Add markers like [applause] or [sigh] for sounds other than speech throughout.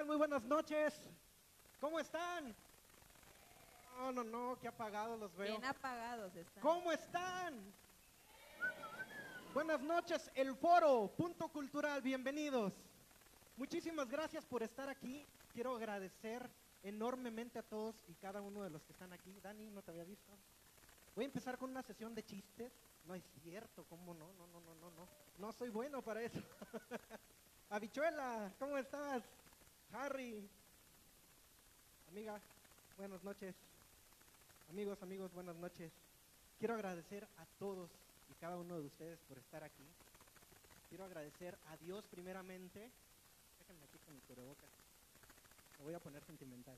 tal? Muy buenas noches. ¿Cómo están? No, no, no, qué apagados los veo. Bien apagados están. ¿Cómo están? Buenas noches, el foro, punto cultural, bienvenidos. Muchísimas gracias por estar aquí. Quiero agradecer enormemente a todos y cada uno de los que están aquí. Dani, no te había visto. Voy a empezar con una sesión de chistes. No es cierto, ¿cómo no? No, no, no, no, no. No soy bueno para eso. [laughs] Habichuela, ¿cómo estás? Harry. Amiga, buenas noches. Amigos, amigos, buenas noches. Quiero agradecer a todos y cada uno de ustedes por estar aquí. Quiero agradecer a Dios primeramente. Déjenme aquí con mi cubrebocas. Me voy a poner sentimental.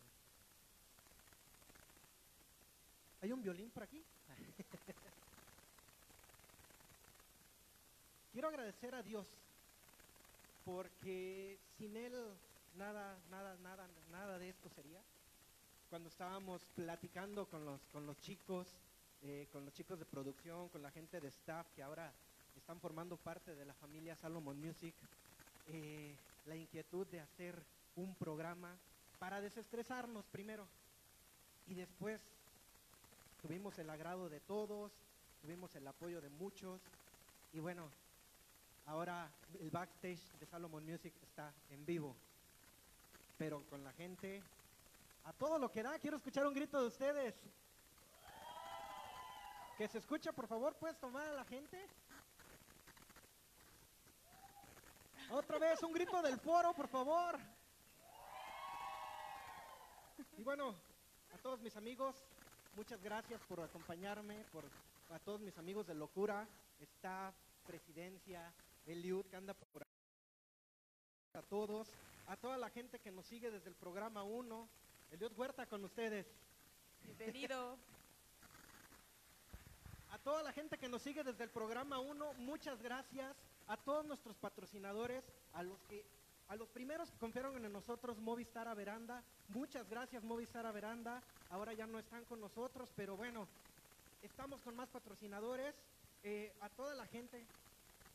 ¿Hay un violín por aquí? [laughs] Quiero agradecer a Dios porque sin Él nada, nada, nada, nada de esto sería. Cuando estábamos platicando con los, con los chicos, eh, con los chicos de producción, con la gente de staff que ahora están formando parte de la familia Salomon Music, eh, la inquietud de hacer un programa para desestresarnos primero. Y después tuvimos el agrado de todos, tuvimos el apoyo de muchos. Y bueno, ahora el backstage de Salomon Music está en vivo, pero con la gente a todo lo que da. Quiero escuchar un grito de ustedes. Que se escuche, por favor, ¿puedes tomar a la gente? Otra vez, un grito del foro, por favor. Y bueno, a todos mis amigos, muchas gracias por acompañarme, por a todos mis amigos de Locura, staff, presidencia, Eliud, que anda por ahí, a todos, a toda la gente que nos sigue desde el programa 1, Eliud Huerta con ustedes. Bienvenido. A toda la gente que nos sigue desde el programa 1, muchas gracias. A todos nuestros patrocinadores, a los que a los primeros que confiaron en nosotros, Movistar a Veranda, muchas gracias Movistar a Veranda. Ahora ya no están con nosotros, pero bueno, estamos con más patrocinadores. Eh, a toda la gente,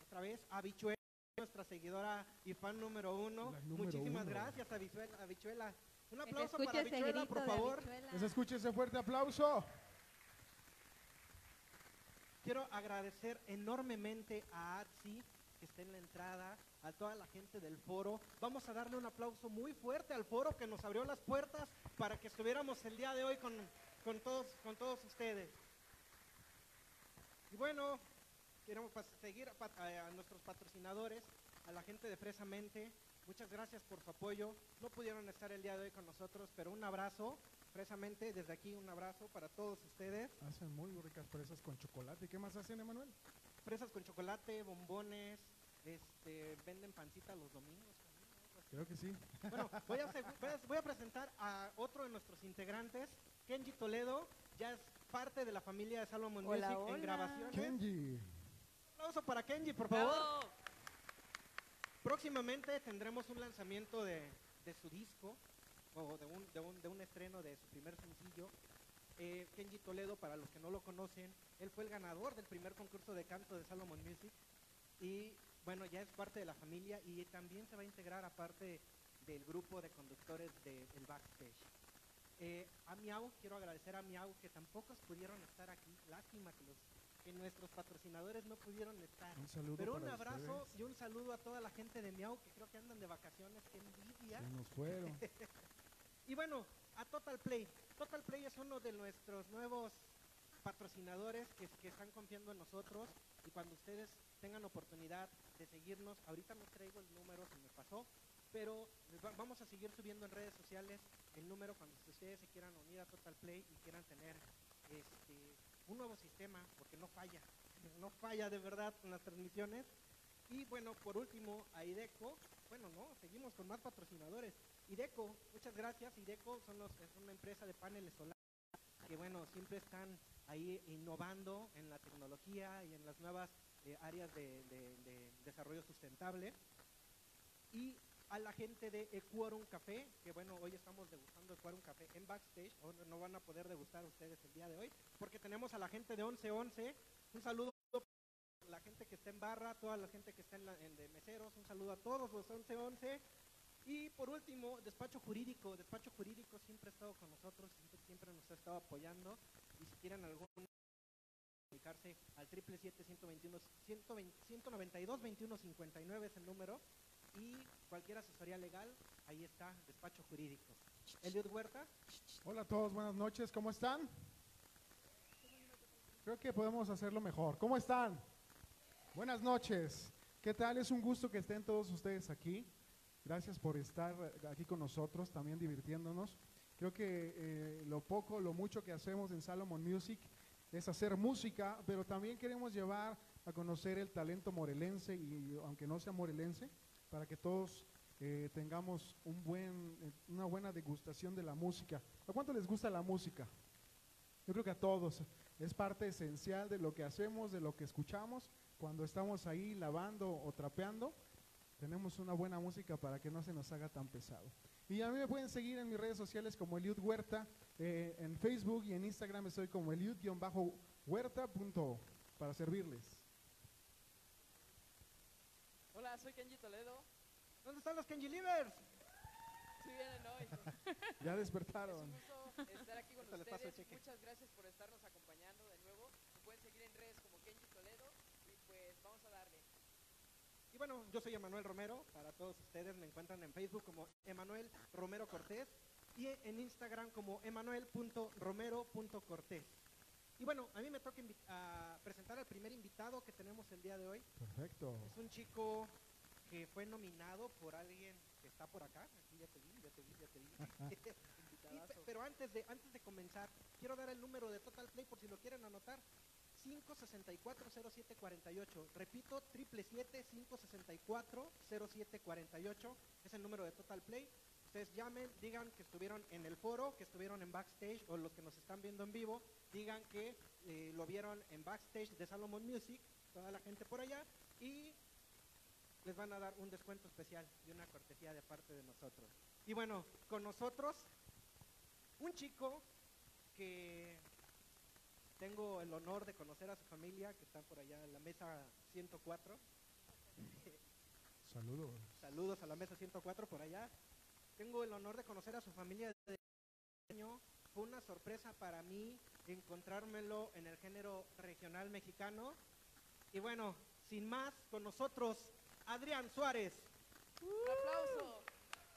otra vez, a Bichuela, nuestra seguidora y fan número uno. Número Muchísimas uno. gracias a Bichuela. A Bichuela. Un aplauso para ese Bichuela, grito por favor. habichuela. Se escuche ese fuerte aplauso. Quiero agradecer enormemente a Atsi, que está en la entrada, a toda la gente del foro. Vamos a darle un aplauso muy fuerte al foro que nos abrió las puertas para que estuviéramos el día de hoy con, con todos, con todos ustedes. Y bueno, queremos seguir a, pat- a- a nuestros patrocinadores, a la gente de Fresamente. Muchas gracias por su apoyo. No pudieron estar el día de hoy con nosotros, pero un abrazo, Fresamente, desde aquí un abrazo para todos ustedes. Hacen muy ricas fresas con chocolate. ¿Qué más hacen, Emanuel? fresas con chocolate, bombones, este, venden pancita los domingos. Creo que sí. Bueno, voy a, voy presentar a otro de nuestros integrantes, Kenji Toledo, ya es parte de la familia de Salomon Hola, Music en hola. grabaciones. Kenji. Aplauso para Kenji, por favor. Bravo. Próximamente tendremos un lanzamiento de, de su disco, o de un, de, un, de un estreno de su primer sencillo. Eh, Kenji Toledo, para los que no lo conocen, él fue el ganador del primer concurso de canto de Salomon Music. Y bueno, ya es parte de la familia y también se va a integrar aparte del grupo de conductores del backstage. Eh, a Miau, quiero agradecer a Miau que tampoco pudieron estar aquí. Lástima que, los, que nuestros patrocinadores no pudieron estar. Un saludo Pero un abrazo ustedes. y un saludo a toda la gente de Miau que creo que andan de vacaciones, qué envidia. Se nos fueron. [laughs] Y bueno, a Total Play. Total Play es uno de nuestros nuevos patrocinadores que, que están confiando en nosotros y cuando ustedes tengan oportunidad de seguirnos, ahorita no traigo el número, se me pasó, pero vamos a seguir subiendo en redes sociales el número cuando ustedes se quieran unir a Total Play y quieran tener este, un nuevo sistema, porque no falla, no falla de verdad con las transmisiones. Y bueno, por último, a IDECO, bueno, no, seguimos con más patrocinadores. IDECO, muchas gracias. IDECO son los- es una empresa de paneles solares que, bueno, siempre están ahí innovando en la tecnología y en las nuevas eh, áreas de, de- de desarrollo sustentable. Y a la gente de Equorum Café, que bueno, hoy estamos degustando Equorum Café en backstage, o no- van a poder degustar ustedes el día de hoy, porque tenemos a la gente de 1111, un saludo la gente que está en barra, toda la gente que está en, la- de meseros, un saludo a todos los 1111. Y por último, Despacho Jurídico. Despacho Jurídico siempre ha estado con nosotros, siempre, siempre nos ha estado apoyando. Y si quieren algún comunicarse al 777-192-2159 es el número. Y cualquier asesoría legal, ahí está, Despacho Jurídico. Eliud Huerta. Hola a todos, buenas noches, ¿cómo están? Creo que podemos hacerlo mejor. ¿Cómo están? Buenas noches. ¿Qué tal? Es un gusto que estén todos ustedes aquí. Gracias por estar aquí con nosotros, también divirtiéndonos. Creo que eh, lo poco, lo mucho que hacemos en Salomon Music es hacer música, pero también queremos llevar a conocer el talento morelense y aunque no sea morelense, para que todos eh, tengamos un buen, eh, una buena degustación de la música. ¿A cuánto les gusta la música? Yo creo que a todos. Es parte esencial de lo que hacemos, de lo que escuchamos. Cuando estamos ahí lavando o trapeando, tenemos una buena música para que no se nos haga tan pesado. Y a mí me pueden seguir en mis redes sociales como Eliud Huerta, eh, en Facebook y en Instagram estoy como Eliud-Huerta para servirles. Hola, soy Kenji Toledo. ¿Dónde están los Kenji Livers? Sí vienen hoy. [laughs] Ya Es despertaron. un gusto estar aquí con Ahorita les paso el ustedes. cheque. Muchas gracias por estarnos acompañando de nuevo. Me pueden seguir en redes como Kenji Toledo y pues vamos a darle. Y bueno, yo soy Emanuel Romero. Para todos ustedes me encuentran en Facebook como Emanuel Romero Cortés y en Instagram como emanuel.romero.cortés. Y bueno, a mí me toca invi- a presentar al primer invitado que tenemos el día de hoy. Perfecto. Es un chico que fue nominado por alguien que está por acá. Aquí ya te vi, ya te vi, ya te vi. [laughs] [laughs] Y pe- pero antes de, antes de comenzar, quiero dar el número de Total Play por si lo quieren anotar. 564-0748. Repito, 777-564-0748. Es el número de Total Play. Ustedes llamen, digan que estuvieron en el foro, que estuvieron en backstage, o los que nos están viendo en vivo, digan que eh, lo vieron en backstage de Salomon Music, toda la gente por allá, y les van a dar un descuento especial y una cortesía de parte de nosotros. Y bueno, con nosotros, un chico que tengo el honor de conocer a su familia, que está por allá en la mesa 104. Saludos. Saludos a la mesa 104 por allá. Tengo el honor de conocer a su familia de año. Fue una sorpresa para mí encontrármelo en el género regional mexicano. Y bueno, sin más, con nosotros, Adrián Suárez. Un aplauso.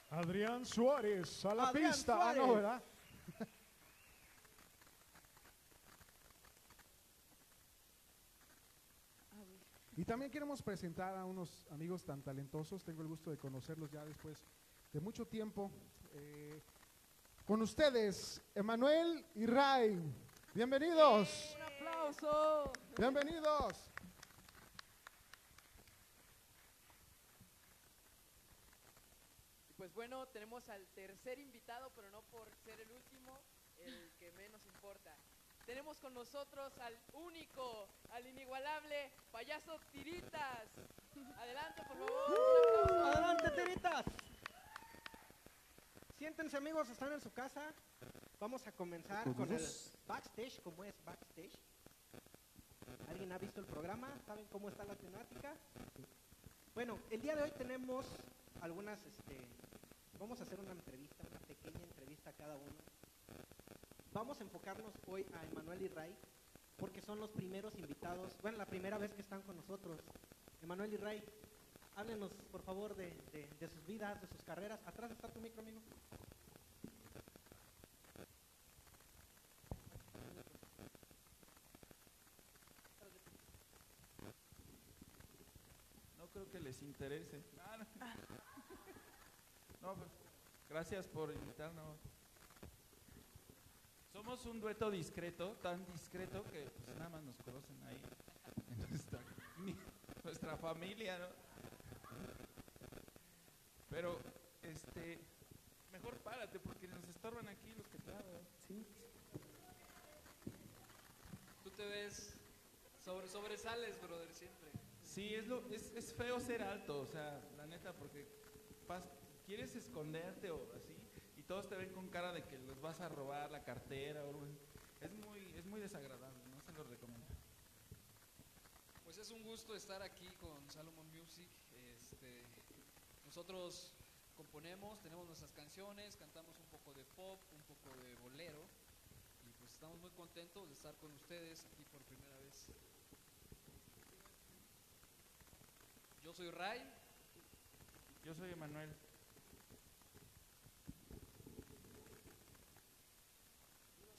Adrián Suárez, a la Adrián pista. Ah, no, Suárez. ¿verdad? Y también queremos presentar a unos amigos tan talentosos. Tengo el gusto de conocerlos ya después de mucho tiempo. Eh, con ustedes, Emanuel y Ray. Bienvenidos. Un aplauso. Bienvenidos. Pues bueno, tenemos al tercer invitado, pero no por ser el último, el que menos importa. Tenemos con nosotros al único, al inigualable payaso Tiritas. Adelante, por favor. Un aplauso. Adelante, tiritas. Siéntense amigos, están en su casa. Vamos a comenzar con el backstage, como es backstage. ¿Alguien ha visto el programa? ¿Saben cómo está la temática? Bueno, el día de hoy tenemos algunas, este, vamos a hacer una entrevista, una pequeña entrevista a cada uno. Vamos a enfocarnos hoy a Emanuel y Ray, porque son los primeros invitados, bueno, la primera vez que están con nosotros. Emanuel y Ray, háblenos por favor de, de- sus vidas, de sus carreras. Atrás está tu micro, amigo. No creo que les interese. Ah, no. [laughs] Pues, gracias por invitarnos. Somos un dueto discreto, tan discreto que pues, nada más nos conocen ahí nuestra, [laughs] nuestra familia, ¿no? Pero, este, mejor párate porque nos estorban aquí los que te hablan. Tú te ves, sobre, sobresales, brother, siempre. Sí, es, lo, es, es feo ser alto, o sea, la neta, porque pas- quieres esconderte o así, y todos te ven con cara de que les vas a robar la cartera o algo así. Es muy, es muy desagradable, no se lo recomiendo. Pues es un gusto estar aquí con Salomon Music. Este, nosotros componemos, tenemos nuestras canciones, cantamos un poco de pop, un poco de bolero y pues estamos muy contentos de estar con ustedes aquí por primera vez. Yo soy Ray, Yo soy Emanuel.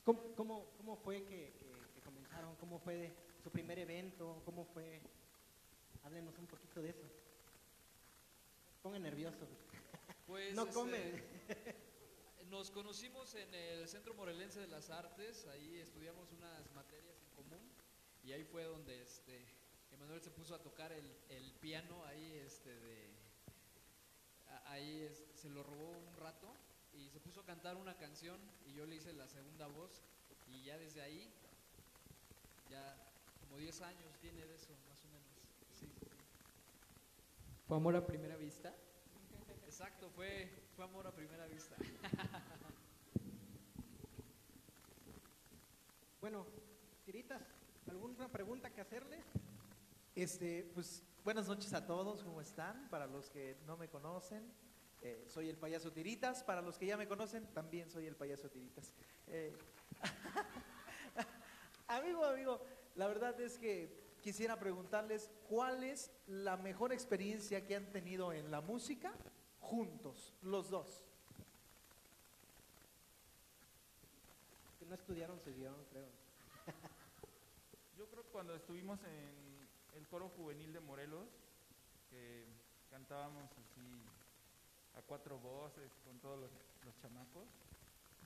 ¿Cómo, cómo, cómo fue que, que- que comenzaron? ¿Cómo fue su primer evento? ¿Cómo fue? Háblenos un poquito de eso. Pongan nervioso. pues No este, come. nos conocimos en el Centro Morelense de las Artes, ahí estudiamos unas materias en común y ahí fue donde este Emanuel se puso a tocar el, el piano ahí este de a- ahí es- se lo robó un rato y se puso a cantar una canción y yo le hice la segunda voz y ya desde ahí ya como 10 años tiene de eso o menos. Sí, sí, sí. ¿Fue amor a primera vista? Exacto, fue fue amor a primera vista. [laughs] Bueno, tiritas, ¿alguna pregunta que hacerles? Este, pues buenas noches a todos, ¿cómo están? Para los que no me conocen, eh, soy el payaso Tiritas. Para los que ya me conocen, también soy el payaso Tiritas. Eh, [laughs] amigo, amigo, la verdad es que quisiera preguntarles cuál es la mejor experiencia que han tenido en la música juntos, los dos. Que no estudiaron su guion, creo. [laughs] Yo creo que cuando estuvimos en el coro juvenil de Morelos, que cantábamos así a cuatro voces con todos los, los chamacos,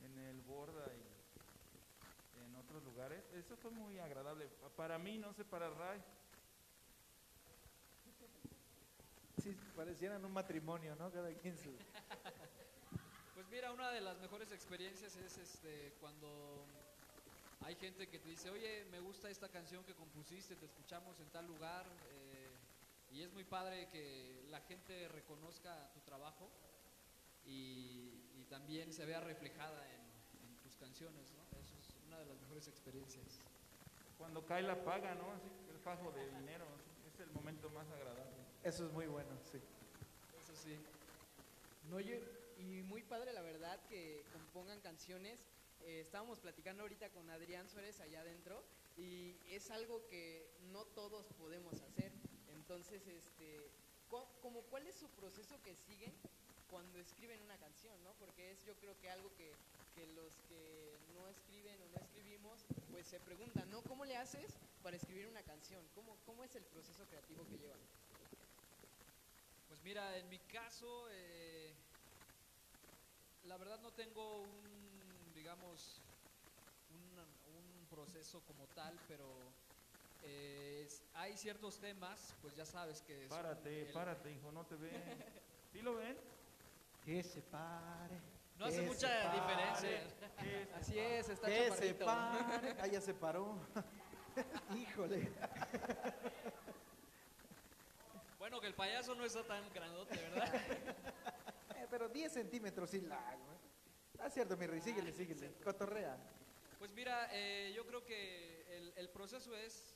en el Borda y otros lugares, eso fue muy agradable. Pa- Para mí, no sé, para Ray. Sí, parecieran un matrimonio, ¿no? Cada quien su... Pues mira, una de las mejores experiencias es este cuando hay gente que te dice, oye, me gusta esta canción que compusiste, te escuchamos en tal lugar, eh, y es muy padre que la gente reconozca tu trabajo y, y también se vea reflejada en, en tus canciones, ¿no? Una de las mejores experiencias. Cuando cae la paga, ¿no? Así, el fajo de dinero, así, es el momento más agradable. Eso es muy bueno, sí. Eso sí. No, yo, y muy padre la verdad que compongan canciones. Eh, estábamos platicando ahorita con Adrián Suárez allá adentro y es algo que no todos podemos hacer. Entonces, este, como cuál es su proceso que siguen cuando escriben una canción, ¿no? Porque es yo creo que algo que, que los que no escriben o no escribimos, pues se preguntan, ¿no? ¿Cómo le haces para escribir una canción? ¿Cómo, cómo es el proceso creativo que llevan? Pues mira, en mi caso, eh, la verdad no tengo un, digamos, un, un proceso como tal, pero eh, es- hay ciertos temas, pues ya sabes que... Párate, el- párate, hijo, no te ven. [laughs] ¿Sí lo ven? Que se pare. No hace mucha diferencia. Así es, está Que se pare. Ah, ya se paró. [laughs] Híjole. Bueno, que el payaso no está tan grandote, ¿verdad? [laughs] Eh, pero 10 centímetros sí la hago. ¿eh? Ah, cierto, mi rey, síguele, síguele. Cotorrea. Pues mira, eh, yo creo que el, el proceso es,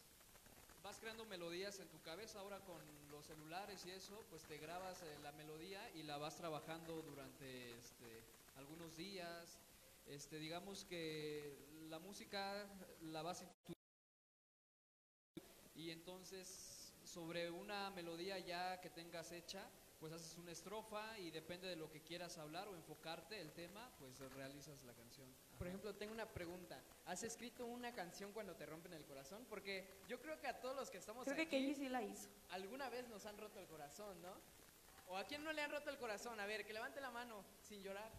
vas creando melodías en tu cabeza, ahora con los celulares y eso, pues te grabas eh, la melodía y la vas trabajando durante este, algunos días. Este, digamos que la música la vas y entonces sobre una melodía ya que tengas hecha, pues haces una estrofa y depende de lo que quieras hablar o enfocarte el tema, pues realizas la canción. Por Ajá. ejemplo, tengo una pregunta. ¿Has escrito una canción cuando te rompen el corazón? Porque yo creo que a todos los que estamos Creo que aquí, Kenji sí la hizo. alguna vez nos han roto el corazón, ¿no? ¿O a quién no le han roto el corazón? A ver, que levante la mano sin llorar.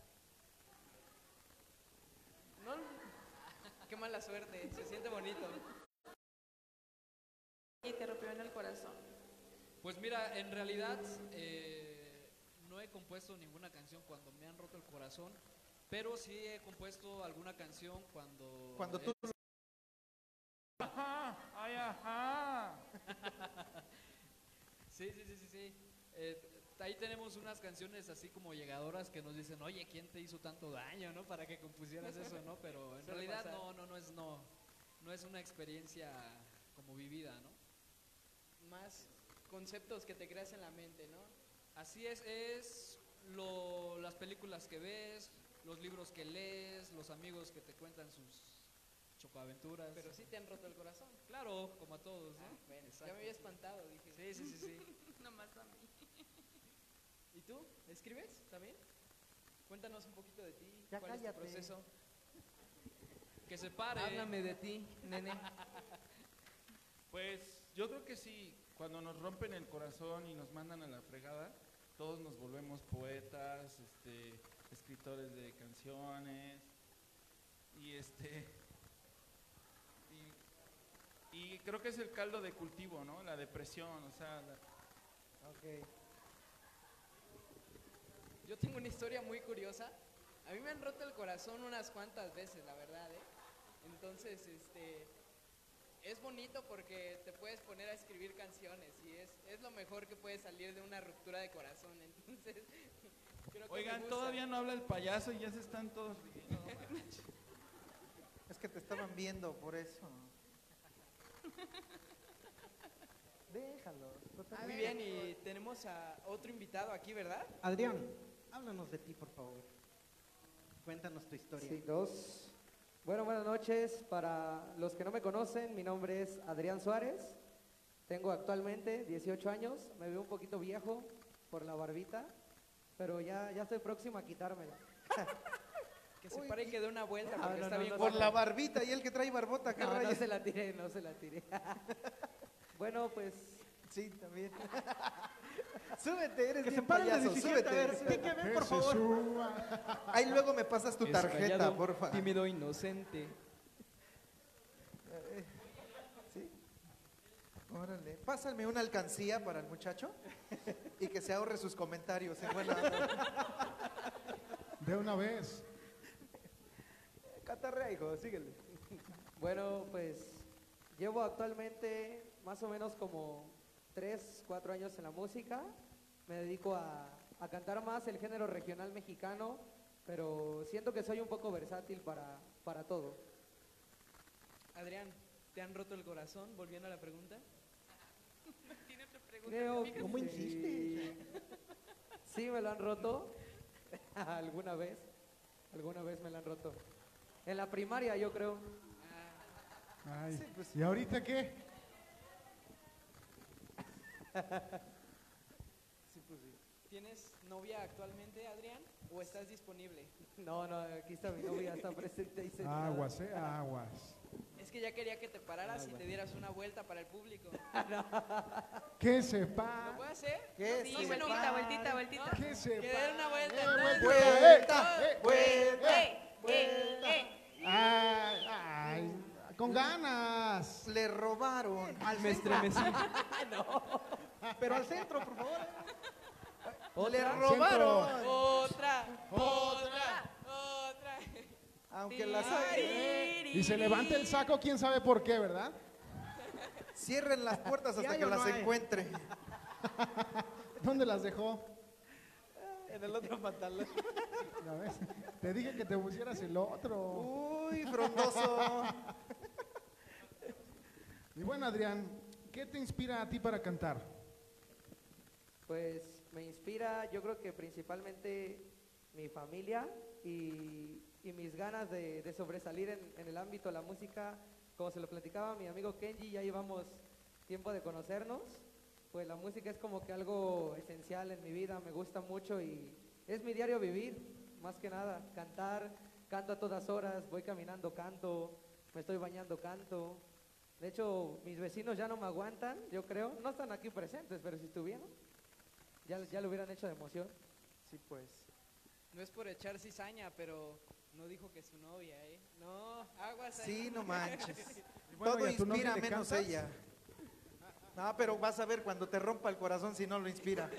¿No? Qué mala suerte, se siente bonito. Y te rompió en el corazón. Pues mira, en realidad eh, no he compuesto ninguna canción cuando me han roto el corazón, pero sí he compuesto alguna canción cuando... Cuando tú he- Ajá, ay, ajá. [laughs] Sí, sí, sí, sí, sí. Eh, ahí tenemos unas canciones así como llegadoras que nos dicen, oye, ¿quién te hizo tanto daño, no? Para que compusieras eso, ¿no? Pero en realidad pasar. no, no, no es, no, no es una experiencia como vivida, ¿no? Más conceptos que te creas en la mente, ¿no? Así es, es lo- las películas que ves, los libros que lees, los amigos que te cuentan sus chocoaventuras. Pero sí te han roto el corazón. Claro, como a todos, ¿no? Ah, bueno, ya me había espantado, dije. Sí, sí, sí, sí. [laughs] Nomás a mí. ¿Y tú? ¿Escribes también? Cuéntanos un poquito de ti. Ya ¿Cuál cállate. es tu proceso? Que se pare. Háblame de ti, nene. [laughs] Pues yo creo que sí, cuando nos rompen el corazón y nos mandan a la fregada, todos nos volvemos poetas, este, escritores de canciones y este y, y creo que es el caldo de cultivo, ¿no? La depresión, o sea, la-. Yo tengo una historia muy curiosa. A mí me han roto el corazón unas cuantas veces, la verdad, ¿eh? Entonces, este, es bonito porque te puedes poner a escribir canciones y es, es lo mejor que puede salir de una ruptura de corazón. [laughs] Entonces, creo que me Oigan, gusta. todavía no habla el payaso y ya se están todos riendo. Es que te estaban viendo por eso. [laughs] Déjalo. Muy bien, y tenemos a otro invitado aquí, ¿verdad? Adrián, háblanos de ti, por favor. Cuéntanos tu historia. Sí, dos. Bueno, buenas noches. Para los que no me conocen, mi nombre es Adrián Suárez. Tengo actualmente 18 años. Me veo un poquito viejo por la barbita, pero ya, ya estoy próximo a quitármela. [laughs] Que se pare y que dé una vuelta Ah, porque no, está no, bien no, Por guapo. la barbita y el que trae barbota, ¿qué No, no rayos? se la tiré, no se la tiré. [laughs] bueno, pues Sí, también. [laughs] súbete, eres Que se bien payaso, 17, a ver, súbete. ¿qué que ven, Que por se favor? suba. Ahí luego me pasas tu tarjeta, porfa. Tímido, inocente. ¿Sí? Órale. Pásame una alcancía para el muchacho y que se ahorre sus comentarios en buena De una vez. Catarrea, hijo, síguele. Bueno, pues llevo actualmente más o menos como 3, 4 años en la música. Me dedico a, a cantar más el género regional mexicano, pero siento que soy un poco versátil para, para todo. Adrián, ¿te han roto el corazón? Volviendo a la pregunta. [laughs] Tiene otra pregunta. Creo Fíjate. ¿Cómo que insistes? Sí, me lo han roto [laughs] alguna vez. Alguna vez me lo han roto. En la primaria, yo creo. Ay. Sí, pues. ¿Y ahorita qué? [laughs] Sí, pues sí. ¿Tienes novia actualmente, Adrián? ¿O estás disponible? No, no, aquí está mi novia, está presente y sentada. Aguas, eh, aguas. Es que ya quería que te pararas y te dieras una vuelta para el público. [laughs] Que se ¿Lo pa. puede hacer? ¿Qué Sí, se vueltita, pare? vueltita, vueltita. Que se Que pa. den una vuelta. Eh, entonces. Vuelta, eh, vuelta. ¡Eh! ¡Eh! ¡Eh! Ay, ay, con ganas. Le robaron. Me estremecí. [laughs] Pero al centro, por favor. Le Al robaron. Otra, otra, otra. Aunque las Tiri. Y se levanta el saco, quién sabe por qué, ¿verdad? cierren las puertas ¿Sí hasta que o no las hay? encuentre. [laughs] ¿Dónde las dejó? En el otro pantalón. Ves, Te dije que te pusieras el otro. Uy, frondoso. [laughs] Y bueno, Adrián, ¿qué te inspira a ti para cantar? Pues me inspira, yo creo que principalmente mi familia y, mis ganas de, sobresalir en, en el ámbito de la música. Como se lo platicaba mi amigo Kenji, ya llevamos tiempo de conocernos. Pues la música es como que algo esencial en mi vida, me gusta mucho y es mi diario vivir, más que nada. Cantar, canto a todas horas, voy caminando, canto, me estoy bañando, canto. De hecho, mis vecinos ya no me aguantan, yo creo. No están aquí presentes, pero si estuvieran, ya, ya lo hubieran hecho de emoción. Sí, pues. No es por echar cizaña, pero no dijo que su novia, ¿eh? No, aguas ahí. Sí, no manches. [laughs] Bueno, Todo ¿y a tu novia inspira menos cantas? ella. No, pero vas a ver cuando te rompa el corazón si no lo inspira.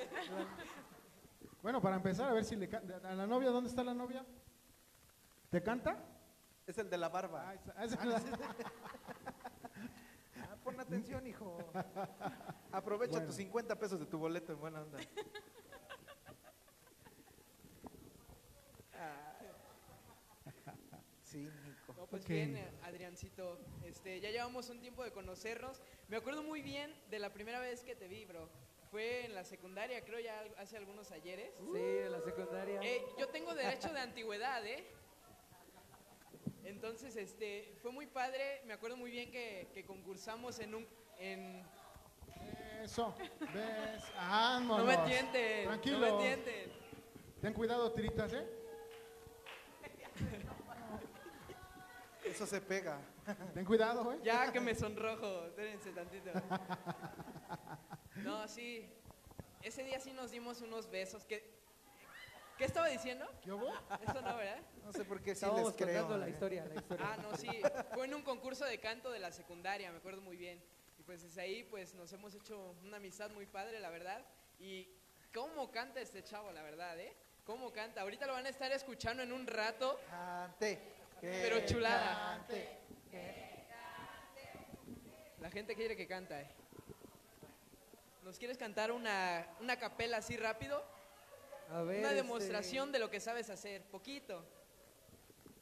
Bueno, para empezar, a ver si le canta. ¿A la novia dónde está la novia? ¿Te canta? Es el de la barba. Esa la- Ah, [laughs] pon atención, hijo. [laughs] Aprovecha Bueno. tus 50 pesos de tu boleto en buena onda. Sí, Nico. No, pues bien, Adriancito. Este, ya llevamos un tiempo de conocernos. Me acuerdo muy bien de la primera vez que te vi, bro. fue en la secundaria, creo ya hace algunos ayeres. Sí, de la secundaria. Eh, yo tengo derecho de antigüedad, ¿eh? Entonces, este, fue muy padre. Me acuerdo muy bien que, que concursamos en un, en, Eso, ves, [laughs] vámonos. no me tienten, Tranquilo. no me tienten. Ten cuidado, tiritas, ¿eh? Eso se pega. Ten cuidado, ¿eh? Ya que me sonrojo, espérense tantito. [laughs] No, sí. Ese día sí nos dimos unos besos. ¿Qué, ¿qué estaba diciendo? ¿Qué hubo? Eso no, ¿verdad? No sé por qué sí Estábamos les creo. contando la ¿eh? historia, la historia. Ah, no, sí. Fue en un concurso de canto de la secundaria, me acuerdo muy bien. Y pues desde ahí pues nos hemos hecho una amistad muy padre, la verdad. Y cómo canta este chavo, la verdad, ¿eh? Cómo canta. Ahorita lo van a estar escuchando en un rato. Cante. que Pero chulada. cante. La gente quiere que canta, ¿eh? ¿Nos quieres cantar una, una capela así rápido? A ver, Una este, demostración de lo que sabes hacer, poquito.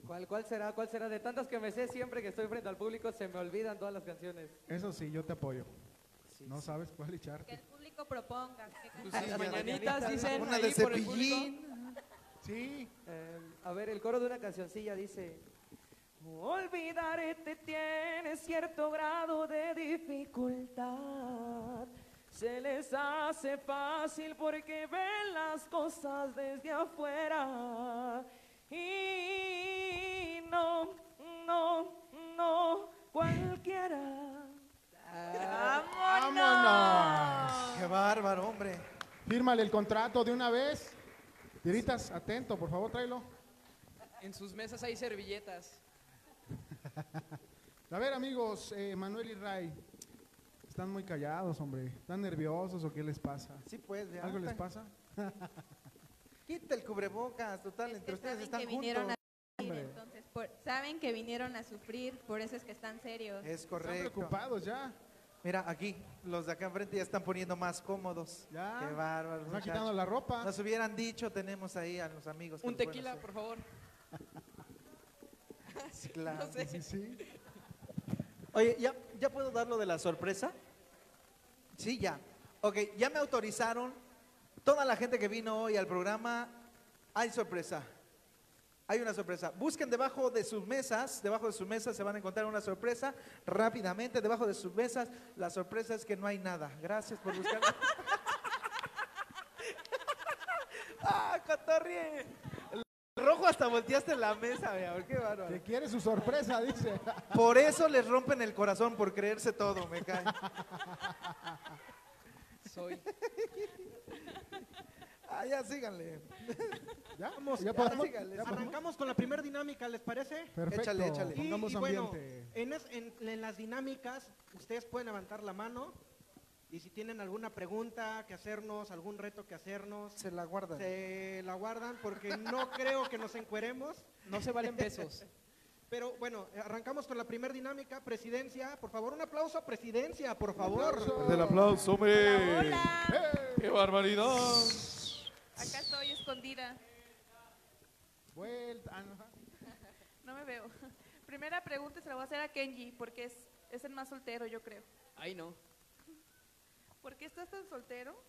¿cuál, ¿Cuál será? ¿Cuál será? De tantas que me sé, siempre que estoy frente al público se me olvidan todas las canciones. Eso sí, yo te apoyo. Sí, No sí. sabes cuál Que echarte. el público proponga. que Tus cante. mañanitas dicen Una ahí de por el público. cepillín. Sí, Eh, a ver, el coro de una cancioncilla dice: Olvidarte tiene cierto grado de dificultad. Se les hace fácil porque ven las cosas desde afuera. Y no, no, no, cualquiera. vámonos. Qué bárbaro, hombre. Fírmale el contrato de una vez. Tiritas, atento, por favor, tráelo. En sus mesas hay servilletas. A ver, amigos, eh, Manuel y Ray, están muy callados, hombre. ¿Están nerviosos o qué les pasa? Sí, pues, ya. ¿Algo les pasa? [laughs] Quita el cubrebocas, total, entre ustedes saben están que vinieron juntos. a sufrir, Hombre. entonces, por- saben que vinieron a sufrir, por eso es que están serios. Es Están correcto. preocupados ya. Mira, aquí, los de acá enfrente ya están poniendo más cómodos. Ya. Qué bárbaro. Están quitando la ropa. Nos hubieran dicho, tenemos ahí a los amigos. que Un tequila, por favor. [laughs] Claro. No sé. Sí, sí. [laughs] Oye, ¿ya, ¿ya puedo dar lo de la sorpresa? Sí, ya. Ok, ya me autorizaron. Toda la gente que vino hoy al programa, hay sorpresa. Hay una sorpresa. Busquen debajo de sus mesas, debajo de sus mesas se van a encontrar una sorpresa. Rápidamente, debajo de sus mesas, la sorpresa es que no hay nada. Gracias por buscar. [laughs] ¡Ah, cotorrie! Rojo hasta volteaste la mesa, amor, qué bárbaro. Que quiere su sorpresa, dice. Por eso les rompen el corazón, por creerse todo, me cae. Soy. Ah, ya síganle. ¿Ya? Vamos, ¿Ya ya podemos? sígale, ¿Ya podemos? Arrancamos con la primera dinámica, ¿les parece? Perfecto. Échale, échale. Y, Pongamos y bueno, ambiente. en, es- en- en las dinámicas, ustedes pueden levantar la mano y si tienen alguna pregunta que hacernos, algún reto que hacernos, Se la guardan. se la guardan porque no [laughs] creo que nos encueremos. No se valen besos. [laughs] Pero bueno, arrancamos con la primera dinámica, presidencia. Por favor, un aplauso a presidencia, por favor. Aplauso. El aplauso, hombre. Hola, ¡Qué barbaridad! acá estoy escondida. Vuelta. no. No me veo. Primera pregunta se la voy a hacer a Kenji, porque es, es el más soltero, yo creo. Ay, no. ¿Por qué estás tan soltero?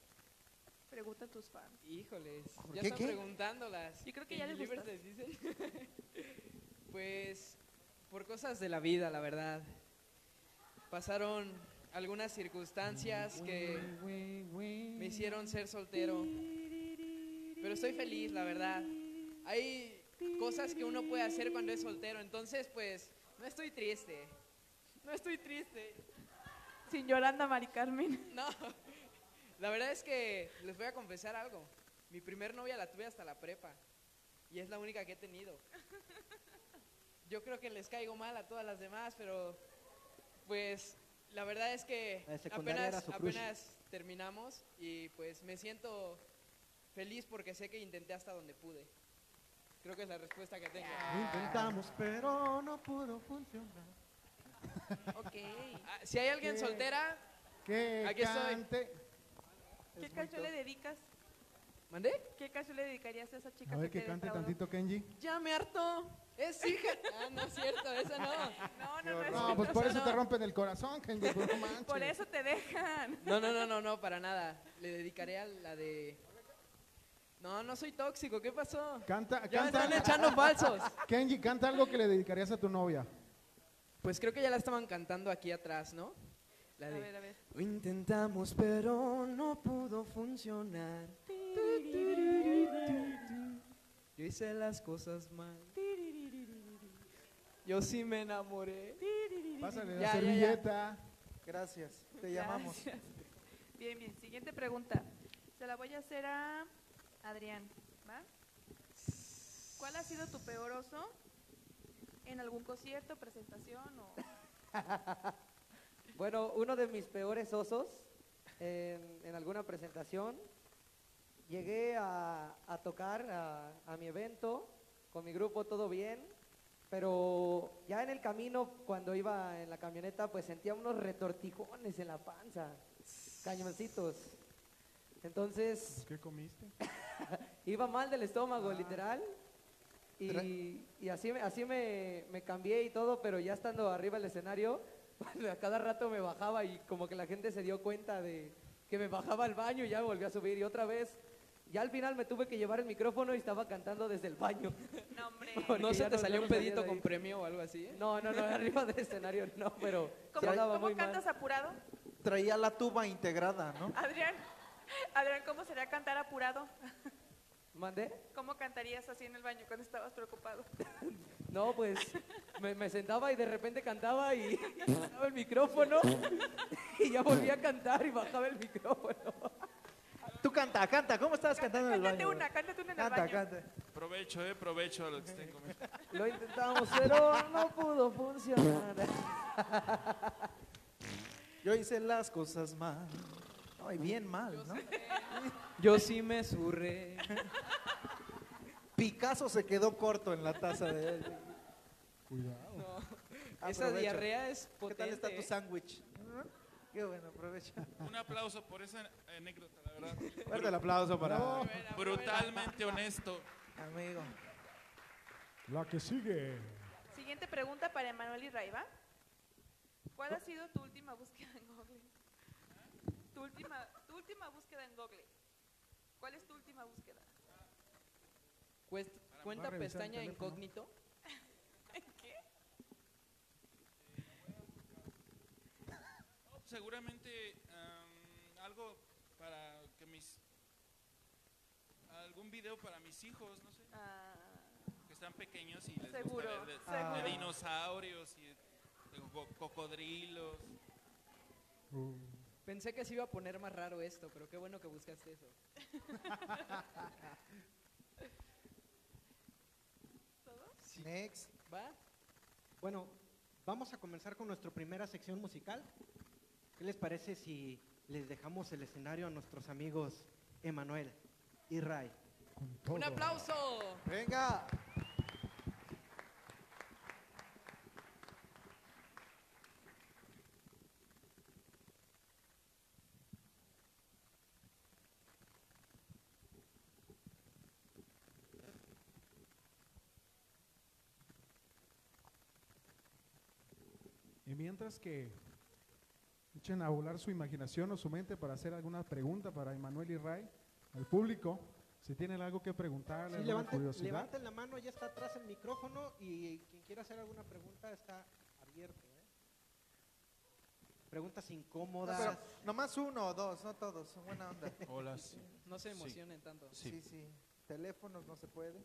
Preguntan tus fans. Híjoles. ¿Por Ya qué, están qué? preguntándolas. Yo creo que ya les gustas. Les dicen. [laughs] pues, por cosas de la vida, la verdad. Pasaron algunas circunstancias que me hicieron ser soltero. Pero estoy feliz, la verdad. Hay cosas que uno puede hacer cuando es soltero, entonces pues no estoy triste. No estoy triste. Sin Yolanda Mari Carmen. [laughs] No. La verdad es que les voy a confesar algo. Mi primer novia la tuve hasta la prepa y es la única que he tenido. Yo creo que les caigo mal a todas las demás, pero pues la verdad es que apenas, apenas terminamos y pues me siento feliz porque sé que intenté hasta donde pude. Creo que es la respuesta que tengo. Lo intentamos, pero no pudo funcionar. Ok. Ah, si hay alguien ¿Qué? soltera, Que Aquí estoy. cante. ¿Qué Es canción le dedicas? ¿mandé? ¿Qué canción le dedicarías a esa chica A ver que que te cante defraudó? tantito, Kenji. Ya me hartó Es hija. [laughs] Ah, no es cierto, esa no. No, no, no. es No, pues por eso no. te rompen el corazón, Kenji, pues no manches. Por eso te dejan. No, no, no, [laughs] no, no, para nada. Le dedicaré a la de. No, no soy tóxico, ¿qué pasó? Canta, Ya me canta, están echando falsos. Kenji, canta algo que le dedicarías a tu novia. Pues creo que ya la estaban cantando aquí atrás, ¿no? La A de. ver, a ver. Lo intentamos, pero no pudo funcionar. Yo hice las cosas mal. Yo sí me enamoré. Pásale la Ya, ya, ya. servilleta. Gracias, te llamamos. Bien, bien. Siguiente pregunta. Se la voy a hacer a Adrián. ¿Va? ¿Cuál ha sido tu peor oso en algún concierto, presentación o...? [laughs] Bueno, uno de mis peores osos en, en alguna presentación, llegué a, a tocar a, a mi evento con mi grupo, todo bien, pero ya en el camino, cuando iba en la camioneta, pues sentía unos retortijones en la panza, cañoncitos. Entonces, ¿Qué comiste? [laughs] iba mal del estómago, Ah. literal. Y, y así, me- así me, me cambié y todo, pero ya estando arriba del escenario, [laughs] a cada rato me bajaba y como que la gente se dio cuenta de que me bajaba al baño y ya me volví a subir. Y otra vez, ya al final me tuve que llevar el micrófono y estaba cantando desde el baño. No, hombre. [laughs] ¿No se te no- salió un no salía pedito con premio o algo así? eh? No, no, no, [laughs] arriba del escenario no, pero ¿Cómo, cómo muy mal. cantas apurado? Traía la tuba integrada, ¿no? Adrián, Adrián, ¿cómo sería cantar apurado? ¿Mandé? ¿Cómo cantarías así en el baño cuando estabas preocupado? [laughs] No, pues me, me sentaba y de repente cantaba y bajaba el micrófono [laughs] y ya volvía a cantar y bajaba el micrófono. Tú canta, canta. ¿Cómo estabas cantando en el Cántate baño? una, cántate una en el Canta, baño. canta. Provecho, eh, provecho a los que estén comiendo. [laughs] Lo intentamos, pero no pudo funcionar. Yo hice las cosas mal. Ay, bien mal, ¿no? Yo sí me surré. Picasso se quedó corto en la taza de él. Cuidado. No. Ah, Esa diarrea es ¿Qué potente. tal está tu eh. sándwich? Qué bueno, aprovecha. Un aplauso por esa anécdota, la verdad. Fuerte el aplauso para. Brutalmente honesto. amigo. La que sigue. Siguiente pregunta para Emanuel y Raiva. ¿Cuál ha sido tu última búsqueda en Google? Tu última, tu última búsqueda en Google. ¿Cuál es tu última búsqueda? Cuest- Cuenta pestaña incógnito. [laughs] ¿Qué? No, seguramente am, algo para que mis... Algún video para mis hijos, no sé, Ah, que están pequeños y les Seguro, gusta ver de, seguro. de dinosaurios y de co- cocodrilos. Uh, Pensé que se iba a poner más raro esto, pero qué bueno que buscaste eso. Next. ¿Va? Bueno, vamos a comenzar con nuestra primera sección musical. ¿Qué les parece si les dejamos el escenario a nuestros amigos Emanuel y Ray? todo. ¡Un aplauso! Venga. Y mientras que echen a volar su imaginación o su mente para hacer alguna pregunta para Emanuel y Ray, al público, si tienen algo que preguntarle, Sí, alguna levanten, curiosidad. levanten la mano, ya está atrás el micrófono y quien quiera hacer alguna pregunta está abierto. ¿eh? Preguntas No, incómodas. pero nomás uno o dos, no todos. Buena onda. Hola, sí. No se Sí. emocionen tanto. Sí. Sí, sí. Teléfonos no se puede.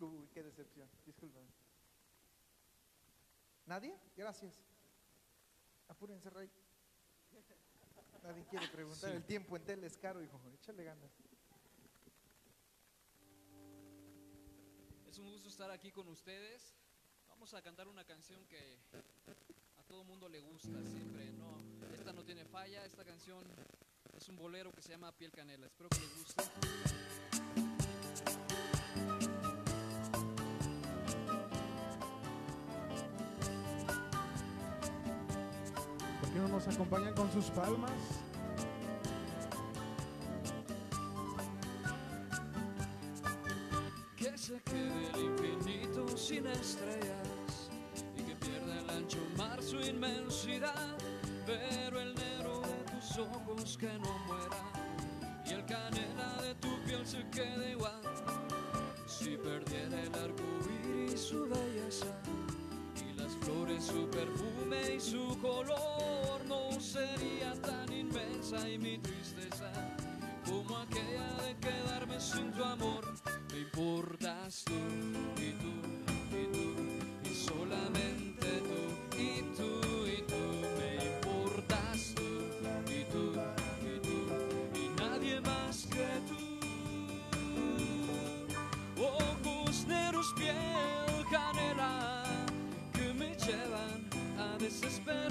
Uy, qué decepción. Disculpen. ¿Nadie? Gracias. Apúrense, Rey. Nadie quiere preguntar. Sí. El tiempo en tele es caro, hijo. Échale ganas. Es un gusto estar aquí con ustedes. Vamos a cantar una canción que a todo mundo le gusta siempre. No, esta no tiene falla. Esta canción es un bolero que se llama Piel Canela. Espero que les guste. Nos acompañan con sus palmas. Que se quede el infinito sin estrellas y que pierda el ancho mar su inmensidad, pero el negro de tus ojos que no muera y el canela de tu piel se quede igual. Si perdiera el arco iris su belleza y las flores su perfume y su color inmensa y mi tristeza como aquella de quedarme sin tu amor. Me importas tú y tú y tú y solamente tú y tú y tú. Me importas tú y tú y tú y nadie más que tú. Ojos negros, piel canela que me llevan a desesperar.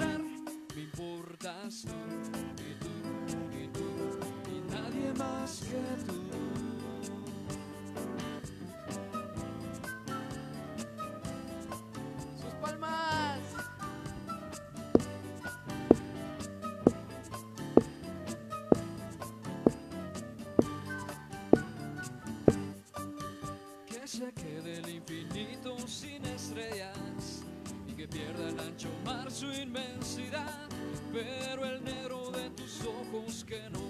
Que no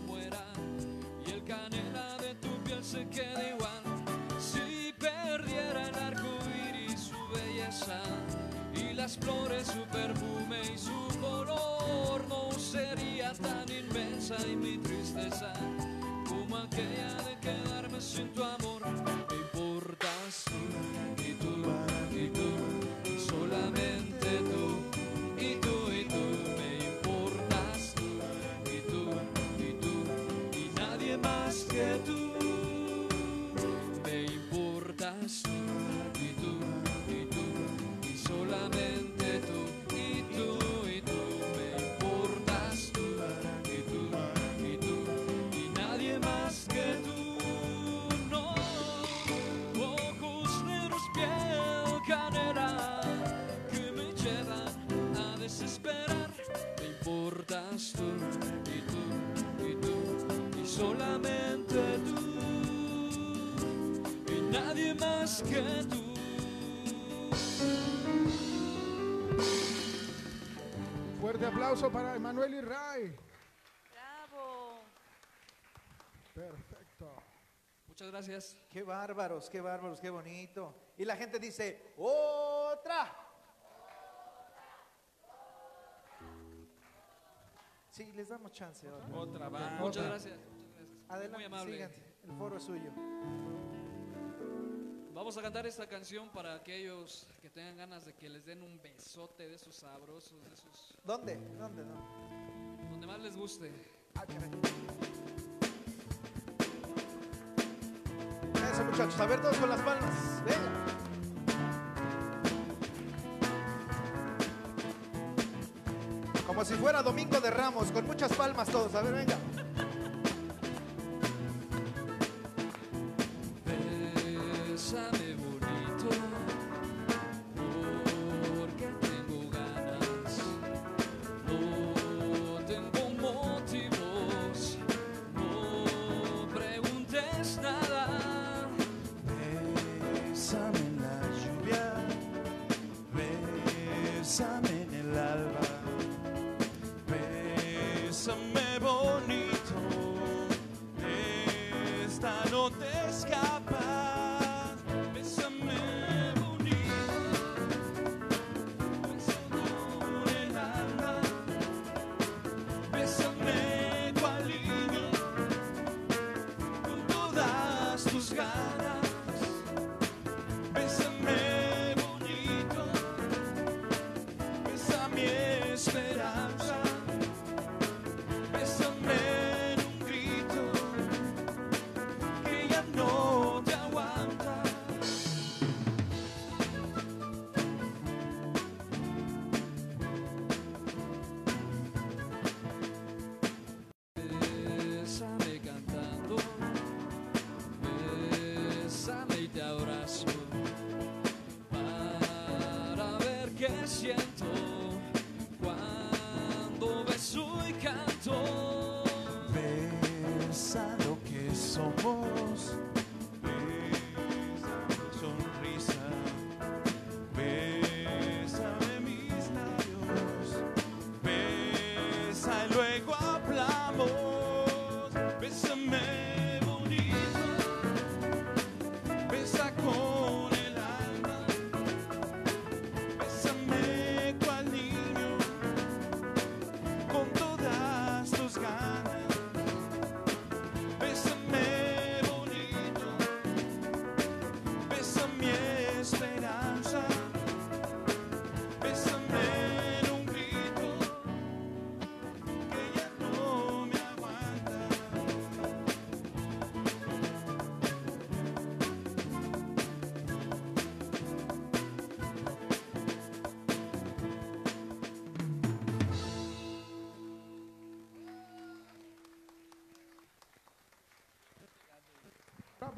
aplauso para Emanuel y Ray. Bravo. Perfecto. Muchas gracias. Qué bárbaros, qué bárbaros, qué bonito. Y la gente dice, otra. Sí, les damos chance. Otra. Otra va. Muchas gracias. Muchas gracias. Adelante, Muy amable. sigan. El foro es suyo. Vamos a cantar esta canción para aquellos que tengan ganas de que les den un besote de esos sabrosos, de esos ¿Dónde? ¿Dónde? ¿Dónde? donde más les guste. Ah. Eso, muchachos. A ver, todos con las palmas. Venga. Como si fuera Domingo de Ramos, con muchas palmas todos. A ver, venga.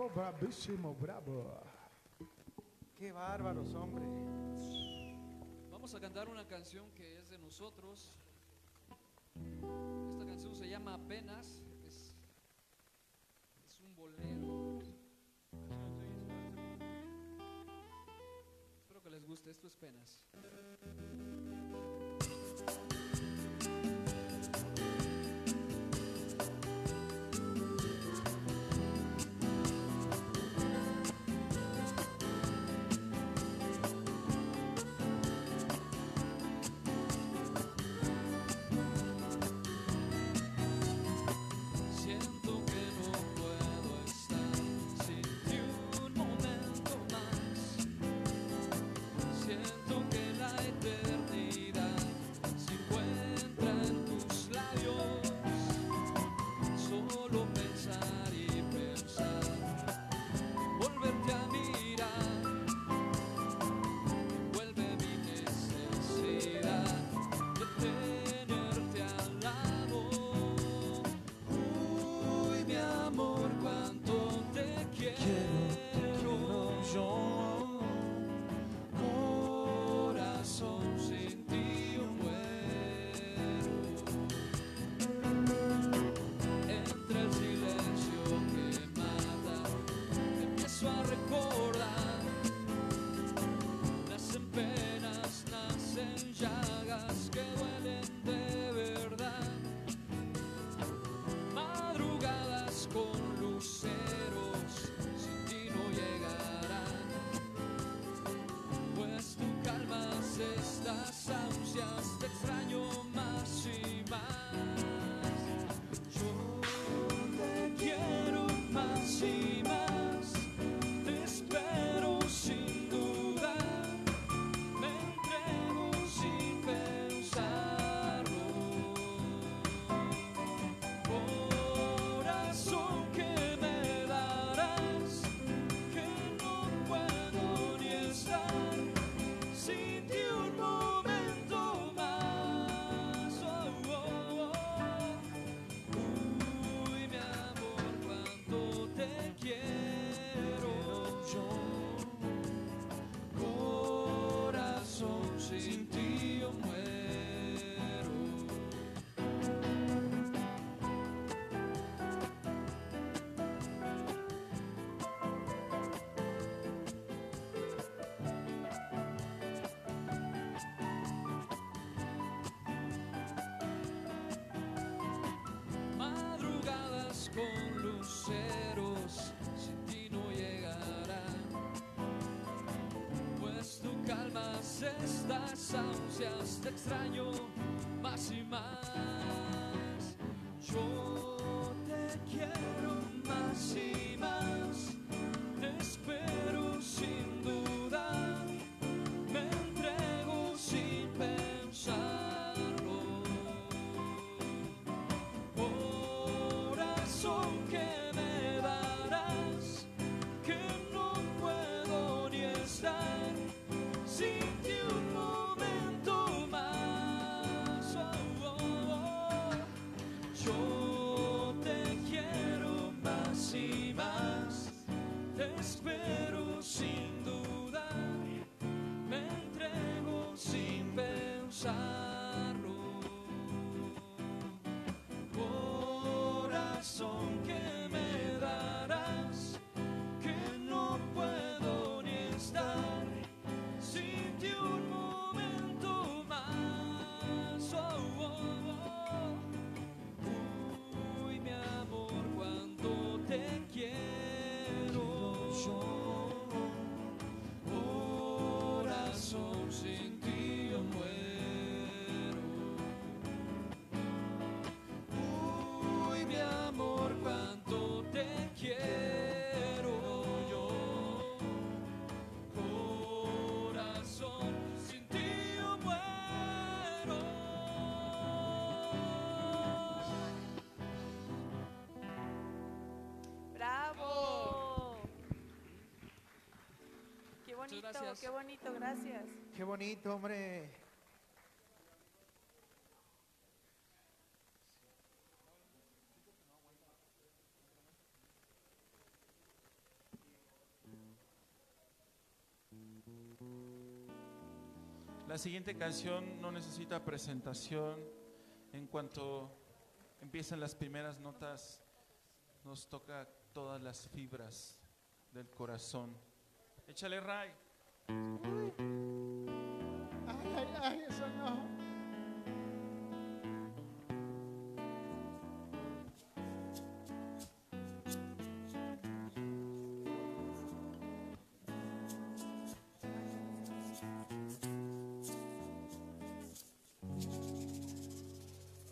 bravísimo, bravo. Qué bárbaros, hombre. Vamos a cantar una canción que es de nosotros. Esta canción se llama Apenas. Es, es un bolero. Espero que les guste. Esto es Penas. extraño. estas ansias te extraño más y más. sin ti yo muero. Uy, mi amor, cuánto te quiero yo. Corazón, sin ti yo muero. Bravo. Qué bonito, qué bonito, gracias. Qué bonito, hombre. La siguiente canción no necesita presentación. En cuanto empiezan las primeras notas, nos toca todas las fibras del corazón. Échale, Ray.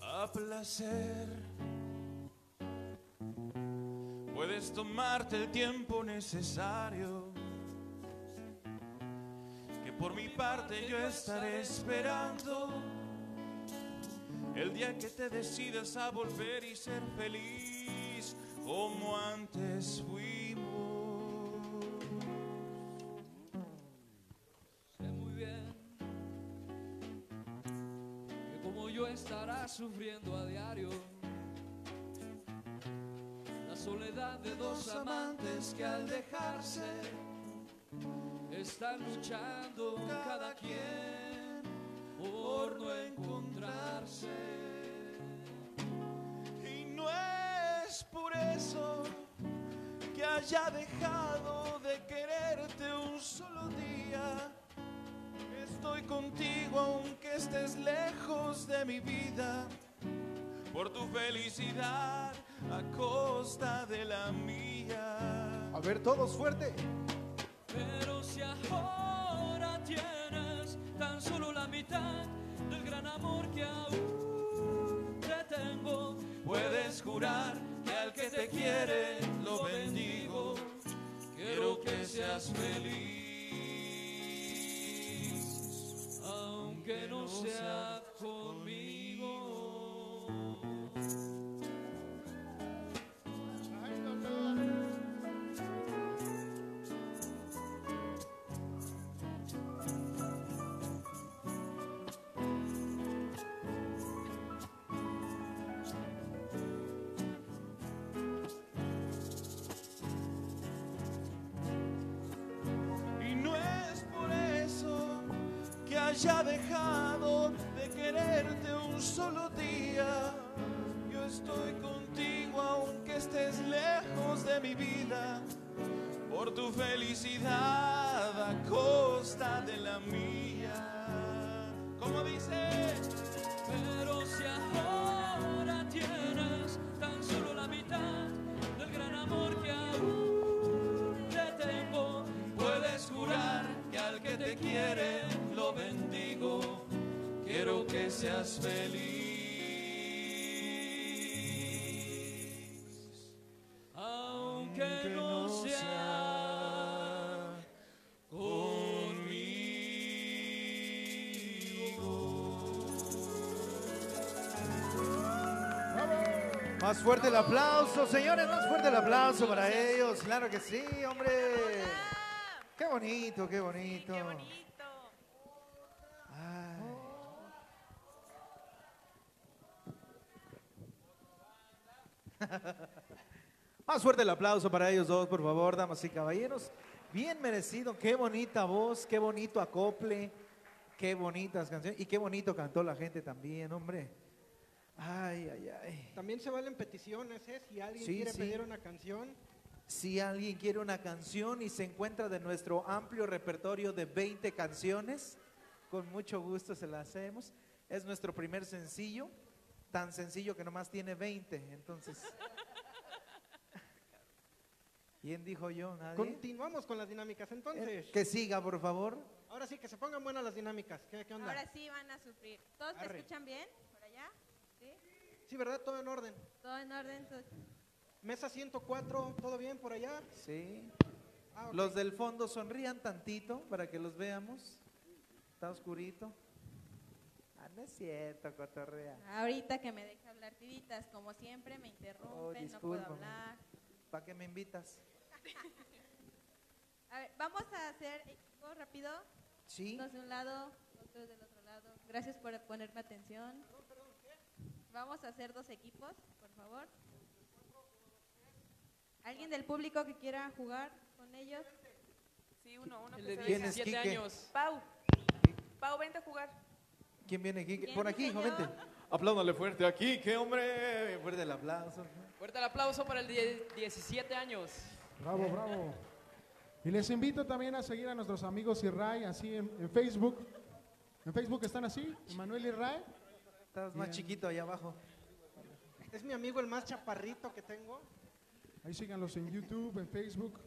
A placer. Puedes tomarte el tiempo necesario, parte yo estaré esperando el día que te decidas a volver y ser feliz como antes fuimos. Sé muy bien que como yo estarás sufriendo a diario la soledad de dos amantes que al dejarse están luchando cada quien por no encontrarse. Y no es por eso que haya dejado de quererte un solo día. Estoy contigo aunque estés lejos de mi vida. Por tu felicidad a costa de la mía. A ver, todos fuerte. Del gran amor que aún te tengo, Puedes jurar que al que te quiere lo bendigo. Quiero que seas feliz. aunque no sea dejado de quererte un solo día. Yo estoy contigo aunque estés lejos de mi vida. Por tu felicidad a costa de la mía. Como dice, Pero si ahora tienes tan solo la mitad del gran amor que aún te tengo, puedes jurar que al que te quiere lo bendigo. Quiero que seas feliz. aunque no sea Más fuerte el aplauso, señores, más fuerte el aplauso para ellos. Claro que sí, hombre. Qué bonito, qué bonito. Qué bonito. Ay. [laughs] Más fuerte el aplauso para ellos dos, por favor, damas y caballeros. Bien merecido, qué bonita voz, qué bonito acople, qué bonitas canciones y qué bonito cantó la gente también, hombre. Ay, ay, ay. También se valen peticiones, ¿eh? Si alguien Sí, quiere sí. pedir una canción, Si alguien quiere una canción y se encuentra de nuestro amplio repertorio de 20 canciones, con mucho gusto se la hacemos. Es nuestro primer sencillo, tan sencillo que nomás tiene 20, entonces... [laughs] ¿Quién dijo yo? ¿Nadie? continuamos con las dinámicas entonces. Eh, Que siga, por favor. Ahora sí, que se pongan buenas las dinámicas. ¿Qué, qué onda? Ahora sí van a sufrir. ¿Todos me Arre. escuchan bien? ¿Por allá? ¿Sí? Sí, ¿verdad? Todo en orden. ¿Todo en orden? ¿Todo- Mesa 104, ¿todo bien por allá? Sí. Ah. Los del fondo sonrían tantito para que los veamos. Está oscurito. Ah, no es cierto, cotorrea. Ahorita que me deja hablar tiritas, como siempre me interrumpen, no puedo hablar. ¿Para qué me invitas? [laughs] A ver, vamos a hacer equipo rápido. Sí. Dos de un lado, otros del otro lado. Gracias por ponerme atención. Vamos a hacer dos equipos, por favor. ¿Alguien del público que quiera jugar con ellos? Sí, uno, uno El que de se ¿Quién venga. es 17 Quique? años. Pau. Pau, vente a jugar. ¿Quién viene aquí? ¿Quién, Por aquí, hijo, vente. Apláudale fuerte aquí, qué hombre. Fuerte el aplauso. Fuerte el aplauso para el de 17 años. Bravo, bravo. Y les invito también a seguir a nuestros amigos Irray, así en, en Facebook. En Facebook están así, Emanuel Irray. Estás más chiquito allá abajo. Es mi amigo el más chaparrito que tengo. Ahí síganlos en YouTube, en Facebook.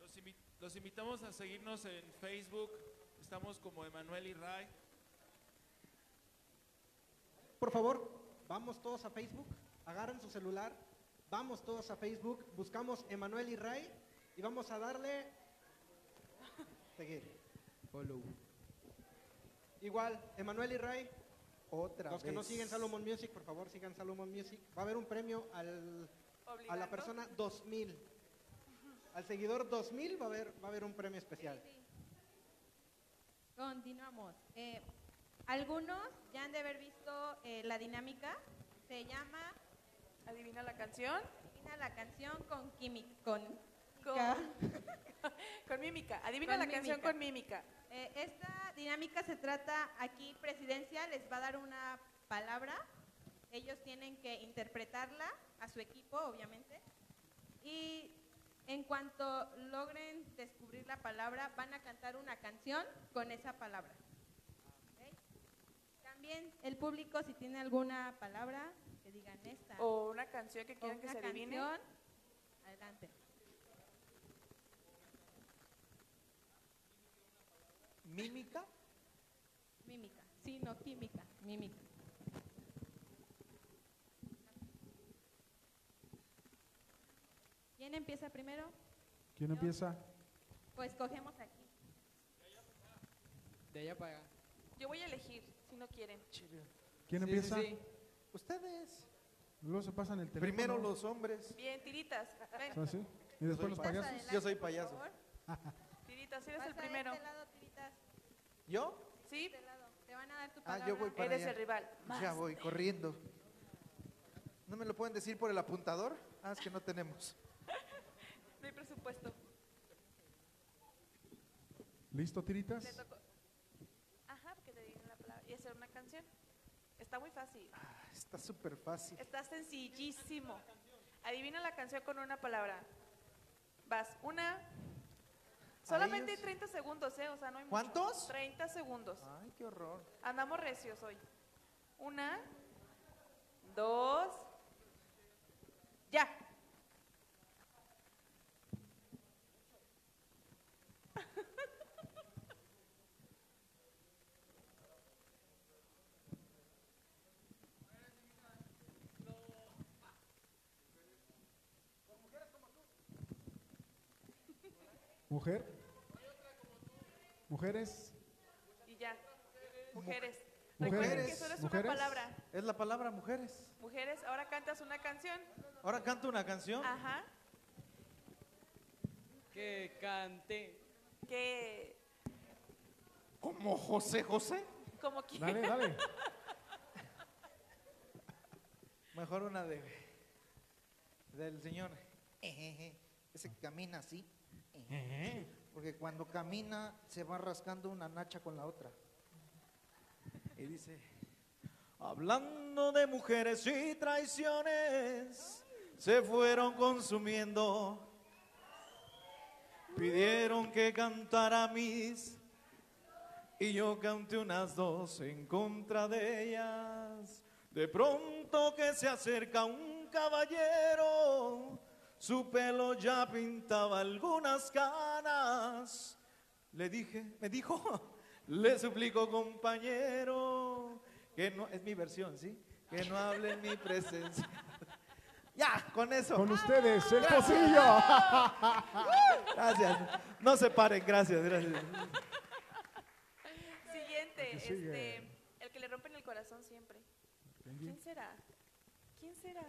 Los, invi- los invitamos a seguirnos en Facebook. Estamos como Emanuel y Ray. Por favor, vamos todos a Facebook, agarren su celular, vamos todos a Facebook, buscamos Emanuel y Ray y vamos a darle seguir. Follow. Igual, Emanuel y Ray, Otra los que no siguen Salomon Music, por favor sigan Salomon Music. Va a haber un premio al, a la persona 2000. Al seguidor 2000 va a haber, va a haber un premio especial. Continuamos. Eh, algunos ya han de haber visto eh, la dinámica. Se llama Adivina la canción. Adivina la canción con química. Con, Con, [laughs] con mímica. Adivina Con la canción con mímica. Eh, esta dinámica se trata aquí, presidencia les va a dar una palabra. Ellos tienen que interpretarla a su equipo, obviamente. Y en cuanto logren descubrir la palabra, van a cantar una canción con esa palabra. También el público, si tiene alguna palabra, que digan esta. O una canción que quieran que se adivine. canción, adelante. ¿Mímica? Mímica. Sí, no química, mímica. ¿Quién empieza primero? ¿Quién Yo. empieza? Pues cogemos aquí. De allá para acá. Yo voy a elegir, si no quieren. ¿Quién Sí, empieza? sí, sí. Ustedes. Luego se pasan el teléfono. Primero los hombres. Bien, tiritas. Ven, ¿Ah, sí? Y después los payasos. Adelante, Yo soy por payaso. favor. tiritas, eres el a primero. este lado, tiritas. ¿Yo? ¿Sí? Este lado. Te van a dar tu Ah, palabra. yo voy para Eres allá. el rival. Ya voy corriendo. ¿No me lo pueden decir por el apuntador? Ah, es que no tenemos. Presupuesto. ¿Listo, tiritas? Le tocó. Ajá, porque te adivinen la palabra. Y hacer una canción. Está muy fácil. Ah, Está súper fácil. Está sencillísimo. Adivina la canción con una palabra. Vas, una. Solamente hay ellos? 30 segundos, ¿eh? O sea, no hay mucho. ¿Cuántos? 30 segundos. Ay, qué horror. Andamos recios hoy. Una, dos, ya. ¿Mujer? ¿Mujeres? Y ya. Mujeres. Mujeres. Recuerden que solo es Mujeres. una palabra. Es la palabra mujeres. Mujeres, ahora cantas una canción. Ahora canto una canción. Ajá. Que cante. Que. Como José José. Como que. Dale, dale. [laughs] Mejor una de del señor. Ejeje, [laughs] Ese que camina así. Ejeje, [laughs] Porque cuando camina se va rascando una nacha con la otra. Y dice, hablando de mujeres y traiciones, se fueron consumiendo. Pidieron que cantara mis y yo canté unas dos en contra de ellas. De pronto que se acerca un caballero, su pelo ya pintaba algunas canas. Le dije, me dijo, [laughs] le suplico compañero, que no, es mi versión, ¿sí? Que no hable en mi presencia. Ya, con eso. Con ustedes, el pocillo. [laughs] [laughs] Gracias. No se paren, gracias, gracias. Siguiente, El que este, el que le rompen el corazón siempre. ¿Quién será? ¿Quién será?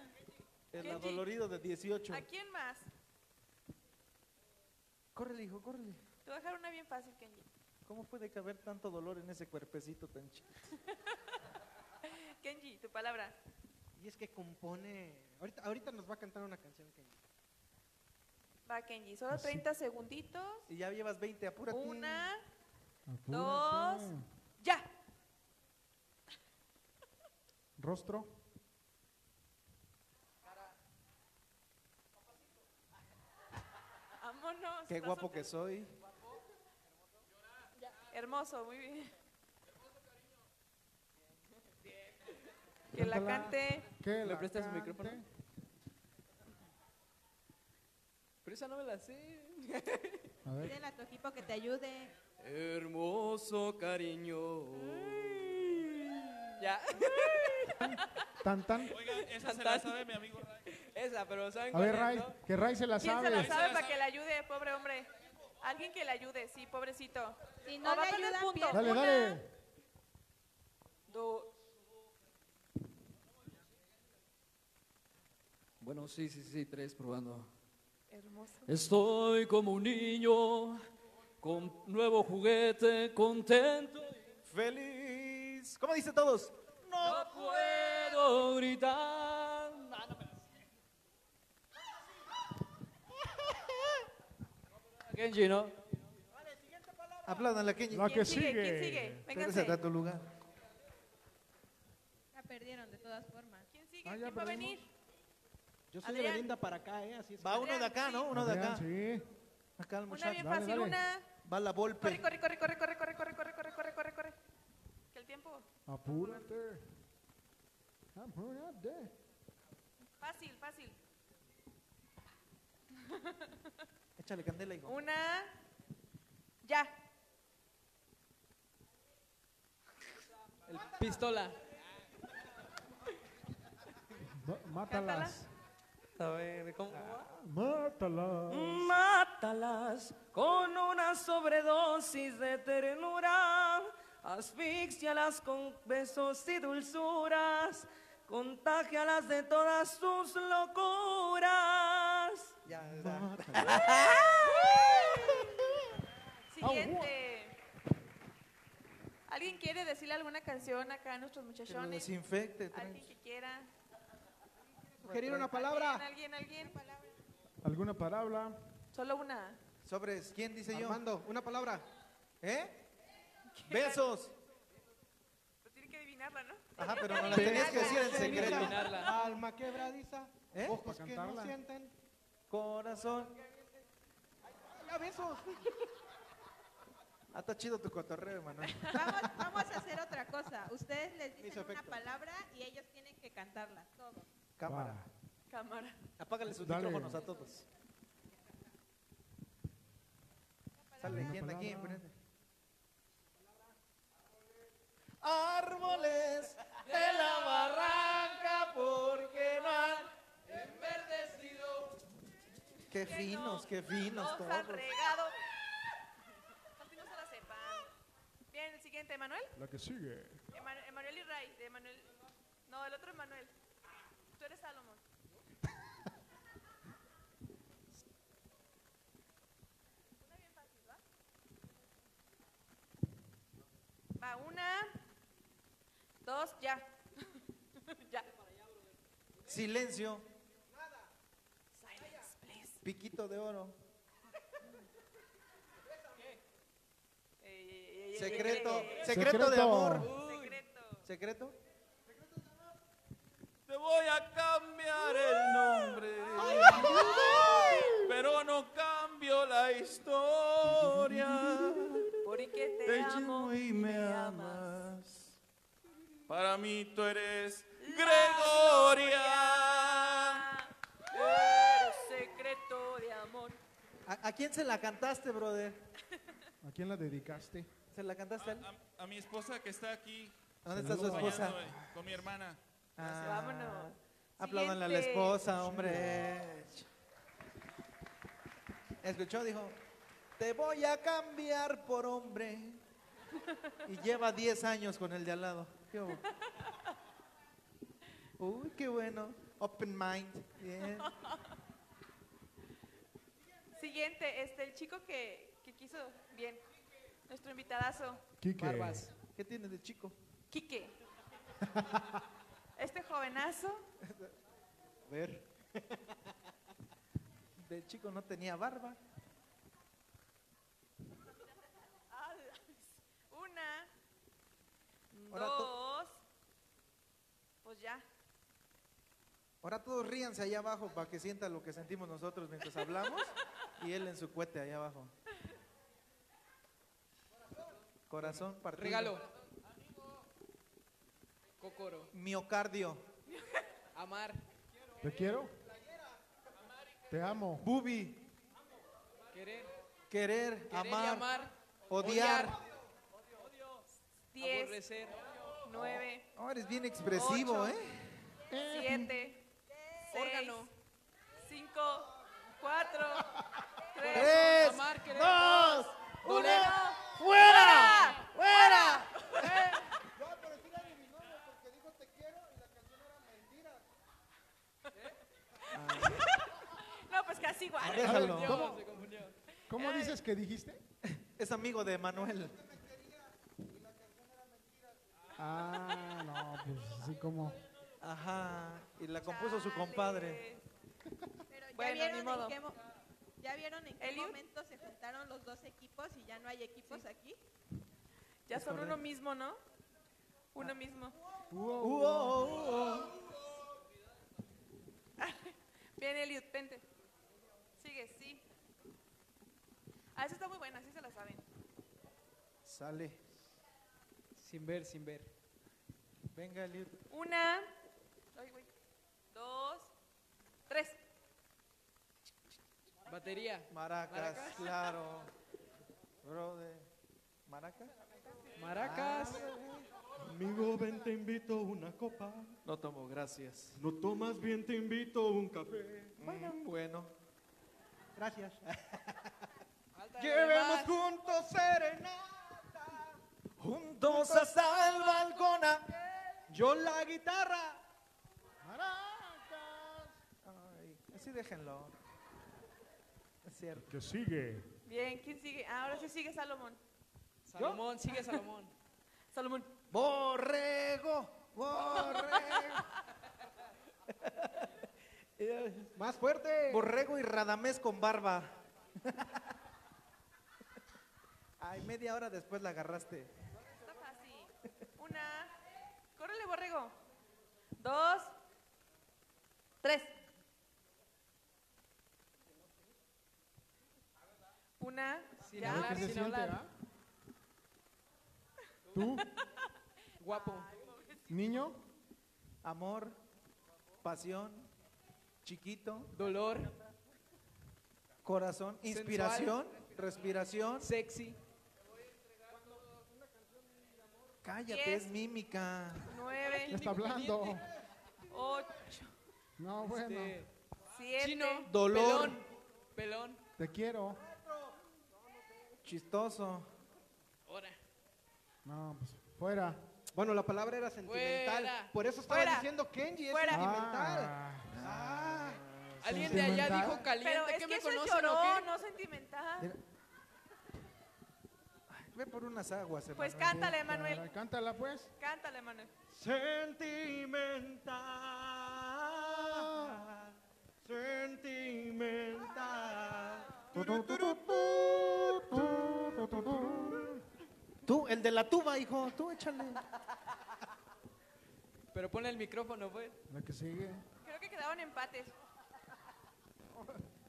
El Kenji. adolorido de 18. ¿A quién más? Córrele, hijo, córrele. Te voy a dejar una bien fácil, Kenji. ¿Cómo puede caber tanto dolor en ese cuerpecito tan chico? [laughs] Kenji, tu palabra. Y es que compone. Ahorita, ahorita nos va a cantar una canción, Kenji. Va, Kenji, solo Así. 30 segunditos. Y ya llevas 20, apúrate. Una, Apúrate. dos, ya. Rostro. Vámonos. Qué guapo que- que soy. Hermoso, muy bien. Que la cante. Que ¿Me la prestas su micrófono? Pero esa no me la sé. A ver. Pídele a tu equipo que te ayude. Hermoso cariño. Ya. Tan, tan. Oiga, esa se la sabe mi amigo Ray. Esa, pero ¿saben A ver, Ray, es, no? que Ray se la ¿Quién sabe. se la sabe para que le ayude, pobre hombre? Alguien que le ayude, sí, pobrecito. Si no va le a perder ayudan, puntos. pierde. Dale, Una, dale. dos. Bueno, sí, sí, sí, tres probando. Hermoso. Estoy como un niño con nuevo juguete, contento. Feliz. ¿Cómo dice todos? No puedo gritar. Ah, no me la. [laughs] Kenji, ¿no? Aplaudan la Kenji. La que ¿Quién sigue? sigue. ¿Quién sigue? Regresa a Vénganse. tu lugar. Ya perdieron de todas formas. ¿Quién sigue? Ah, ¿Quién va a venir? Yo soy de Adrián. Belinda para acá, ¿eh? Así es. Va uno de acá, ¿no? Uno de acá. Sí. Acá el Una muchacho. bien Dale, fácil, dale. una. Va la Corre, golpe. corre, corre, corre, corre, corre, corre, corre, corre, corre, corre, corre. Que el tiempo. Apúrate. Apúrate. Fácil, fácil. Échale candela, hijo. Una. Ya. El pistola. Mátalas. A ver, ¿cómo va? Mátalas. Mátalas con una sobredosis de ternura, asfixialas con besos y dulzuras, contagialas de todas sus locuras. Ya, ya. [laughs] Siguiente. ¿Alguien quiere decirle alguna canción acá a nuestros Que lo muchachones? desinfecte. ¿Alguien que quiera? Sugerir una palabra. ¿Alguien, alguien, alguien? ¿Alguna palabra? Solo una. Sobres, ¿quién dice yo? Armando, una palabra. ¿Eh? Besos. Pues tienen que adivinarla, ¿no? Ajá, pero no la tenías que decir en secreto. Alma quebradiza. ¿Eh? Ojos Pa' que no sienten. Corazón. Ya besos. Ah, está chido tu cotorreo, Manuel. Vamos, vamos a hacer otra cosa. Ustedes les dicen una palabra y ellos tienen que cantarla, todos. Cámara. Va. Cámara. Apágale sus Dale. micrófonos a todos. Sale, Una ¿quién de aquí? palabra. Enfrente. Árboles de la barranca, porque no han enverdecido. Qué finos, qué finos Nos todos. han regado. Así no se la sepan. Bien, el siguiente, Emanuel. La que sigue. Emanu- Emanuel y Ray. De Emanuel. No, el otro Emanuel. Tú eres Salomón. Una bien fácil, ¿va? Va, una. Dos, ya. [laughs] ya. Silencio, Silence, please. piquito de oro. Secreto, secreto de amor. Secreto. ¿Secreto? Te voy a cambiar el nombre. Pero no cambio la historia. Porque te, Te amo llamo y me amas. Para mí tú eres Gregoria. Eres secreto de amor. ¿A, a quién se la cantaste, brother? ¿A quién la dedicaste? ¿Se la cantaste a él? A, a mi esposa que está aquí. ¿Dónde está su esposa? Con mi hermana. Ah, Vámonos. A la esposa, hombre. Escuchó, dijo, te voy a cambiar por hombre. Y lleva 10 años con el de al lado. ¿Qué hubo? Uy, qué bueno. Open mind. Bien. Siguiente, este, el chico que, que quiso, bien, nuestro invitadazo, Quique. Barbas. ¿Qué tiene de chico? Quique. [laughs] Este jovenazo A ver. [laughs] De chico no tenía barba. Una, Ahora dos, pues ya. Ahora todos ríanse allá abajo para que sientan lo que sentimos nosotros mientras hablamos y él en su cohete allá abajo. Corazón partido. Regalo. Cocoro. Miocardio. Amar. ¿Te quiero? Te amo. Bubi. Querer. Querer, amar, amar. odiar. Diez, Aborrecer. nueve, Oh, eres bien expresivo, Ocho. ¿eh? siete, seis, Órgano. cinco, cuatro, tres, Tres, Amar, querer. dos, Doler. ¡Fuera! ¡Fuera! No, pues casi igual. Déjalo. ¿Cómo, Se confundió. cómo dices que dijiste? [laughs] Es amigo de Manuel. Ah, no, pues así como... Ajá. Y la compuso su compadre. Pero ya Bueno, vieron ni modo. en qué mo- ya vieron en qué Eliud. momento se juntaron los dos equipos y ya no hay equipos aquí. Ya Es son uno mismo, ¿no? Uno mismo. Uh, uo. oh, oh, oh. Bien, Eliud, vente. Sigue, sí. Ah, esa está muy buena, sí se la saben. Sale. Sin ver, sin ver. Venga, Eliud. Una, ay, güey, dos, tres. Batería. Maracas, Maracas. claro. Brother. ¿Maracas? Maracas. Amigo, ven, te invito una copa. No tomo, gracias. No tomas bien, te invito un café. Bueno, bueno. Gracias. [laughs] Llevemos además. juntos serenata, juntos hasta el balcón. Yo la guitarra. Ay, así déjenlo. Es cierto. Que sigue. Bien, ¿quién sigue? Ah, ahora sí sigue Salomón. Salomón, sigue Salomón. [laughs] Salomón. Borrego, borrego. [laughs] Más fuerte. borrego y radamés con barba. [laughs] Ay, media hora después la agarraste. Está fácil. Una, córrele, borrego. Dos, tres. Una, Sin ya. Hablar, qué se sin siente, hablar. ¿Tú, [laughs] Guapo. niño? Amor, pasión, chiquito, Dolor. corazón, inspiración, respiración. Sexy. Cállate, Diez. es mímica. Nueve, ¿Qué está hablando? ocho, No, bueno. Este, siete, chino. Dolor. Pelón. Pelón. Te quiero. Chistoso. Ahora. No, pues fuera. Bueno, la palabra era sentimental. Fuera. Por eso estaba Fuera. diciendo Kenji, es Fuera. sentimental. Ah, Ah. Alguien de allá dijo caliente. Pero es ¿Qué que me eso es conocen qué? no sentimental. Ve por unas aguas, Pues Emanuel. cántale, Manuel. Cántala, pues. Cántale, Manuel. Sentimental. Sentimental. Tú, el de la tuba, hijo, tú échale. Pero ponle el micrófono, pues. La que sigue. Creo que quedaron empates.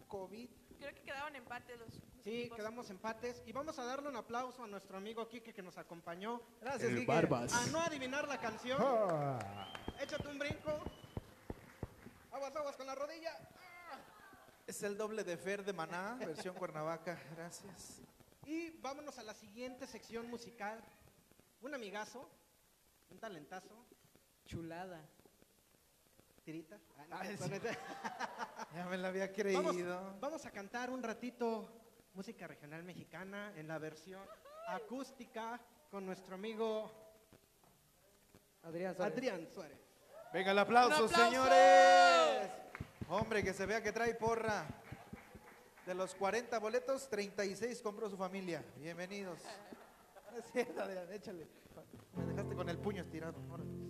COVID. Creo que quedaron empates los. los Sí, equipos. quedamos empates. Y vamos a darle un aplauso a nuestro amigo Kike que nos acompañó. Gracias, El Quique. Barbas. A no adivinar la canción, Ah, échate un brinco. Aguas, aguas con la rodilla. Es el doble de Fer de Maná, versión [laughs] Cuernavaca. Gracias. Y vámonos a la siguiente sección musical. Un amigazo, un talentazo, Chulada. Tirita. Ah, no, Ay, sí. [laughs] Ya me la había Vamos, creído. vamos a cantar un ratito música regional mexicana en la versión acústica con nuestro amigo Adrián Suárez. Adrián Suárez. Venga el aplauso, señores. Hombre, que se vea que trae porra. De los 40 boletos, 36 compró su familia. Bienvenidos. No es cierto, Adrián, échale. Me dejaste con el puño estirado. órale.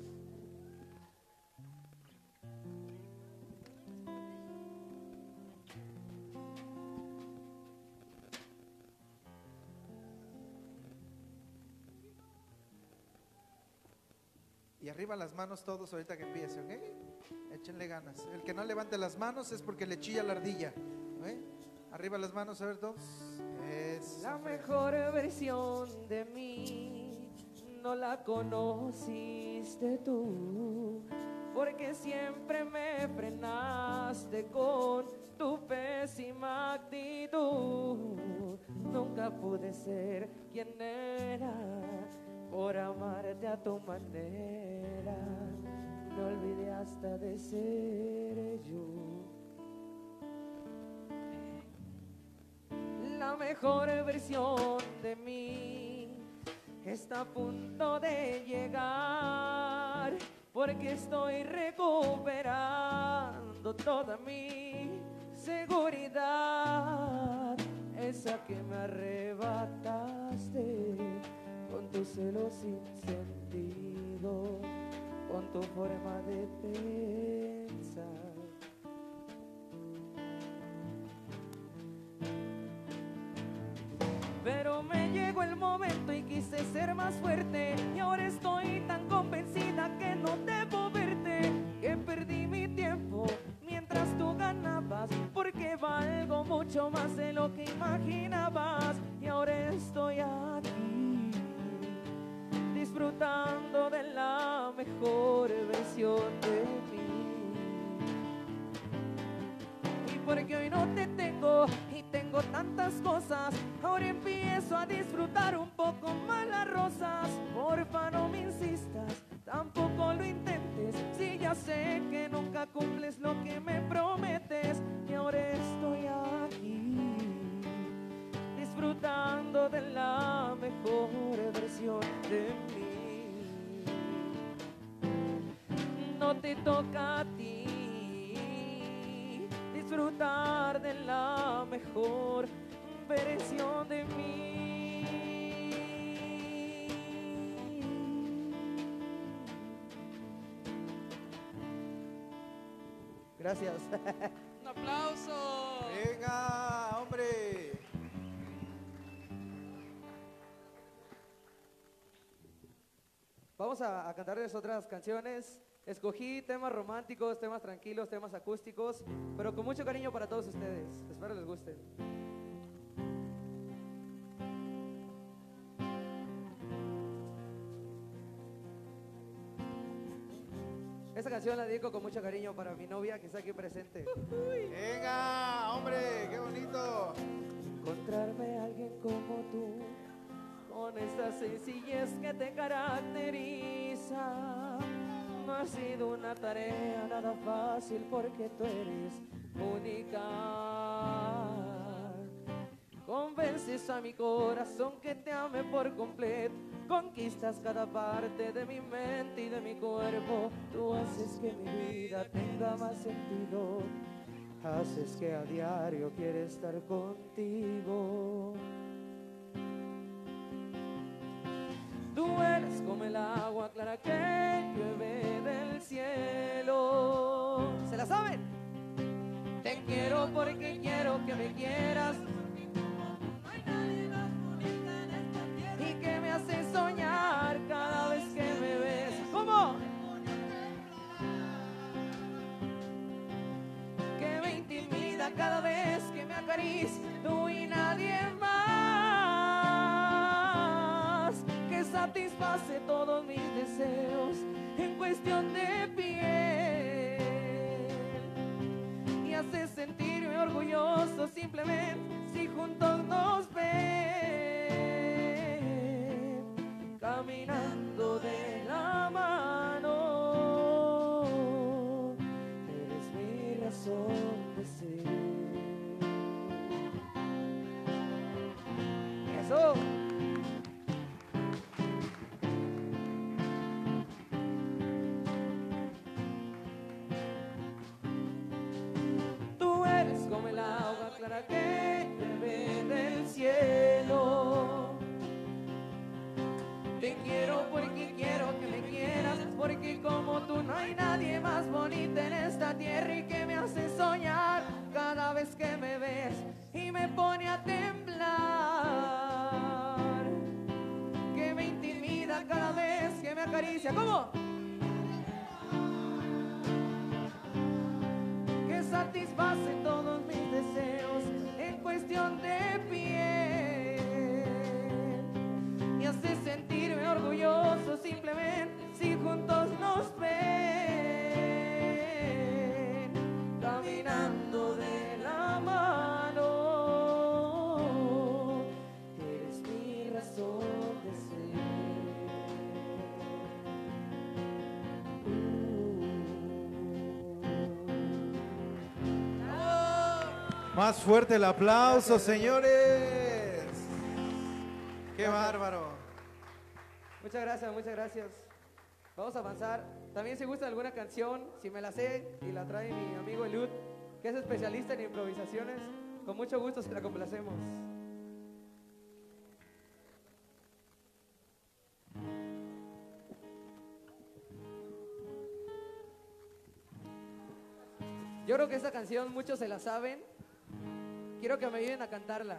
Y arriba las manos todos ahorita que empiece, ¿ok? Échenle ganas. El que no levante las manos es porque le chilla la ardilla. ¿ok? Arriba las manos, a ver todos. Eso. La mejor versión de mí no la conociste tú, porque siempre me frenaste con tu pésima actitud. Nunca pude ser quien era por amarte a tu manera. Me olvidé hasta de ser yo. la mejor versión de mí está a punto de llegar porque estoy recuperando toda mi seguridad esa que me arrebataste tu celo sin sentido con tu forma de pensar. Pero me llegó el momento y quise ser más fuerte Y ahora estoy tan convencida que no debo verte. Que perdí mi tiempo mientras tú ganabas Porque valgo mucho más de lo que imaginabas Y ahora estoy aquí Disfrutando de la mejor versión de mí y porque hoy no te tengo y tengo tantas cosas, ahora empiezo a disfrutar un poco más las rosas. Porfa, no me insistas, tampoco lo intentes, si ya sé que nunca cumples lo que me prometes. Y ahora estoy aquí, disfrutando de la mejor versión de mí. No te toca a ti disfrutar de la mejor versión de mí. Gracias. Un aplauso. Venga, hombre. Vamos a, a cantarles otras canciones. Escogí temas románticos, temas tranquilos, temas acústicos, pero con mucho cariño para todos ustedes. Espero les guste. Esta canción la dedico con mucho cariño para mi novia que está aquí presente. Venga, hombre, qué bonito. Encontrarme a alguien como tú, con esa sencillez que te caracteriza. No ha sido una tarea nada fácil porque tú eres única. Convences a mi corazón que te ame por completo. Conquistas cada parte de mi mente y de mi cuerpo. Tú haces que mi vida tenga más sentido. Haces que a diario quiera estar contigo. Tú eres como el agua clara que llueve del cielo. ¿Se la saben? Te quiero porque quiero que me quieras. Y que me hace soñar cada vez que me ves. ¿Cómo? Que me intimida cada vez que me acaricia satisface todos mis deseos en cuestión de piel. Y hace sentirme orgulloso simplemente si juntos nos ven. Acaricia. ¿Cómo? Más fuerte el aplauso, señores. Qué bárbaro. Muchas gracias, muchas gracias. Vamos a avanzar. También si gusta alguna canción, si me la sé y la trae mi amigo Elud, que es especialista en improvisaciones, con mucho gusto se la complacemos. Yo creo que esta canción muchos se la saben. Quiero que me ayuden a cantarla.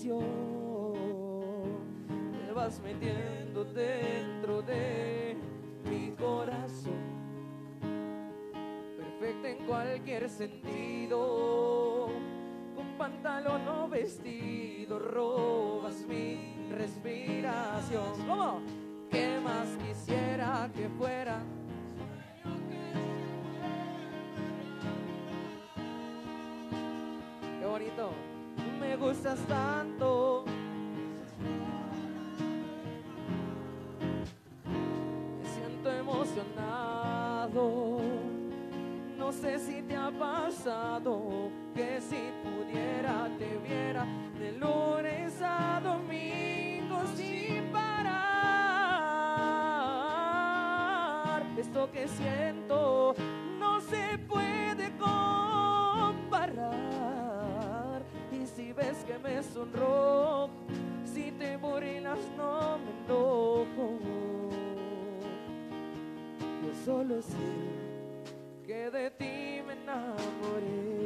atención. Te vas metiendo dentro de mi corazón, perfecta en cualquier sentido. Con pantalón o vestido robas mi respiración. ¿Cómo? ¿Qué más quisiera que fuera? Qué bonito. Me gustas tanto. Siento no se puede comparar. Y si ves que me sonrojo, si te burlas no me enojo. Yo solo sé que de ti me enamoré.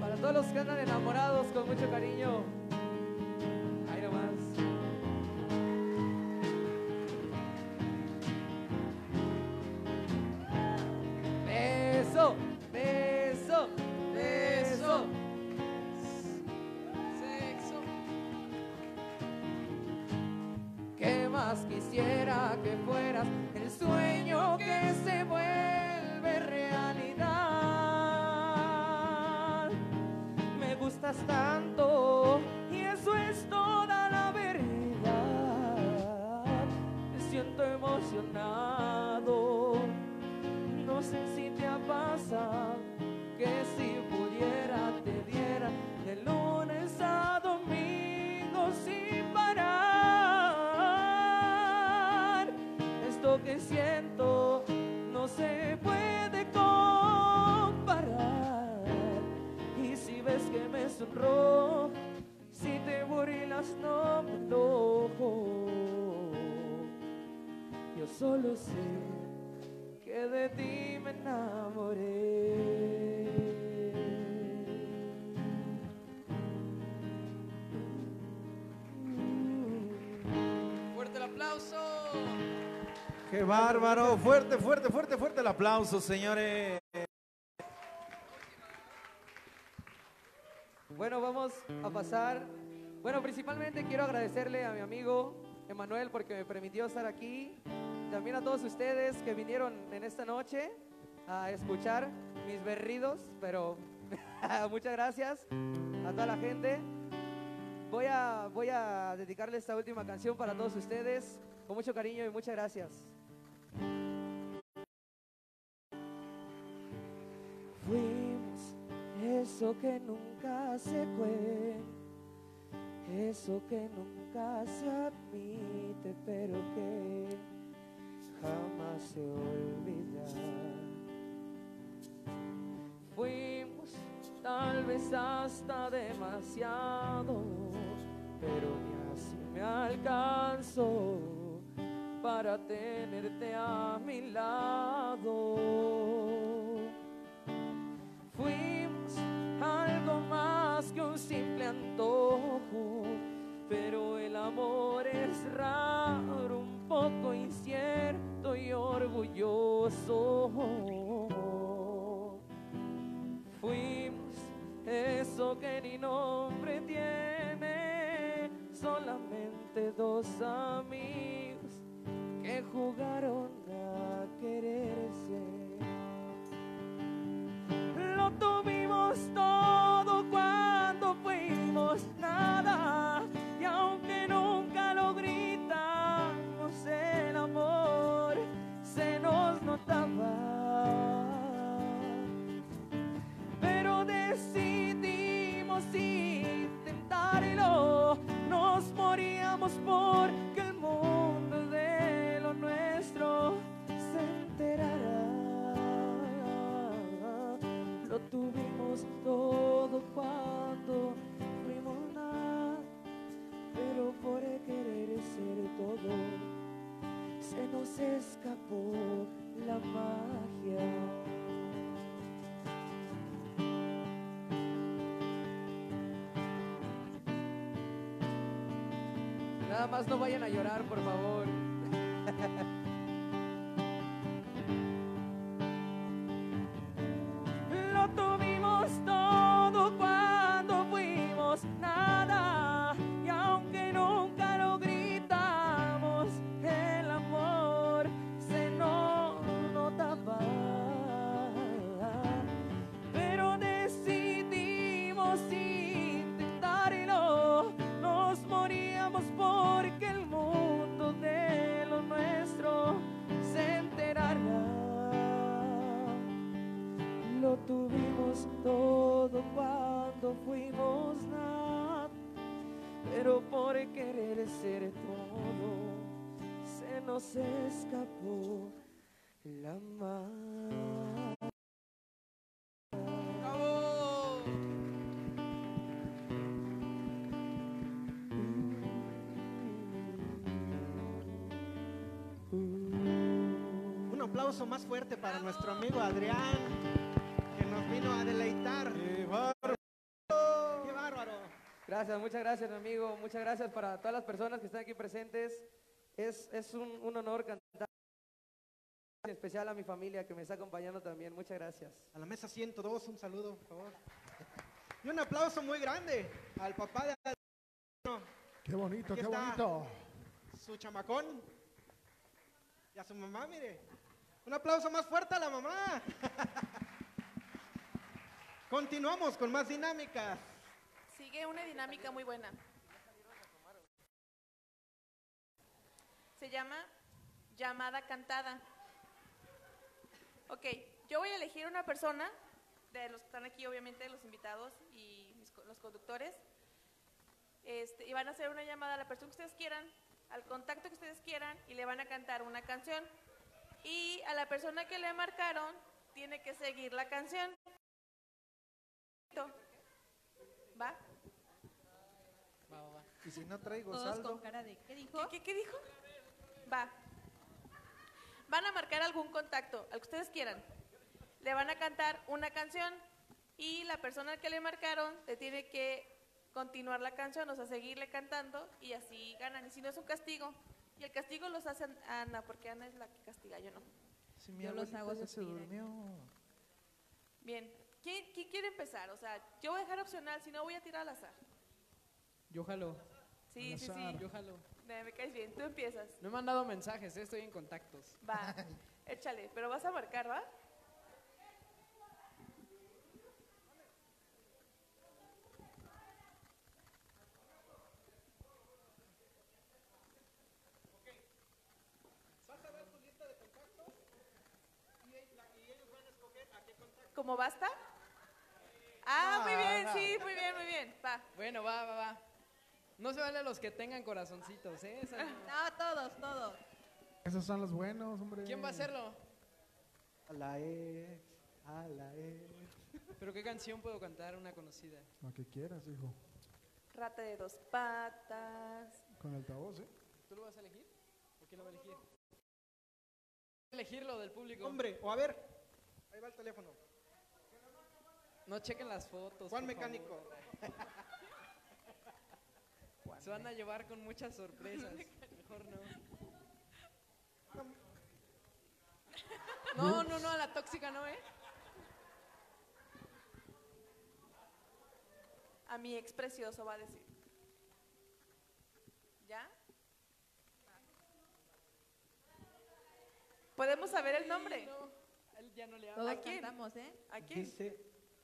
Para todos los que andan enamorados con mucho cariño, siento no se puede comparar. Y si ves que me sonrojo, si te burlas no me enojo. Yo solo sé Qué bárbaro. Fuerte, fuerte, fuerte, fuerte el aplauso, señores. Bueno, vamos a pasar. Bueno, principalmente quiero agradecerle a mi amigo Emanuel porque me permitió estar aquí. También a todos ustedes que vinieron en esta noche a escuchar mis berridos, pero [laughs] muchas gracias a toda la gente. Voy a, voy a dedicarle esta última canción para todos ustedes con mucho cariño y muchas gracias. Fuimos eso que nunca se fue, eso que nunca se admite, pero que jamás se olvida. Fuimos tal vez hasta demasiado, pero ni así me alcanzó para tenerte a mi lado. Fuimos algo más que un simple antojo, pero el amor es raro, un poco incierto y orgulloso. Fuimos eso que ni nombre tiene, solamente dos amigos jugaron a quererse. Lo tuvimos todo cuando fuimos nada y aunque nunca lo gritamos el amor se nos notaba. Pero decidimos intentarlo, nos moríamos porque el mundo tuvimos todo cuando fuimos nada, pero por querer ser todo se nos escapó la magia. Nada más no vayan a llorar, por favor. [laughs] pero por querer ser todo se nos escapó la mano. Un aplauso más fuerte para nuestro amigo Adrián, que nos vino a deleitar. ¡Qué bárbaro! ¡Qué bárbaro! Gracias, muchas gracias, mi amigo. Muchas gracias para todas las personas que están aquí presentes. Es, es un, un honor cantar. En especial a mi familia que me está acompañando también. Muchas gracias. A la mesa 102, un saludo, por favor. Y un aplauso muy grande al papá de. Qué bonito, Aquí qué está bonito. Su chamacón. Y a su mamá, mire. Un aplauso más fuerte a la mamá. [laughs] Continuamos con más dinámicas. Sigue una dinámica muy buena. Se llama llamada cantada. Ok, yo voy a elegir una persona, de los que están aquí obviamente, los invitados y los conductores, este, y van a hacer una llamada a la persona que ustedes quieran, al contacto que ustedes quieran, y le van a cantar una canción. Y a la persona que le marcaron tiene que seguir la canción. ¿Va? Y si no traigo Todos saldo. con cara de ¿qué dijo? ¿Qué, qué dijo? Va. Van a marcar algún contacto, al que ustedes quieran. Le van a cantar una canción y la persona al que le marcaron le tiene que continuar la canción, o sea, seguirle cantando y así ganan. Y si no es un castigo. Y el castigo los hace Ana, porque Ana es la que castiga, yo no. Si mi Yo los hago ya se sufrir. durmió. Bien. ¿Quién, quién quiere empezar? O sea, yo voy a dejar opcional, si no voy a tirar al azar. Yo jalo. Sí, Al sí, sí. Yo jalo. Me, me caes bien, tú empiezas. No me han dado mensajes, eh, estoy en contactos. Va, [laughs] échale, pero vas a marcar, ¿va? Vas a ver tu lista de contactos y, la- y ellos van a escoger a qué contacto. ¿Cómo basta? Ah, muy bien, Ah, sí, muy bien, muy bien. Va. Bueno, va, va, va. No se vale los que tengan corazoncitos, ¿eh? Esa no. [laughs] No, todos, todos. Esos son los buenos, hombre. ¿Quién va a hacerlo? A la ex, a la ex. ¿Pero qué canción puedo cantar? Una conocida. Lo que quieras, hijo. Rata de dos patas. Con altavoz, ¿eh? ¿Tú lo vas a elegir? ¿O quién lo va a elegir? Elegir lo del público. Hombre, o a ver, ahí va el teléfono. No chequen las fotos. Juan por Mecánico. favor. Se van a llevar con muchas sorpresas. Mejor no. No, no, no, a la tóxica no, ¿eh? A mi ex precioso va a decir. ¿Ya? ¿Podemos saber el nombre? No, él ya no le Todos. ¿A quién? cantamos, ¿eh? ¿A quién? Dice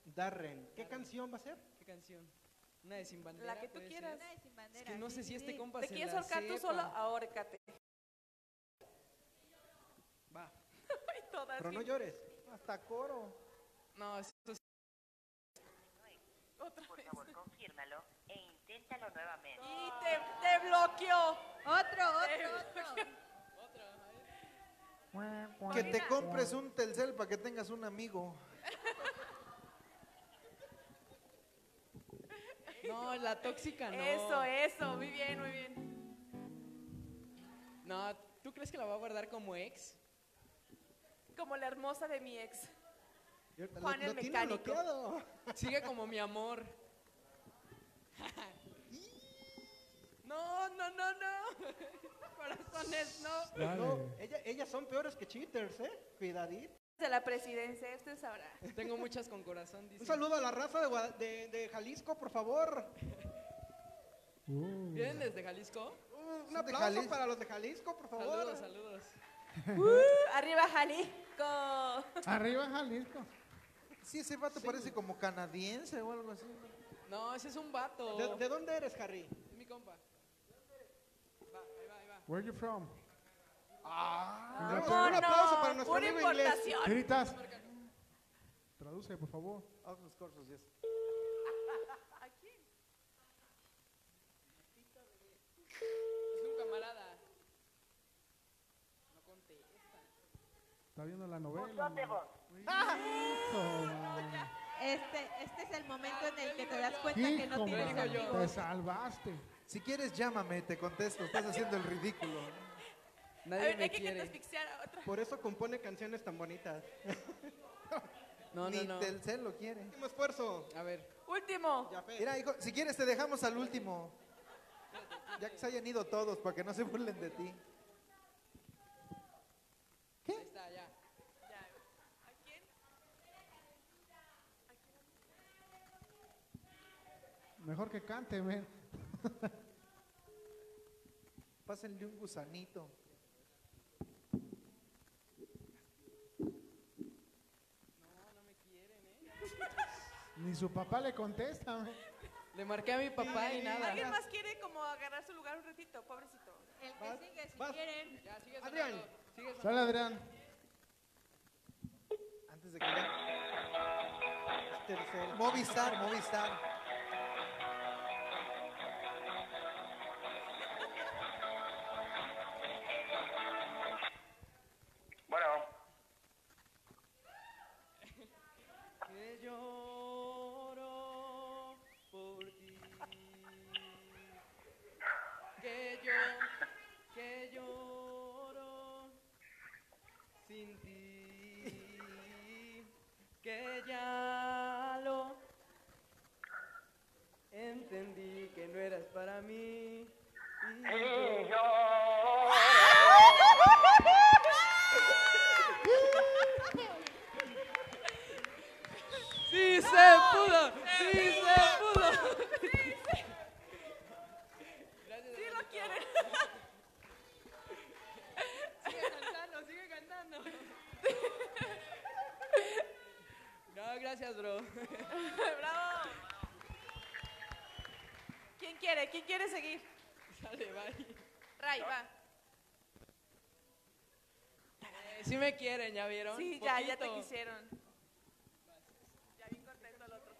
Darren. ¿Qué canción va a ser? ¿Qué canción? Una de Sin Bandera. La que tú quieras. ser? Una de sin Es bandera. que no sí, sé sí, si este sí. compa ¿Te se quieres ahorcar tú solo? Ahórcate. Va. [laughs] Todas Pero no llores. Hasta coro. No, eso es- Otra Por vez. favor, confírmalo e inténtalo nuevamente. Y te, te bloqueó. Otro, otro, otro. Que te compres un Telcel para que tengas un amigo. No, la tóxica no. Eso, eso. Muy bien, muy bien. No, ¿tú crees que la va a guardar como ex? Como la hermosa de mi ex. Lo- Juan el lo mecánico. Sigue como mi amor. [laughs] No, no, no, no. [laughs] Corazones, no. Dale. No, ella- ellas son peores que cheaters, ¿eh? Cuidadito. De la presidencia, esto es ahora. Tengo muchas con corazón, dice. Un saludo a la raza de, Gua- de- de Jalisco, por favor. Uh. ¿Vienen desde Jalisco? Uh, un de aplauso Jalisco. para los de Jalisco, por favor. Saludos, saludos. Uh, arriba Jalisco. Arriba Jalisco. Sí, ese vato parece como canadiense o algo así. No, ese es un vato. ¿De, de dónde eres, Harry? Es mi compa. Va, ahí va, ahí va. Where you from? Ah, No, un aplauso para no, nuestro pura amigo inglés. importación. Gritas. Traduce, por favor. Los cursos, yes. [laughs] ¿A quién? Es un camarada. No contesta. Está viendo la novela. man. Hijo. [laughs] Este, este es el momento en el que te das cuenta que no Hijo, tienes man. Te salvaste. Si quieres, llámame, te contesto. Estás haciendo el ridículo. A Nadie ver, me hay que quiere. asfixiara otra. Por eso compone canciones tan bonitas. No, no, Ni no. Telcel lo quiere. Último esfuerzo. A ver. Último. Mira, hijo, si quieres te dejamos al último. Ya que se hayan ido todos para que no se burlen de ti. Ahí está, ya. Ya. ¿A quién? Mejor que cante, men. Pásenle un gusanito. No, no me quieren, ¿eh? Ni su papá le contesta. Le marqué a mi papá y nada. ¿Alguien más quiere como agarrar su lugar un ratito? Pobrecito. El Vas, que sigue, si vas. quieren. Ya, sigue Adrián. Sigue. Sale, Adrián. Antes de que ya... Tercero. Movistar, Movistar. No eras para mí. Y yo- ¡Sí se pudo! ¡Sí se pudo! Gracias. Sí lo quieren. Sigue cantando, sigue cantando. No, gracias, bro. ¡Bravo! ¿Quién quiere? ¿Quién quiere seguir? [laughs] Sale, bye. Ray, va. Eh, sí me quieren, ¿ya vieron? Sí, ya, ya te quisieron. Ya bien contento el otro.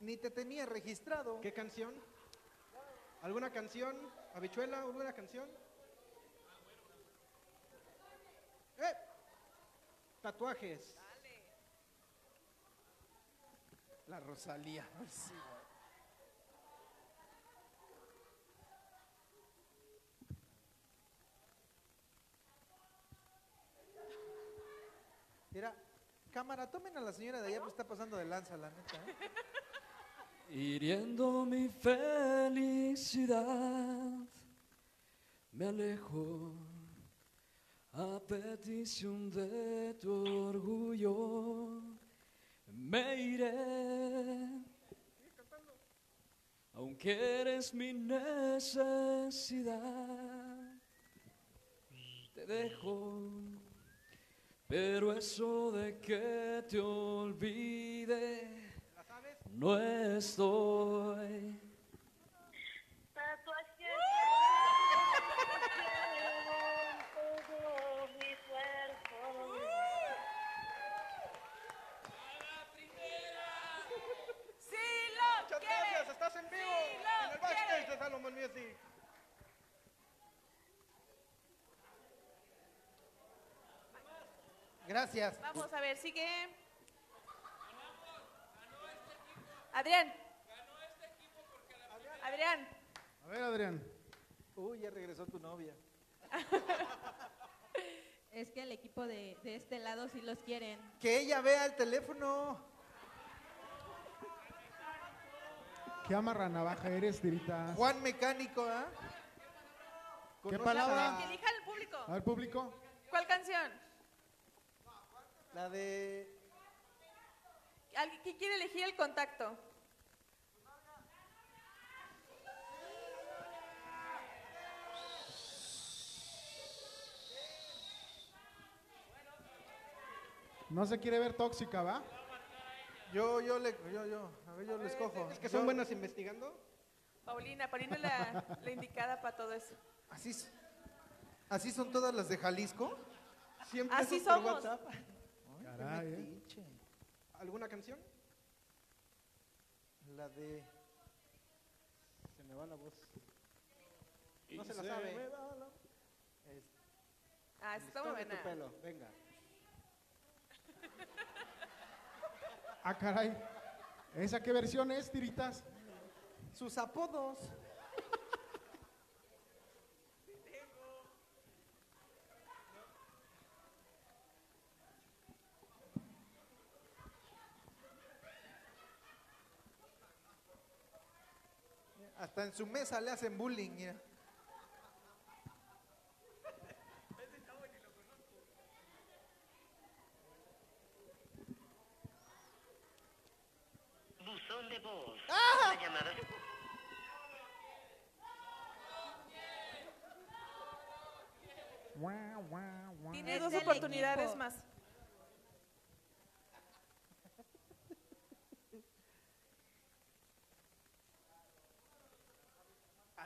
Ni te tenía registrado. ¿Qué canción? ¿Alguna canción? ¿Habichuela? ¿Alguna canción? ¡Eh! Tatuajes. La Rosalía. Sí, Mira, cámara, tomen a la señora de allá, pues está pasando de lanza, la neta. ¿eh? Hiriendo mi felicidad, me alejo a petición de tu orgullo. Me iré, aunque eres mi necesidad. Te dejo, pero eso de que te olvide no estoy. todo mi cuerpo. ¡Sí lo Muchas gracias, estás en vivo Sí en el backstage de Salomon Music. Gracias. Vamos a ver, sigue. Adrián. Adrián. A ver, Adrián. Uy, ya regresó tu novia. [laughs] Es que el equipo de, de este lado sí los quieren. Que ella vea el teléfono. ¿Qué amarra navaja eres, Tiritas? Juan Mecánico, ¿ah? ¿Qué ¿Conoces palabra? Que elija el público. A ver, público. ¿Cuál canción? La de. ¿Alguien quién quiere elegir el contacto? No se quiere ver tóxica, ¿va? Yo, yo le. Yo, yo. A ver, yo les cojo. Es que son Yo- buenos investigando. Paulina, Paulina es la, [laughs] la indicada para todo eso. Así, así son todas las de Jalisco. Siempre Así es por somos. WhatsApp. Caray, ¿eh? metiche. ¿Alguna canción? La de. Se me va la voz. Y No se la sabe. me va la- Es- Ah, está muy tu buena. pelo, venga. Ah, caray. ¿Esa qué versión es, Tiritas? Sus apodos. Hasta en su mesa le hacen bullying. mira. Buzón de voz. ¡Ah! La llamada Guau, guau, guau. Tiene Es dos del oportunidades equipo. más.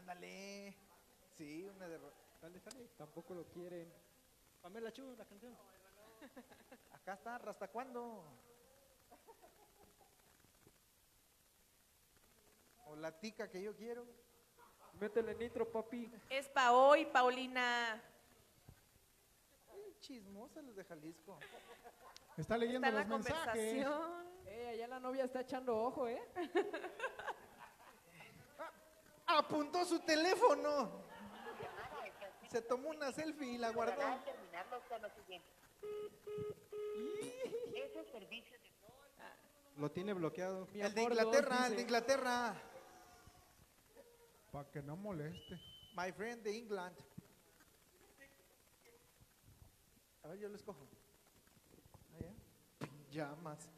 Ándale. Sí, una de. Dale, dale. Tampoco lo quieren. Pamela Chu, la canción. Acá está, ¿hasta cuándo? O la tica que yo quiero. Métele nitro, papi. Es pa' hoy, Paulina. Ay, Chismosas los de Jalisco. Está leyendo Está en la los mensajes. conversación. Eh, allá la novia está echando ojo, ¿eh? [laughs] Apuntó su teléfono. Se tomó una selfie y la guardó. Con lo Lo tiene bloqueado. Mi El de Inglaterra, el de. Inglaterra. Para que no moleste. My friend de England. A ver, yo les cojo. Allá. Llamas.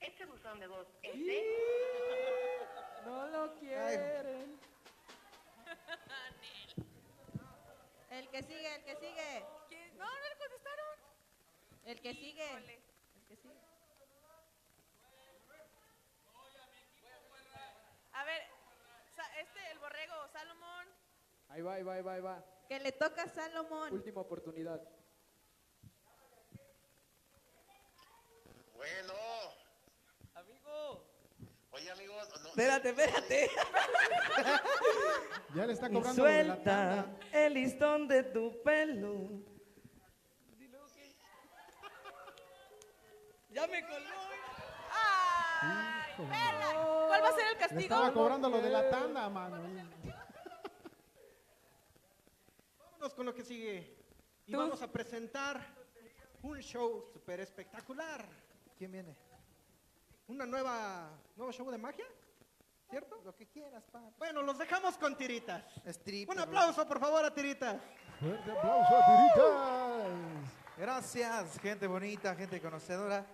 Este buzón de voz es de No lo quieren. [laughs] El que sigue, el que sigue. ¿Quién? No, no le contestaron. El que sigue. El que sigue. A ver, este, el borrego, Salomón. Ahí va, ahí va, ahí va, ahí va. Que le toca a Salomón. Última oportunidad. Bueno. Oye amigos, no- Espérate, espérate. Ya le está cobrando lo de la suelta tanda. el listón de tu pelo. Ya me colgó. Híjole. ¿Cuál va a ser el Le castigo? estaba cobrando lo de la tanda, mano. Vámonos con lo que sigue. Y Tú. vamos a presentar un show súper espectacular. ¿Quién viene? Una nueva, nuevo show de magia, ¿cierto? Lo que quieras, pa. Bueno, los dejamos con tiritas. Stripper. Un aplauso, por favor, a tiritas. Fuerte aplauso a Tiritas. Gracias, gente bonita, gente conocedora.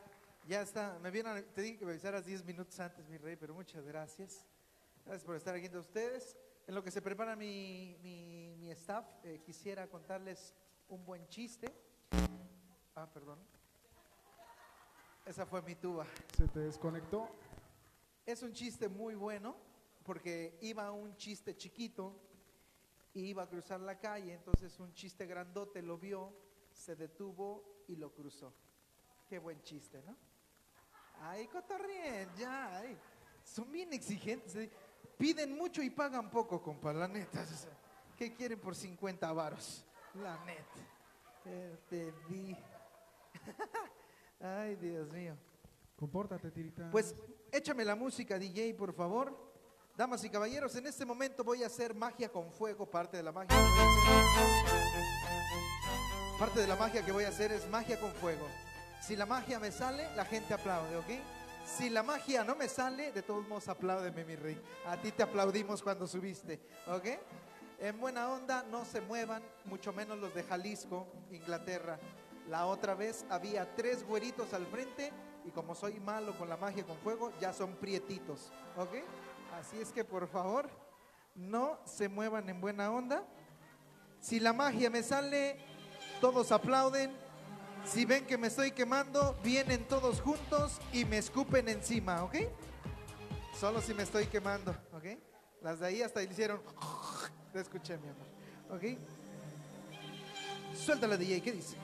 Ya está, me vieron, te dije que me avisaras 10 minutos antes, mi rey, pero muchas gracias. Gracias por estar aquí entre ustedes. En lo que se prepara mi, mi, mi staff, eh, quisiera contarles un buen chiste. Ah, perdón. Esa fue mi tuba. Se te desconectó. Es un chiste muy bueno porque iba un chiste chiquito y iba a cruzar la calle, entonces un chiste grandote lo vio, se detuvo y lo cruzó. Qué buen chiste, ¿no? Ay, cotorrien, ya, ay. Son bien exigentes. eh. Piden mucho y pagan poco, compa, la neta. ¿Qué quieren por 50 varos? La neta. Eh, te vi. [laughs] ay, Dios mío. Compórtate, Tiritas. Pues échame la música, DJ, por favor. Damas y caballeros, en este momento voy a hacer magia con fuego, parte de la magia. que voy a hacer. Parte de la magia que voy a hacer es magia con fuego. Si la magia me sale, la gente aplaude, ¿ok? Si la magia no me sale, de todos modos apláudeme, mi rey. A ti te aplaudimos cuando subiste, ¿ok? En buena onda, no se muevan, mucho menos los de Jalisco, Inglaterra. La otra vez había tres güeritos al frente y como soy malo con la magia con fuego, ya son prietitos, ¿ok? Así es que por favor, no se muevan en buena onda. Si la magia me sale, todos aplauden. Si ven que me estoy quemando, vienen todos juntos y me escupen encima, ¿ok? Solo si me estoy quemando, ¿ok? Las de ahí hasta hicieron... Te escuché, mi amor, ¿ok? Suéltala, DJ, ¿qué dice?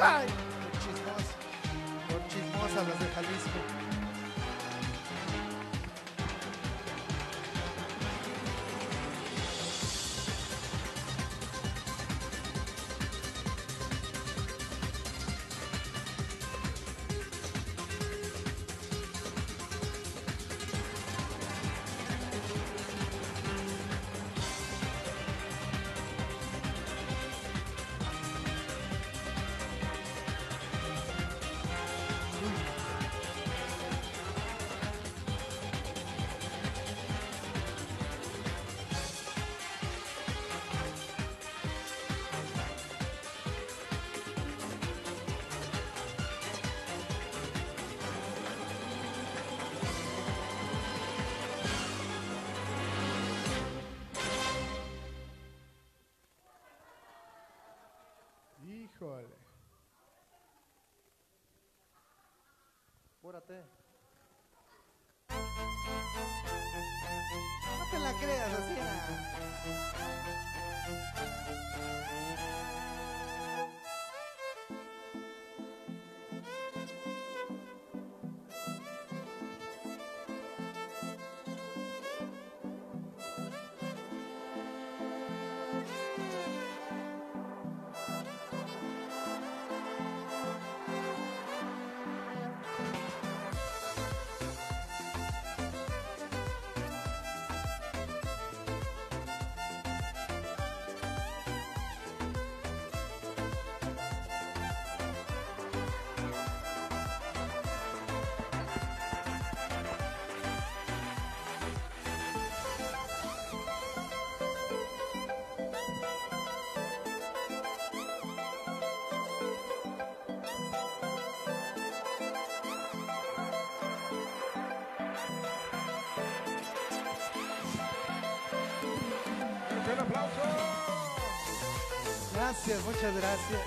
¡Ay! Por chismosa. Por chismosa las de Jalisco. Creas, ¡Un aplauso! Gracias, muchas gracias.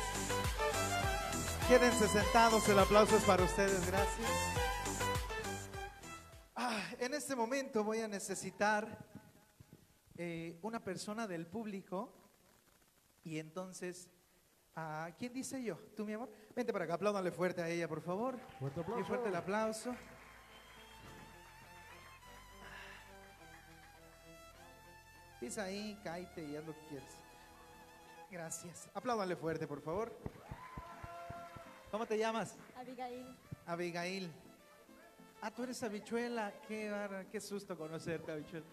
Quédense sentados, el aplauso es para ustedes, gracias. Ah, en este momento voy a necesitar eh, una persona del público y entonces, ah, ¿quién dice yo? ¿Tú, mi amor? Vente para acá, apláudale fuerte a ella, por favor. Fuerte Y aplauso. fuerte el aplauso. Ahí, cáete y haz lo que quieras. Gracias. Apláudale fuerte, por favor. ¿Cómo te llamas? Abigail, Abigail. Ah, tú eres Habichuela. Qué, barra- qué susto conocerte, Habichuela.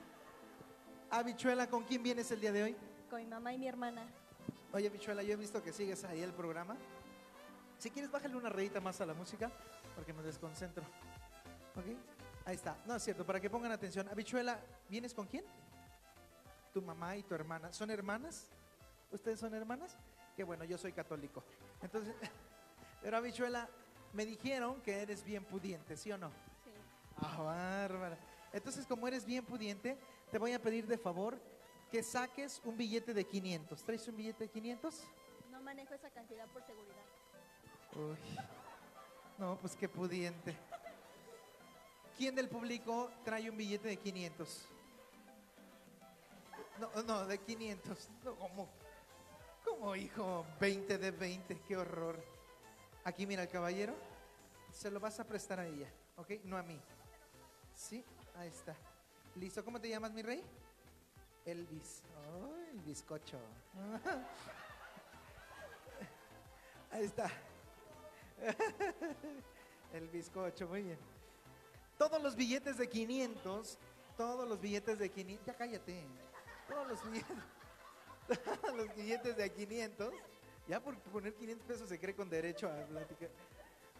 Habichuela, ¿con quién vienes el día de hoy? con mi mamá y mi hermana. Oye, Habichuela, yo he visto que sigues ahí el programa. Si quieres, bájale una rayita más a la música, porque me desconcentro. ¿Ok? Ahí está. No, es cierto, para que pongan atención. Habichuela, ¿vienes con quién? Tu mamá y tu hermana. ¿Son hermanas? ¿Ustedes son hermanas? Qué bueno, yo soy católico. Entonces, [laughs] pero Habichuela, me dijeron que eres bien pudiente, ¿sí o no? Sí. Ah, bárbara. Entonces, como eres bien pudiente, te voy a pedir de favor que saques un billete de 500. ¿Traes un billete de 500? No manejo esa cantidad por seguridad. Uy. No, pues qué pudiente. ¿Quién del público trae un billete de 500? No, no, de 500. No, ¿cómo? ¿Cómo, hijo? 20 de 20, qué horror. Aquí mira el caballero. Se lo vas a prestar a ella, ¿ok? No a mí. Sí, ahí está. Listo, ¿cómo te llamas, mi rey? Elvis. Ay, el bizcocho. [laughs] Ahí está. [laughs] El bizcocho, muy bien. Todos los billetes de 500, todos los billetes de 500, ya cállate. Todos los billetes, [laughs] los billetes de 500, ya por poner 500 pesos se cree con derecho a platicar.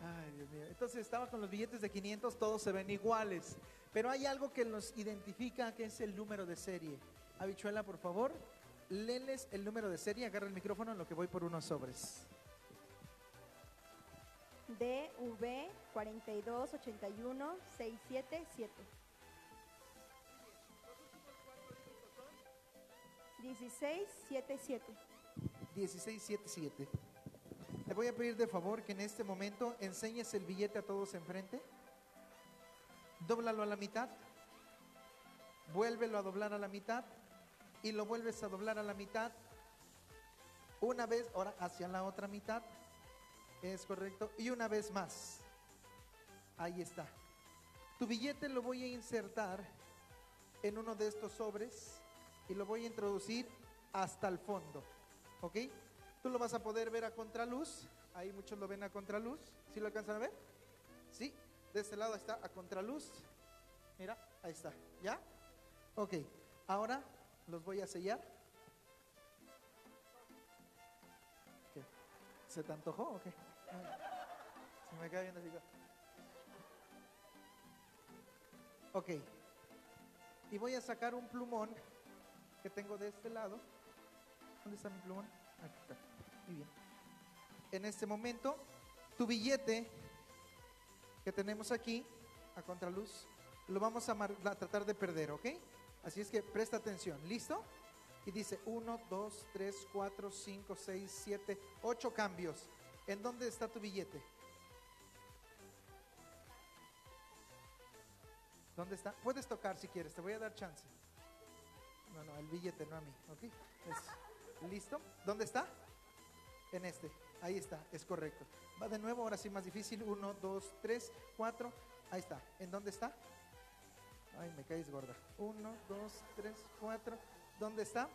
Ay, Dios mío. Entonces estaba con los billetes de 500, todos se ven iguales. Pero hay algo que los identifica, que es el número de serie. Habichuela, por favor, léeles el número de serie, agarra el micrófono en lo que voy por unos sobres. DV 4281 1677. 1677. Le voy a pedir de favor que en este momento enseñes el billete a todos enfrente. Dóblalo a la mitad. Vuélvelo a doblar a la mitad. Y lo vuelves a doblar a la mitad. Una vez, ahora hacia la otra mitad. Es correcto. Y una vez más. Ahí está. Tu billete lo voy a insertar en uno de estos sobres y lo voy a introducir hasta el fondo. ¿Ok? Tú lo vas a poder ver a contraluz. Ahí muchos lo ven a contraluz. ¿Sí lo alcanzan a ver? Sí. De este lado está a contraluz. Mira, ahí está. ¿Ya? Ok. Ahora los voy a sellar. ¿Se te antojó o qué? Se me cae viendo así. Ok. Y voy a sacar un plumón que tengo de este lado. ¿Dónde está mi plumón? Aquí está. Muy bien. En este momento, tu billete que tenemos aquí, a contraluz, lo vamos a, a tratar de perder, ¿ok? Así es que presta atención. ¿Listo? Y dice 1, 2, 3, 4, 5, 6, 7, 8 cambios. ¿En dónde está tu billete? ¿Dónde está? Puedes tocar si quieres, te voy a dar chance. No, no, el billete, no a mí, ¿ok? Es- ¿Listo? ¿Dónde está? En este. Ahí está, es correcto. Va de nuevo, ahora sí más difícil. Uno, dos, tres, cuatro. Ahí está. ¿En dónde está? Ay, me caes gorda. Uno, dos, tres, cuatro. ¿Dónde está?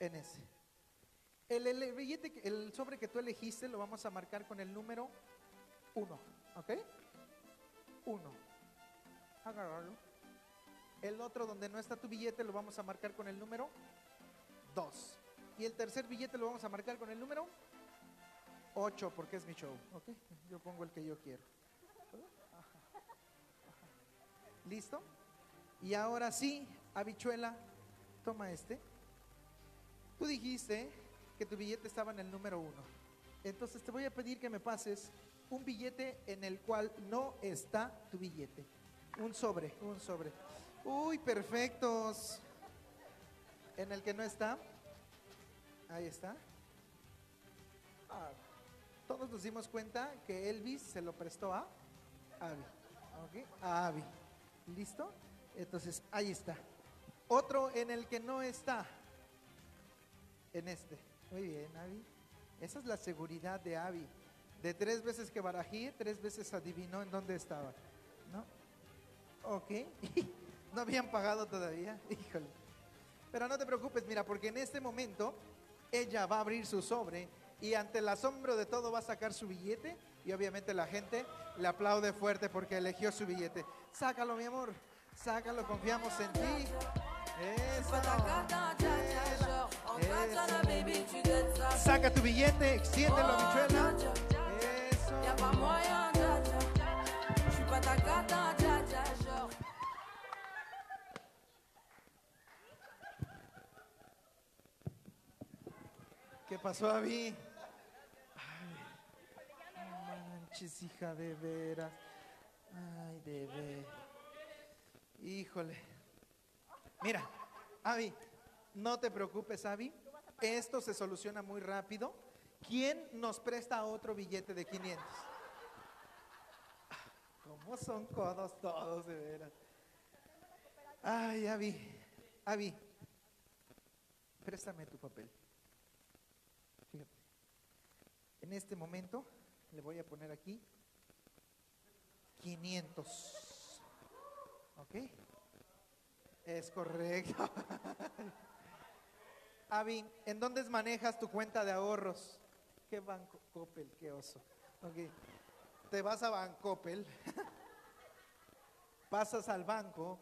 En ese. El, el billete, el sobre que tú elegiste lo vamos a marcar con el número uno, ¿ok? Uno. Agárralo. El otro donde no está tu billete lo vamos a marcar con el número 2. Y el tercer billete lo vamos a marcar con el número 8 porque es mi show, ¿ok? Yo pongo el que yo quiero. ¿Listo? Y ahora sí, habichuela, toma este. Tú dijiste que tu billete estaba en el número 1. Entonces te voy a pedir que me pases un billete en el cual no está tu billete. Un sobre, un sobre. Uy, perfectos. En el que no está. Ahí está. Ah, todos nos dimos cuenta que Elvis se lo prestó a Abby. ¿Ok? A Abby. ¿Listo? Entonces, ahí está. Otro en el que no está. En este. Muy bien, Abby. Esa es la seguridad de Abby. De tres veces que barajé, tres veces adivinó en dónde estaba. ¿No? Ok. [laughs] no habían pagado todavía. [laughs] Híjole. Pero no te preocupes, mira, porque en este momento ella va a abrir su sobre y ante el asombro de todo va a sacar su billete y obviamente la gente le aplaude fuerte porque eligió su billete. Sácalo, mi amor. Sácalo, confiamos en ti. Eso. Eso. Saca tu billete, extiéndelo, habichuela. Eso. ¿Qué pasó, Abby? Ay, manches, hija de veras. Ay, veras. Híjole. Mira, Abby, no te preocupes, Abby. Esto se soluciona muy rápido. ¿Quién nos presta otro billete de 500? ¿Cómo son codos todos, de veras? Ay, Abby, Abby, préstame tu papel. En este momento le voy a poner aquí 500. ¿Ok? Es correcto. [laughs] Avi, ¿en dónde manejas tu cuenta de ahorros? ¿Qué banco? Coppel, qué oso. Ok. Te vas a Bancoppel, [laughs] pasas al banco,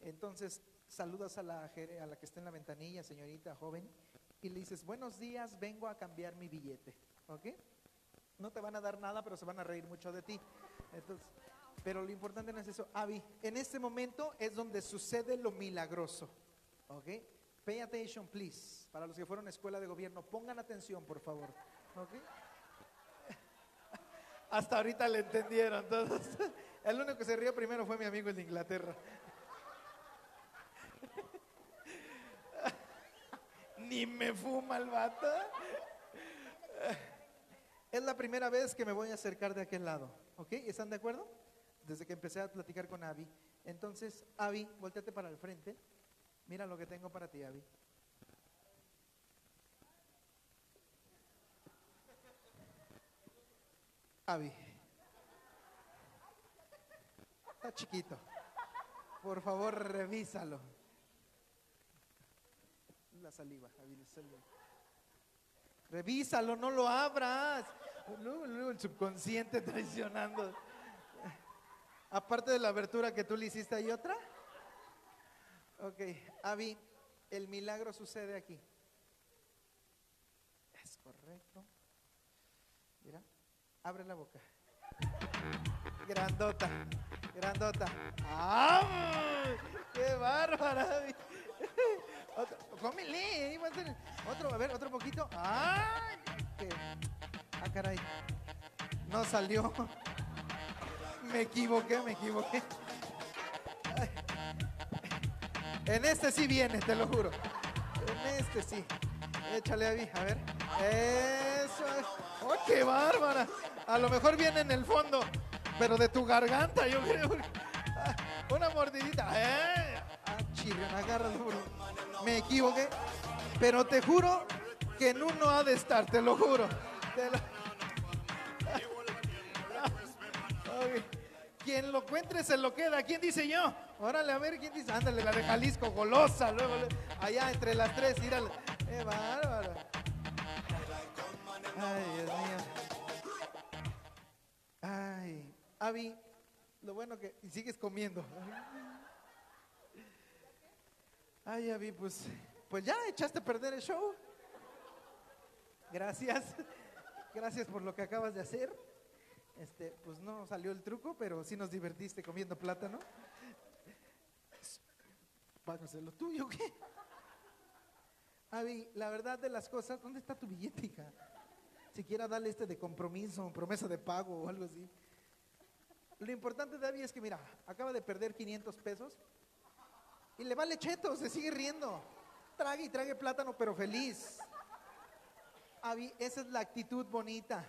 entonces saludas a la, a la que está en la ventanilla, señorita joven, y le dices, buenos días, vengo a cambiar mi billete. ¿Ok? No te van a dar nada, pero se van a reír mucho de ti. Entonces, pero lo importante no es eso. Avi, en este momento es donde sucede lo milagroso. ¿Ok? Pay attention, please. Para los que fueron a escuela de gobierno, pongan atención, por favor. ¿Ok? [laughs] Hasta ahorita le entendieron todos. [laughs] El único que se rió primero fue mi amigo el de Inglaterra. [laughs] Ni me fuma el vato. Es la primera vez que me voy a acercar de aquel lado. ¿Ok? ¿Están de acuerdo? Desde que empecé a platicar con Abby. Entonces, Abby, volteate para el frente. Mira lo que tengo para ti, Abby. Abby. Está chiquito. Por favor, revísalo. La saliva, Abby, la saliva. Revísalo, no lo abras. Luego, el subconsciente traicionando. Aparte de la abertura que tú le hiciste, ¿hay otra? Ok, Avi, el milagro sucede aquí. Es correcto. Abre la boca. Grandota, grandota. ¡Ah! ¡Qué bárbara! [laughs] Cómele, a otro, a ver, otro poquito. ¡Ay! qué- Ah, caray. No salió. [laughs] Me equivoqué, me equivoqué. En este sí viene, te lo juro. En este sí. Échale, Abby, a ver. Eso es. ¡Oh, qué bárbara! A lo mejor viene en el fondo, pero de tu garganta, yo creo. Ah, Una mordidita. ¿eh? Ah, chirrión, agárralo, bro. Me equivoqué. Pero te juro que en uno ha de estar, te lo juro. Te lo- Ok. Quien lo encuentre se lo queda. ¿Quién dice yo? Órale, a ver, ¿quién dice? Ándale, la de Jalisco, golosa. Allá entre las tres, mírale. ¡Qué bárbaro! Ay, Dios mío. Ay, Avi, lo bueno que y sigues comiendo. Ay, Avi, pues, pues ya echaste a perder el show. Gracias. Gracias por lo que acabas de hacer. Este, pues no salió el truco, pero sí nos divertiste comiendo plátano. Hacer lo tuyo, ¿qué? Avi, la verdad de las cosas, ¿dónde está tu billete, hija? Siquiera dale este de compromiso, promesa de pago o algo así. Lo importante de Avi es que, mira, acaba de perder 500 pesos y le vale cheto, se sigue riendo. Trague y trague plátano, pero feliz. Avi, esa es la actitud bonita,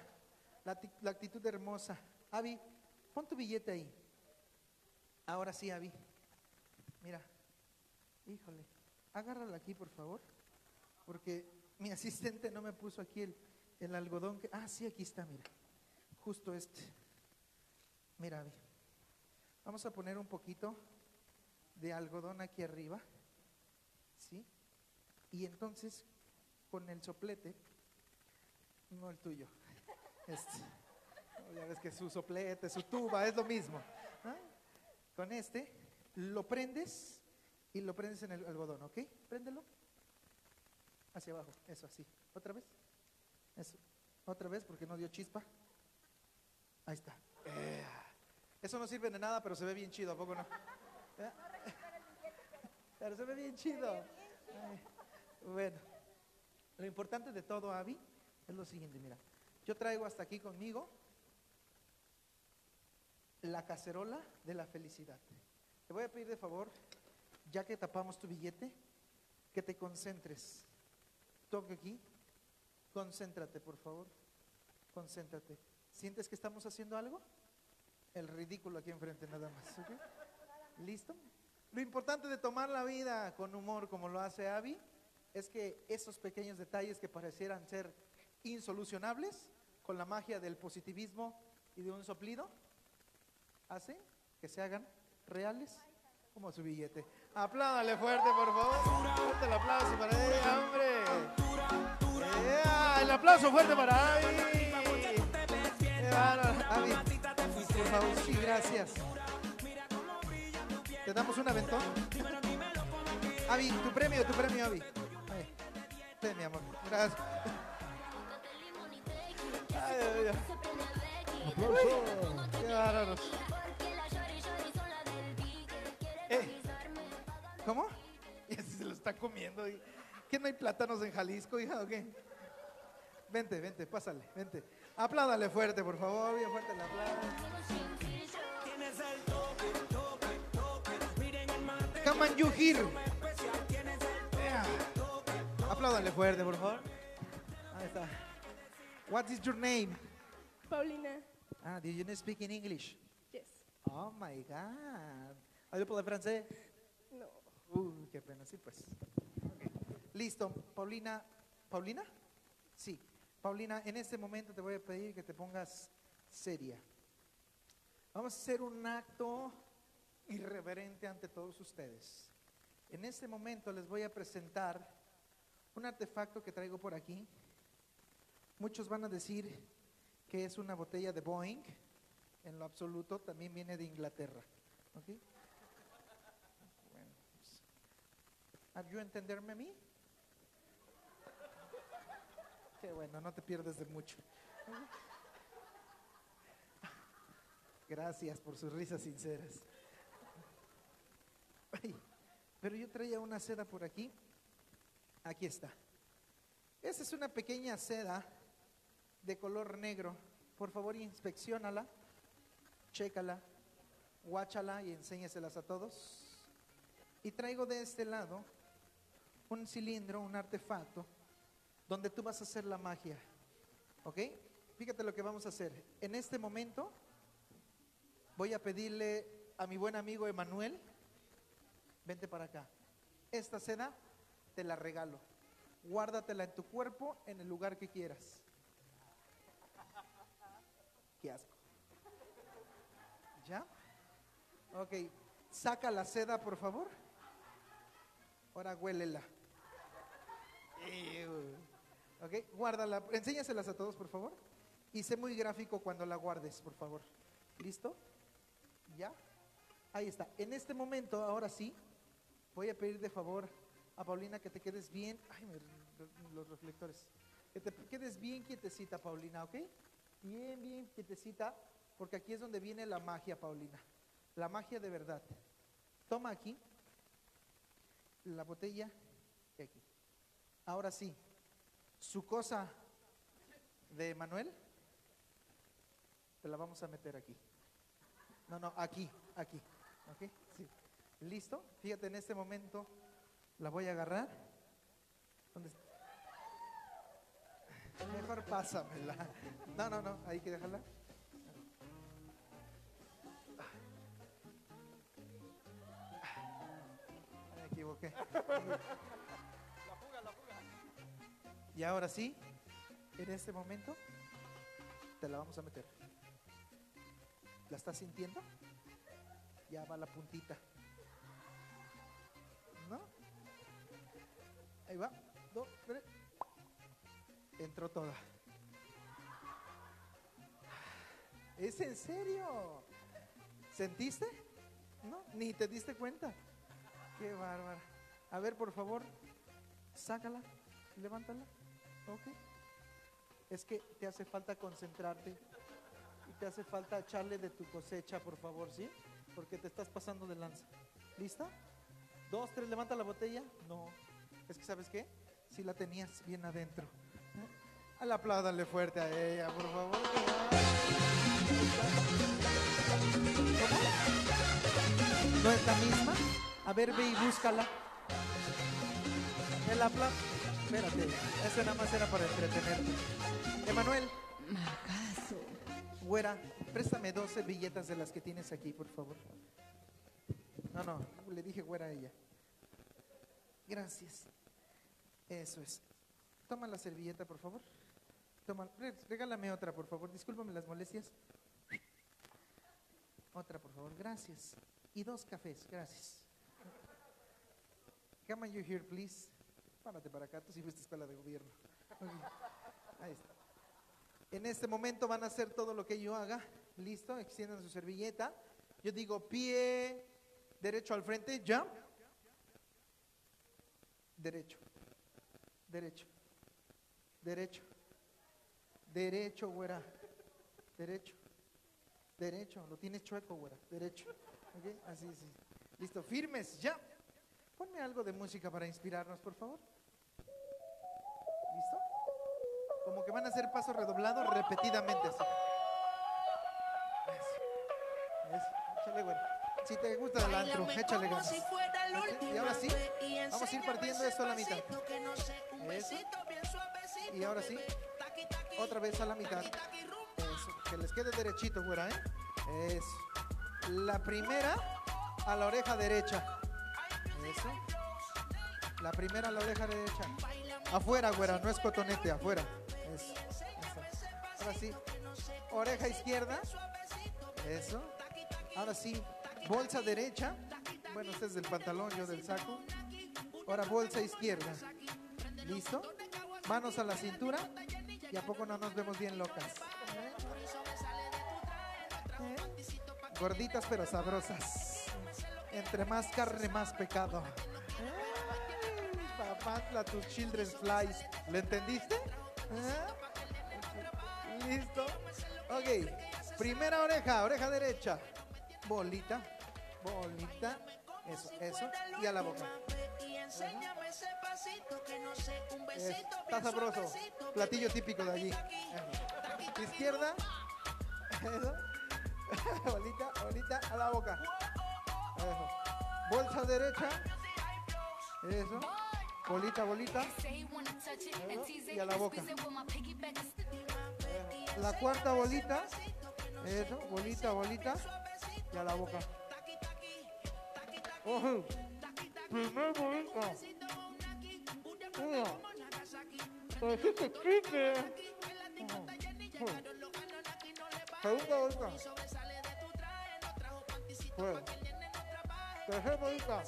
la, la actitud hermosa. Avi, pon tu billete ahí. Ahora sí, Avi. Mira, híjole, agárrala aquí, por favor, porque mi asistente no me puso aquí el, el algodón que... Ah, sí, aquí está, mira. Justo este. Mira. Vamos a poner un poquito de algodón aquí arriba. ¿Sí? Y entonces, con el soplete, no el tuyo, este. Ya ves que su soplete, su tuba, es lo mismo. Con este, lo prendes y lo prendes en el algodón, ¿ok? Préndelo. Hacia abajo, eso así. ¿Otra vez? Eso. Otra vez porque no dio chispa. Ahí está. Eh, Eso no sirve de nada, pero se ve bien chido, ¿a poco no? ¿Eh? Pero se ve bien chido. Ay, Bueno, lo importante de todo, Avi, es lo siguiente, mira. Yo traigo hasta aquí conmigo la cacerola de la felicidad. Te voy a pedir de favor, ya que tapamos tu billete, que te concentres. Toque aquí. Concéntrate, por favor. Concéntrate. ¿Sientes que estamos haciendo algo? El ridículo aquí enfrente nada más. ¿Listo? Lo importante de tomar la vida con humor como lo hace Abby es que esos pequeños detalles que parecieran ser insolucionables, con la magia del positivismo y de un soplido, hacen que se hagan reales como su billete. Apláudale fuerte, por favor. Fuerte el aplauso para ella, hombre. ¡Ea! El aplauso fuerte para Abby. ¡Qué bárbaro! Abby, por favor, sí, gracias. ¿Te damos un aventón? Avi, tu premio, tu premio, Avi. Ten, mi amor. Gracias. Ay, ay. Qué. Eh, ¿Cómo? [laughs] Y así se lo está comiendo. y- ¿Qué no hay plátanos en Jalisco, hija, o qué? Vente, vente, pásale, vente. Apláudale fuerte, por favor, bien fuerte el aplauso. Come on, you here. Yeah. Apláudale fuerte, por favor. Ahí está. What is your name? Paulina. Ah, do you speak in English? Yes. Oh my God. ¿Hablo por francés? No. Uh, qué pena, sí, pues. Listo, Paulina. ¿Paulina? Sí. Paulina, en este momento te voy a pedir que te pongas seria. Vamos a hacer un acto irreverente ante todos ustedes. En este momento les voy a presentar un artefacto que traigo por aquí. Muchos van a decir que es una botella de Boeing. En lo absoluto, también viene de Inglaterra. ¿Ok? Bueno, pues, ¿Have you entenderme a mí? Bueno, no te pierdes de mucho. Gracias por sus risas sinceras. Ay, pero yo traía una seda por aquí. Aquí está. Esa es una pequeña seda de color negro. Por favor, inspeccionala, chécala, guáchala y enséñaselas a todos. Y traigo de este lado un cilindro, un artefacto, donde tú vas a hacer la magia. ¿Ok? fíjate lo que vamos a hacer. En este momento voy a pedirle a mi buen amigo Emanuel, vente para acá. Esta seda te la regalo. Guárdatela en tu cuerpo en el lugar que quieras. Qué asco. ¿Ya? Ok, saca la seda, por favor. Ahora huélela. Ew. Ok, guárdala. Enséñaselas a todos, por favor. Y sé muy gráfico cuando la guardes, por favor. ¿Listo? ¿Ya? Ahí está. En este momento, ahora sí, voy a pedir de favor a Paulina que te quedes bien. Ay, los reflectores. Que te quedes bien quietecita, Paulina, ¿ok? Bien, bien quietecita, porque aquí es donde viene la magia, Paulina. La magia de verdad. Toma aquí la botella y aquí. Ahora sí, su cosa de Manuel, te la vamos a meter aquí. No, no, aquí, aquí. ¿Ok? Sí. ¿Listo? Fíjate, en este momento la voy a agarrar. ¿Dónde está? Mejor pásamela. No, no, no, hay que dejarla. Me equivoqué. Y ahora sí, en este momento, te la vamos a meter. ¿La estás sintiendo? Ya va la puntita. ¿No? Ahí va. Dos, tres. Entró toda. ¿Es en serio? ¿Sentiste? ¿No? Ni te diste cuenta. Qué bárbara. A ver, por favor, sácala, levántala. Ok. Es que te hace falta concentrarte y te hace falta echarle de tu cosecha, por favor, ¿sí? Porque te estás pasando de lanza. ¿Lista? Dos, tres, levanta la botella. No. Es que, ¿sabes qué? Si la tenías bien adentro. ¿Eh? Al apláudale fuerte a ella, por favor. ¿Cómo? ¿No es la misma? A ver, ve y búscala. El aplauso. Espérate, ese nada más era para entretenerte. Emanuel. Güera, préstame 12 billetas de las que tienes aquí, por favor. No, no, le dije güera a ella. Gracias. Eso es. Toma la servilleta, por favor. Toma, re- regálame otra, por favor. Discúlpame las molestias. Otra, por favor. Gracias. Y dos cafés, gracias. Come on, you here, please. Párate para acá, tú sí fuiste escuela de gobierno. Ahí está. En este momento van a hacer todo lo que yo haga. Listo, extiendan su servilleta. Yo digo pie derecho al frente, jump. Derecho. Derecho. Derecho. Derecho, güera. Derecho. Derecho. Lo tienes chueco, güera. Derecho. ¿Ok? Así, sí. Listo. Firmes, ya. Ponme algo de música para inspirarnos, por favor. Como que van a hacer paso redoblado repetidamente. Así. Eso. Eso. Échale, güera. Si te gusta el antro, échale ganas. Y ahora sí, vamos a ir partiendo esto a la mitad. Eso. Y ahora sí, otra vez a la mitad. Eso. Que les quede derechito, güera, ¿eh? Eso. La primera a la oreja derecha. Eso. La primera a la oreja derecha. Afuera, güera, no es cotonete, afuera. Ahora sí. Oreja izquierda. Eso. Ahora sí. Bolsa derecha. Bueno, este es del pantalón, yo del saco. Ahora bolsa izquierda. ¿Listo? Manos a la cintura. Y a poco no nos vemos bien locas. ¿Eh? Gorditas pero sabrosas. Entre más carne, más pecado. Ay, Papantla, tus children's flies. ¿Le entendiste? ¿Listo? Ok. Primera oreja, oreja derecha. Bolita, bolita. Eso, eso. Y a la boca. Es- Está sabroso. Platillo típico de allí. Ajá. Izquierda. Eso. [laughs] bolita, bolita, a la boca. Eso. Bolsa derecha. Eso. Bolita, bolita. Eso. Y a la boca. La cuarta bolita. Eso, bolita, bolita. Y a la boca. Ojo. Primer bolita. Pero. Segunda bolita. Tercera bolita.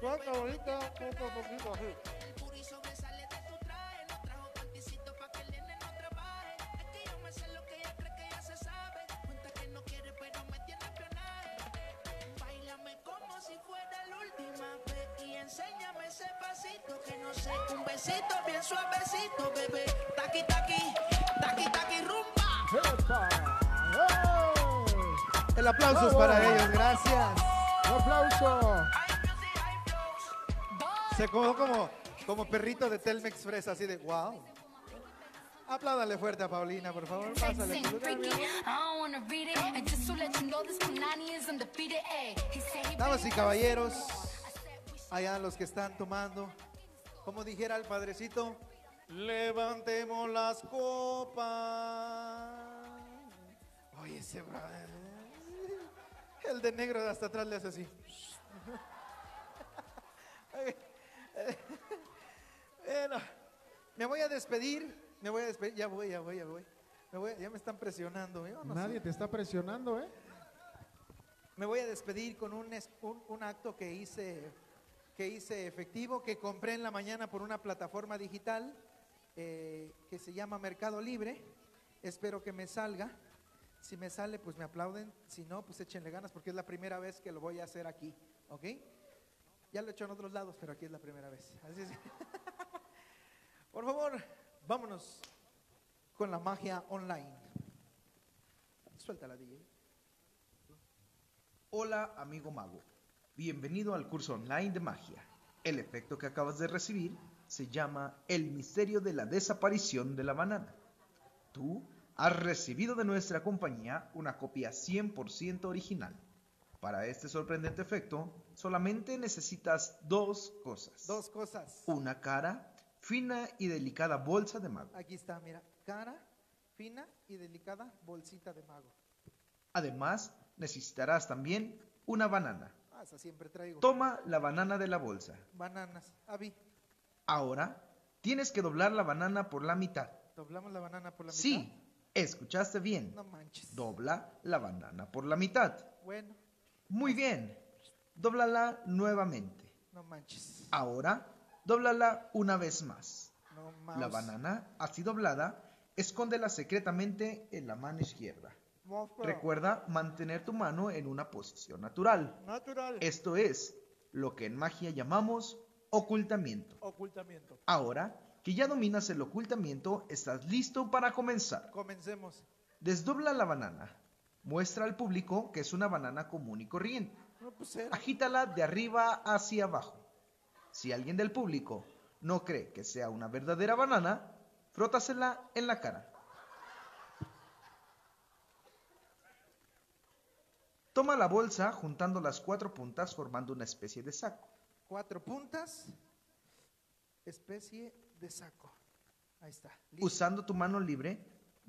Cuarta bolita, poco a poquito así. Báilame como si fuera la última vez y enséñame ese pasito que no sé, un besito bien suavecito, bebé. Taqui taqui, taqui taqui rumba. El aplauso es para ellos, gracias. Un aplauso. Se quedó como, como perrito de Telmex Fresa, así de wow. Apláudale fuerte a Paulina, por favor. Pásale. amor. Damas y caballeros, allá los que están tomando, como dijera el padrecito, levantemos las copas. Oye, ese brother, el de negro de hasta atrás le hace así. [laughs] [laughs] Bueno, me voy a despedir, me voy a despedir, ya voy, ya voy, ya voy. Me voy- ya me están presionando. yo no Nadie sé. te está presionando, ¿eh? Me voy a despedir con un, es- un, un acto que hice, que hice efectivo, que compré en la mañana por una plataforma digital eh, que se llama Mercado Libre. Espero que me salga. Si me sale, pues me aplauden. Si no, pues échenle ganas porque es la primera vez que lo voy a hacer aquí. ¿Ok? Ya lo he hecho en otros lados, pero aquí es la primera vez. Así es. [laughs] Por favor, vámonos con la magia online. Suéltala, DJ. Hola amigo mago, bienvenido al curso online de magia. El efecto que acabas de recibir se llama el misterio de la desaparición de la banana. Tú has recibido de nuestra compañía una copia 100% original. Para este sorprendente efecto, solamente necesitas dos cosas. Dos cosas. Una cara, fina y delicada bolsa de mago. Aquí está, mira, cara, fina y delicada bolsita de mago. Además, necesitarás también una banana. Ah, esa siempre traigo. Toma la banana de la bolsa. Bananas. Avi, Ahora, tienes que doblar la banana por la mitad. doblamos la banana por la mitad. Sí, escuchaste bien. No manches. Dobla la banana por la mitad. Bueno, Muy bien. Dóblala nuevamente. no manches. Ahora, dóblala una vez más. No La banana, así doblada, escóndela secretamente en la mano izquierda. Recuerda mantener tu mano en una posición natural. Natural. Esto es lo que en magia llamamos ocultamiento. Ocultamiento. Ahora que ya dominas el ocultamiento, estás listo para comenzar. Comencemos. Desdobla la banana. Muestra al público que es una banana común y corriente. No, pues. Agítala de arriba hacia abajo. Si alguien del público no cree que sea una verdadera banana, frótasela en la cara. Toma la bolsa juntando las cuatro puntas formando una especie de saco. Cuatro puntas. Especie de saco. Ahí está. listo. Usando tu mano libre,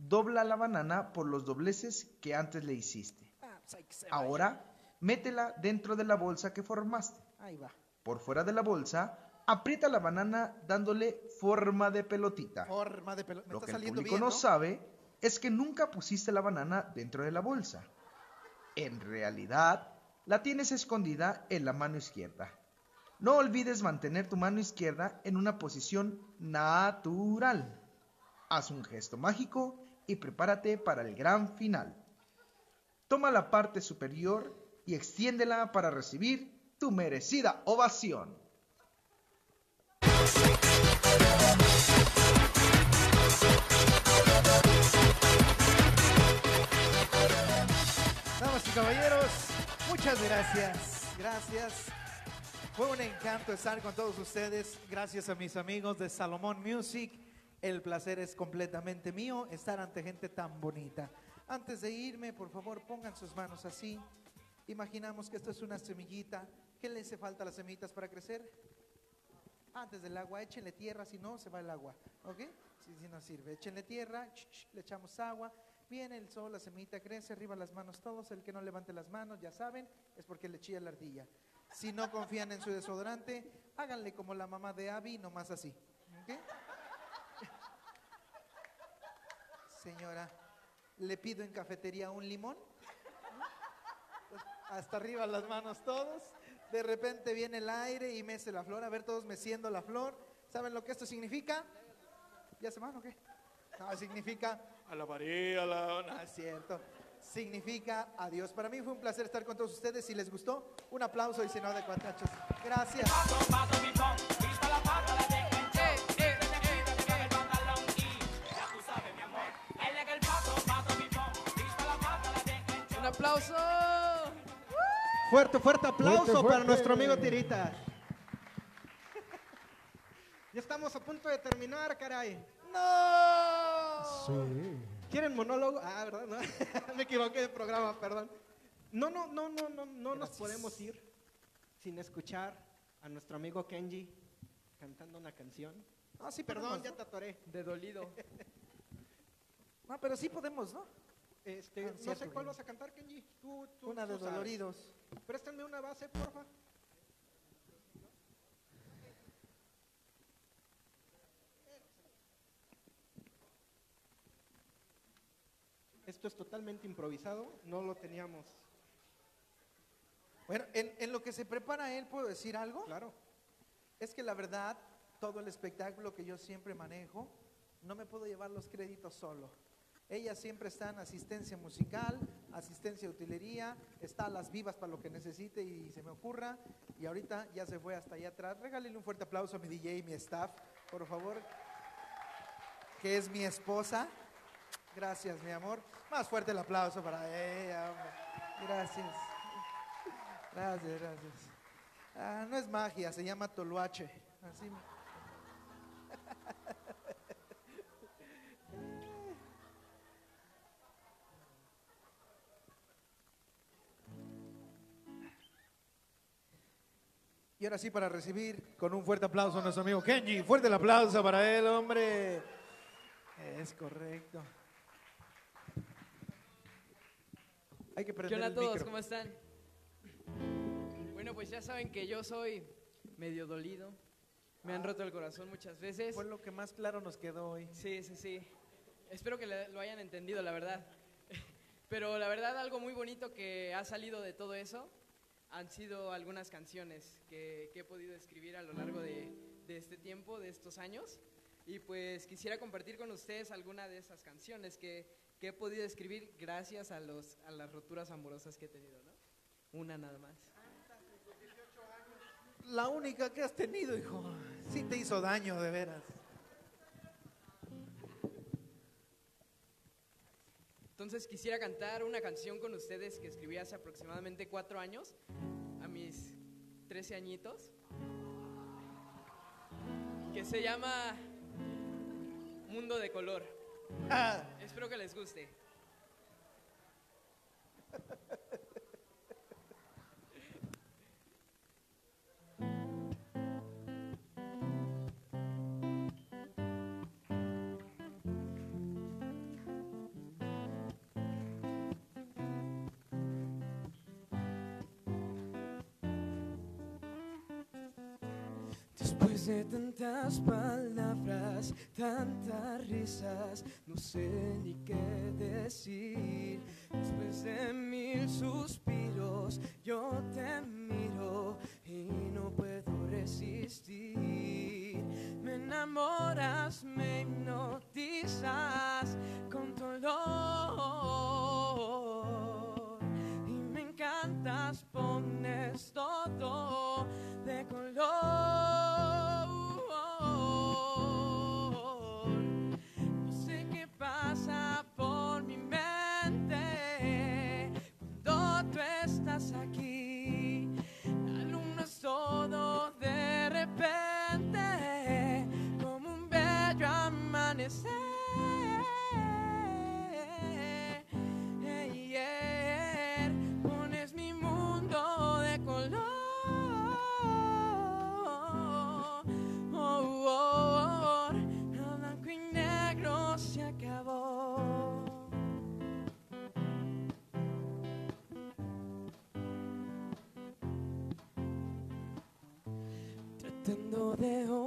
dobla la banana por los dobleces que antes le hiciste. Ah, pues. Ahora, métela dentro de la bolsa que formaste. Ahí va. Por fuera de la bolsa, aprieta la banana dándole forma de pelotita. Forma de pelo. Me Lo está que el público bien, no ¿no? sabe es que nunca pusiste la banana dentro de la bolsa. En realidad, la tienes escondida en la mano izquierda. No olvides mantener tu mano izquierda en una posición natural. Haz un gesto mágico y prepárate para el gran final. Toma la parte superior y extiéndela para recibir tu merecida ovación. Damas y caballeros, muchas gracias. Gracias. Fue un encanto estar con todos ustedes. Gracias a mis amigos de Salomón Music. El placer es completamente mío estar ante gente tan bonita. Antes de irme, por favor, pongan sus manos así. Imaginamos que esto es una semillita. ¿Qué le hace falta a las semillitas para crecer? Antes del agua, échenle tierra, si no, se va el agua. ¿Ok? Si nos sirve. Échenle tierra, le echamos agua. Viene el sol, la semillita crece, arriba las manos todos. El que no levante las manos, ya saben, es porque le chilla la ardilla. Si no confían en su desodorante, háganle como la mamá de Abby, nomás así. ¿ok? Señora, le pido en cafetería un limón. Hasta arriba las manos todos. De repente viene el aire y mece la flor. A ver, todos meciendo la flor. ¿Saben lo que esto significa? ¿Ya se van o qué? No, significa alabaré a la... No, es cierto. Significa adiós. Para mí fue un placer estar con todos ustedes. Si les gustó, un aplauso y si no, de cuatachos. Gracias. Aplauso. Fuerte, fuerte aplauso Fuerte, para nuestro amigo Tirita. Ya estamos a punto de terminar, caray. ¡No! Sí. ¿Quieren monólogo? Ah, ¿verdad? No. [laughs] Me equivoqué de programa, perdón. No, no, no, no, no, no nos podemos ir sin escuchar a nuestro amigo Kenji cantando una canción. Ah, sí, perdón, podemos, ya ¿no? te atoré. De dolido. [laughs] No, pero sí podemos, ¿no? Este, no sé cuál vas a cantar, Kenji. Tú, tú, Una de sabes. Doloridos. Préstame una base, porfa. Esto es totalmente improvisado, no lo teníamos. Bueno, en, en lo que se prepara él, ¿puedo decir algo? Claro. Es que la verdad, todo el espectáculo que yo siempre manejo, no me puedo llevar los créditos solo. Ella siempre está en asistencia musical, asistencia de utilería, está a las vivas para lo que necesite y se me ocurra. Y ahorita ya se fue hasta allá atrás. Regálele un fuerte aplauso a mi DJ y mi staff, por favor, que es mi esposa. Gracias, mi amor. Más fuerte el aplauso para ella, hombre. Gracias. Gracias, gracias. Ah, no es magia, se llama toluache. Así. Y ahora sí, para recibir con un fuerte aplauso a nuestro amigo Kenji. Fuerte el aplauso para él, hombre. Es correcto. Hay que ¿Qué prender onda a todos? micro. ¿Cómo están? Bueno, pues ya saben que yo soy medio dolido. Me han roto el corazón muchas veces. Fue lo que más claro nos quedó hoy. Sí, sí, sí. Espero que lo hayan entendido, la verdad. [laughs] Pero la verdad, algo muy bonito que ha salido de todo eso han sido algunas canciones que, que he podido escribir a lo largo de, de este tiempo, de estos años. Y pues quisiera compartir con ustedes alguna de esas canciones que, que he podido escribir gracias a, los, a las roturas amorosas que he tenido, ¿no? Una nada más. La única que has tenido, hijo. Sí te hizo daño, de veras. Entonces quisiera cantar una canción con ustedes que escribí hace aproximadamente cuatro años, a mis 13 añitos, que se llama Mundo de Color. Espero que les guste. Tantas palabras, tantas risas, no sé ni qué decir. Después de mil suspiros, yo te miro y no puedo resistir. Me enamoras, me hipnotizas Tratando de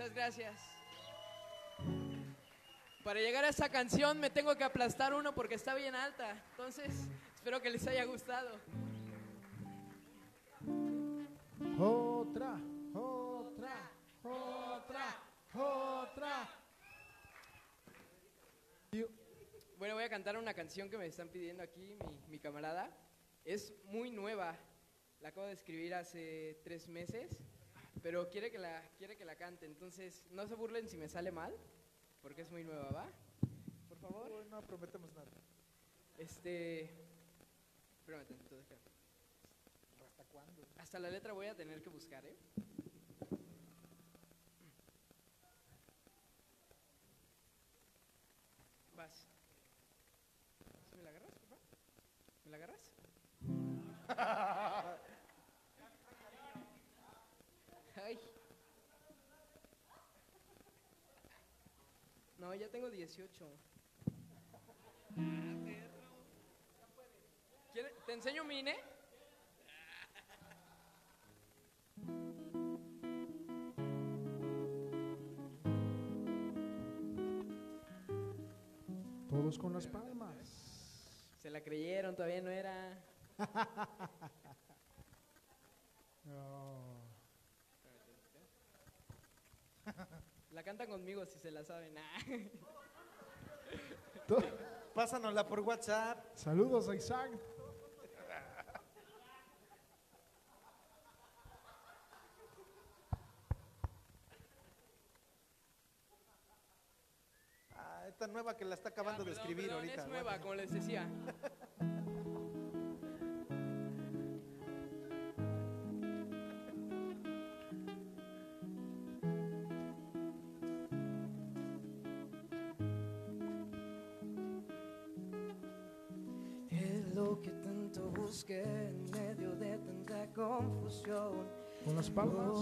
Muchas gracias. Para llegar a esa canción me tengo que aplastar uno porque está bien alta. Entonces, espero que les haya gustado. Otra, otra, otra, otra. Bueno, voy a cantar una canción que me están pidiendo aquí, mi, mi camarada. Es muy nueva. La acabo de escribir hace tres meses, pero quiere que la, quiere que la cante. Entonces, no se burlen si me sale mal, porque es muy nueva, ¿va? Por favor. No prometemos nada. Este. Espérame déjame. ¿Hasta cuándo? Hasta la letra voy a tener que buscar, ¿eh? Vas. ¿Sí ¿Me la agarras, papá? ¿Me la agarras? [laughs] Ay. No, ya tengo 18. ¿Quiere- ¿Te enseño mi INE? Todos con las palmas. Se la creyeron, todavía no era. [laughs] No. [laughs] La cantan conmigo si se la saben. Ah. Pásanosla por WhatsApp. Saludos a Isaac. Ah, esta nueva que la está acabando de Perdón, escribir perdón, ahorita. Es nueva, como les decía. [laughs] lo que tanto busqué en medio de tanta confusión. Con las palmas.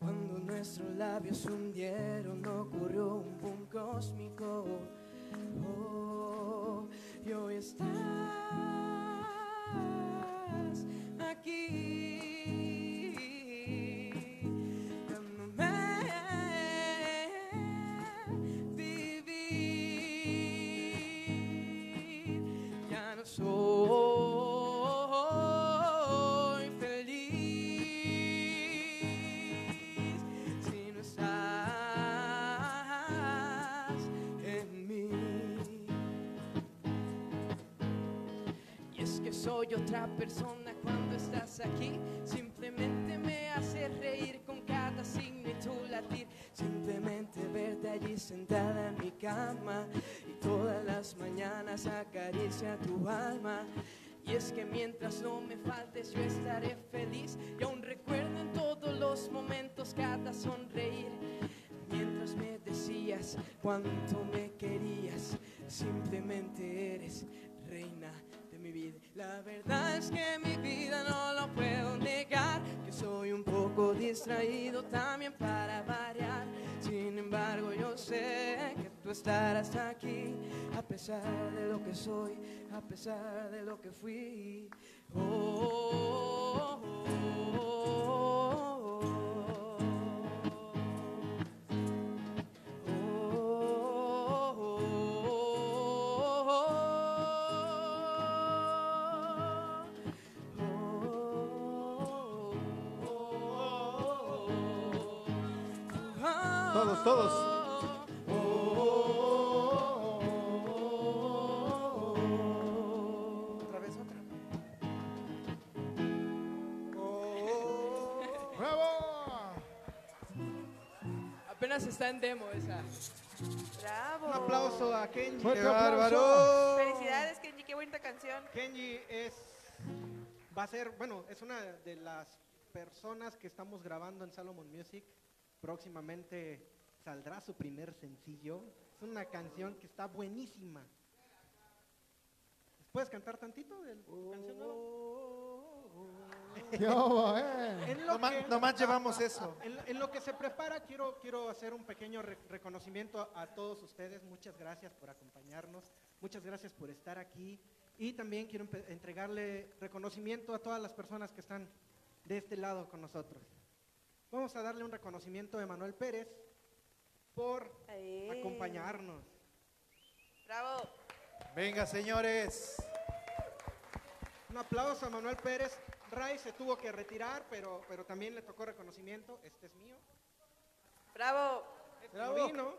Cuando nuestros labios se hundieron, ocurrió un boom cósmico. Oh, y hoy estás soy otra persona cuando estás aquí. Simplemente me hace reír con cada signo y tu latir. Simplemente verte allí sentada en mi cama. Y todas las mañanas acaricia tu alma. Y es que mientras no me faltes yo estaré feliz. Y aún recuerdo en todos los momentos cada sonreír. Mientras me decías cuánto me La verdad es que mi vida no lo puedo negar. Que soy un poco distraído también para variar. Sin embargo, yo sé que tú estarás aquí. A pesar de lo que soy, a pesar de lo que fui. Oh, oh, oh, oh, Todos, todos. Otra vez, otra. ¡Bravo! Apenas está en demo esa. Bravo. Un aplauso a Kenji. ¡Qué bárbaro! Felicidades, Kenji, qué bonita canción. Kenji es va a ser, bueno, es una de las personas que estamos grabando en Salomon Music. Próximamente saldrá su primer sencillo. Es una canción que está buenísima. ¿Puedes cantar tantito de tu canción nueva? ¿Qué hubo, eh? [laughs] Nomás, que- nomás llevamos eso. En, en lo que se prepara, quiero, quiero hacer un pequeño re- reconocimiento a, a todos ustedes. Muchas gracias por acompañarnos. Muchas gracias por estar aquí. Y también quiero entregarle reconocimiento a todas las personas que están de este lado con nosotros. Vamos a darle un reconocimiento a Manuel Pérez por acompañarnos. Bravo. Venga, señores. Un aplauso a Manuel Pérez. Ray se tuvo que retirar, pero, pero también le tocó reconocimiento. Este es mío. Bravo. Bravo. Vino.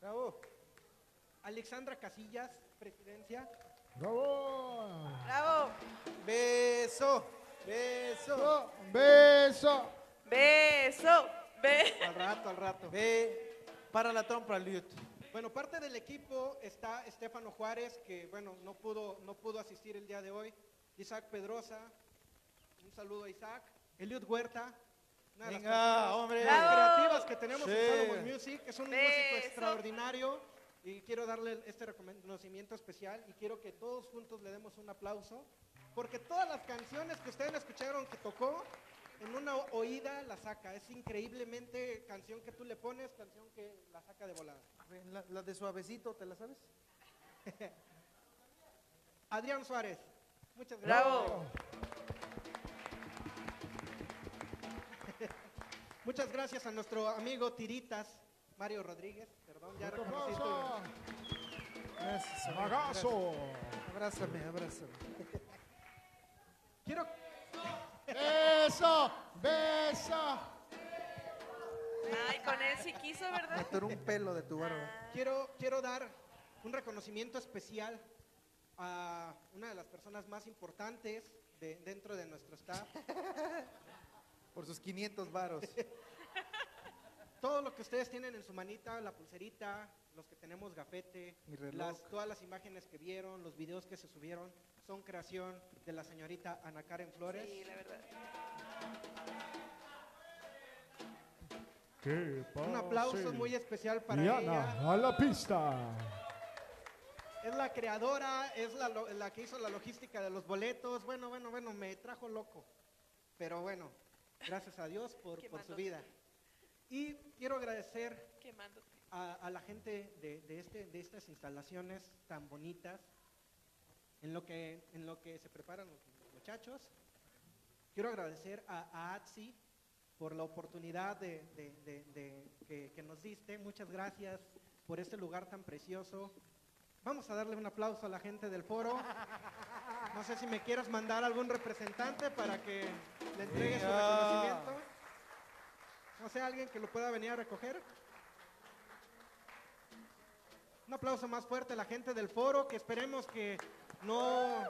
Bravo. Alexandra Casillas, presidencia. ¡Bravo! Bravo. Beso. Beso. ¡Beso! Beso. Al rato, al rato. Ve para la trompa, Liut. Bueno, parte del equipo está Estefano Juárez, que bueno, no pudo, no pudo asistir el día de hoy. Isaac Pedrosa, un saludo a Isaac. Eliud Huerta, una de las Venga, personas hombre. creativas que tenemos Sí. en Salomon Music. Es un músico Beso. extraordinario y quiero darle este reconocimiento especial y quiero que todos juntos le demos un aplauso, porque todas las canciones que ustedes escucharon que tocó, en una oída la saca. Es increíblemente canción que tú le pones, canción que la saca de volada. La, la de suavecito, ¿te la sabes? [laughs] Adrián Suárez, muchas gracias. Bravo. [laughs] Muchas gracias a nuestro amigo Tiritas, Mario Rodríguez, perdón, ya ¡Fuerte reconocí tu-! Gracias. gracias. Abrázame, abrázame. Quiero, ¡Beso! ¡Beso! Ay, con él sí quiso, ¿verdad? atoró un pelo de tu barba. quiero, quiero dar un reconocimiento especial a una de las personas más importantes de- dentro de nuestro staff. Por sus 500 varos. [laughs] Todo lo que ustedes tienen en su manita, la pulserita, los que tenemos gafete, las, todas las imágenes que vieron, los videos que se subieron, son creación de la señorita Ana Karen Flores. Sí, la verdad. ¡Que Un aplauso muy especial para Diana, ella. a la pista. Es la creadora, es la, que hizo la logística de los boletos. Bueno, bueno, bueno, me trajo loco. Pero bueno, gracias a Dios por, por su vida. Y quiero agradecer a, a la gente de, de este, de estas instalaciones tan bonitas, en lo que, en lo que se preparan los muchachos. Quiero agradecer a, a ATSI por la oportunidad de, de- de- de- que, que nos diste. Muchas gracias por este lugar tan precioso. Vamos a darle un aplauso a la gente del foro. No sé si me quieras mandar algún representante para que le entregue su reconocimiento. No sé, alguien que lo pueda venir a recoger. Un aplauso más fuerte a la gente del foro, que esperemos que no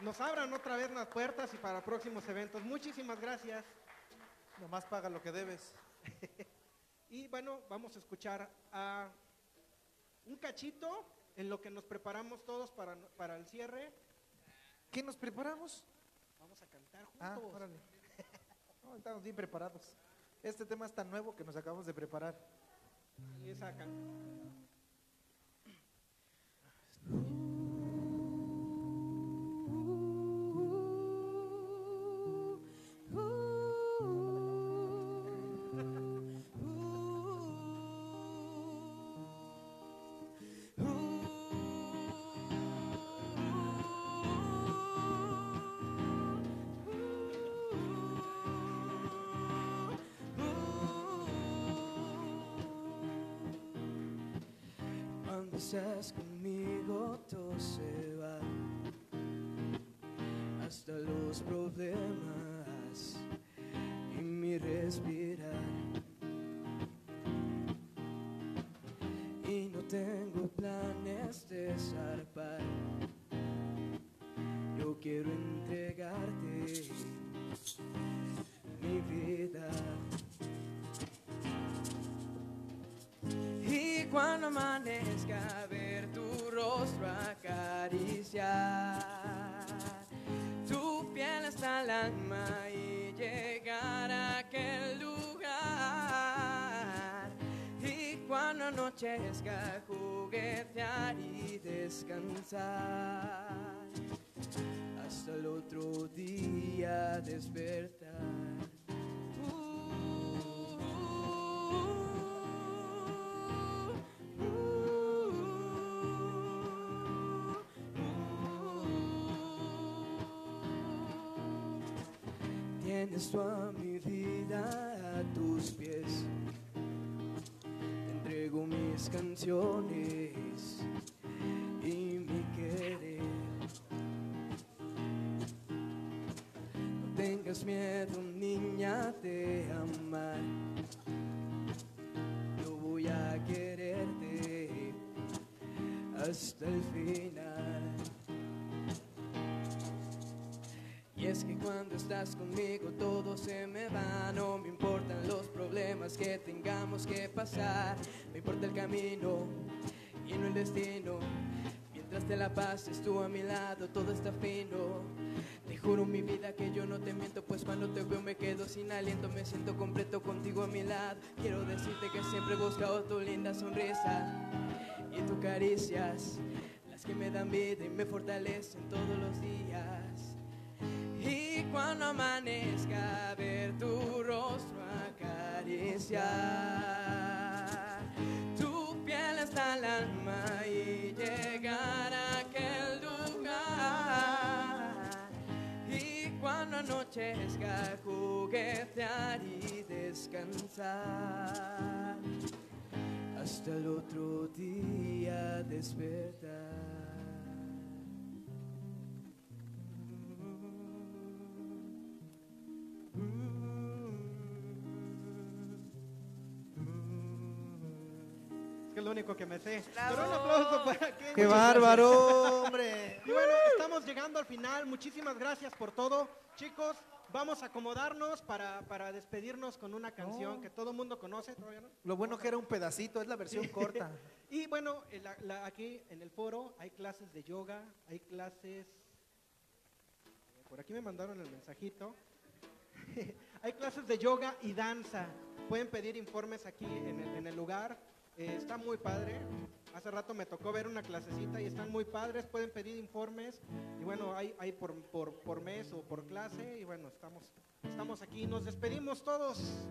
nos abran otra vez las puertas y para próximos eventos. Muchísimas gracias. Nomás paga lo que debes. [laughs] Y bueno, vamos a escuchar a un cachito en lo que nos preparamos todos para, para el cierre. ¿Qué nos preparamos? Vamos a cantar juntos. Ah, órale. [laughs] No, estamos bien preparados. Este tema es tan nuevo que nos acabamos de preparar. Y esa can- Conmigo todo se va, hasta los problemas anochezca juguetear y descansar hasta el otro día despertar. Tienes toda y mi querer. No tengas miedo, niña, de amar. Yo voy a quererte hasta el final. Y es que cuando estás conmigo todo se me va, no me importan los problemas que tengamos que pasar, me importa el camino y no el destino. Mientras te la pases tú a mi lado, todo está fino. Te juro mi vida que yo no te miento, pues cuando te veo me quedo sin aliento, me siento completo contigo a mi lado. Quiero decirte que siempre he buscado tu linda sonrisa y tus caricias, las que me dan vida y me fortalecen todos los días. Y cuando amanezca ver tu rostro acariciar cuando anochezca juguetear y descansar hasta el otro día despertar. Es que es lo único que me sé. Pero un aplauso para que. ¡Qué bárbaro, hombre! Y bueno, estamos llegando al final. Muchísimas gracias por todo. Chicos, vamos a acomodarnos para, para despedirnos con una canción que todo el mundo conoce. Lo bueno que era un pedacito, es la versión [laughs] corta. Y bueno, en la- la- aquí en el foro hay clases de yoga, hay clases... Por aquí me mandaron el mensajito. [laughs] hay clases de yoga y danza. Pueden pedir informes aquí en el, en el lugar. Eh, está muy padre. Hace rato me tocó ver una clasecita y están muy padres. Pueden pedir informes. Y bueno, hay, hay por, por, por mes o por clase. Y bueno, estamos, estamos aquí. Nos despedimos todos.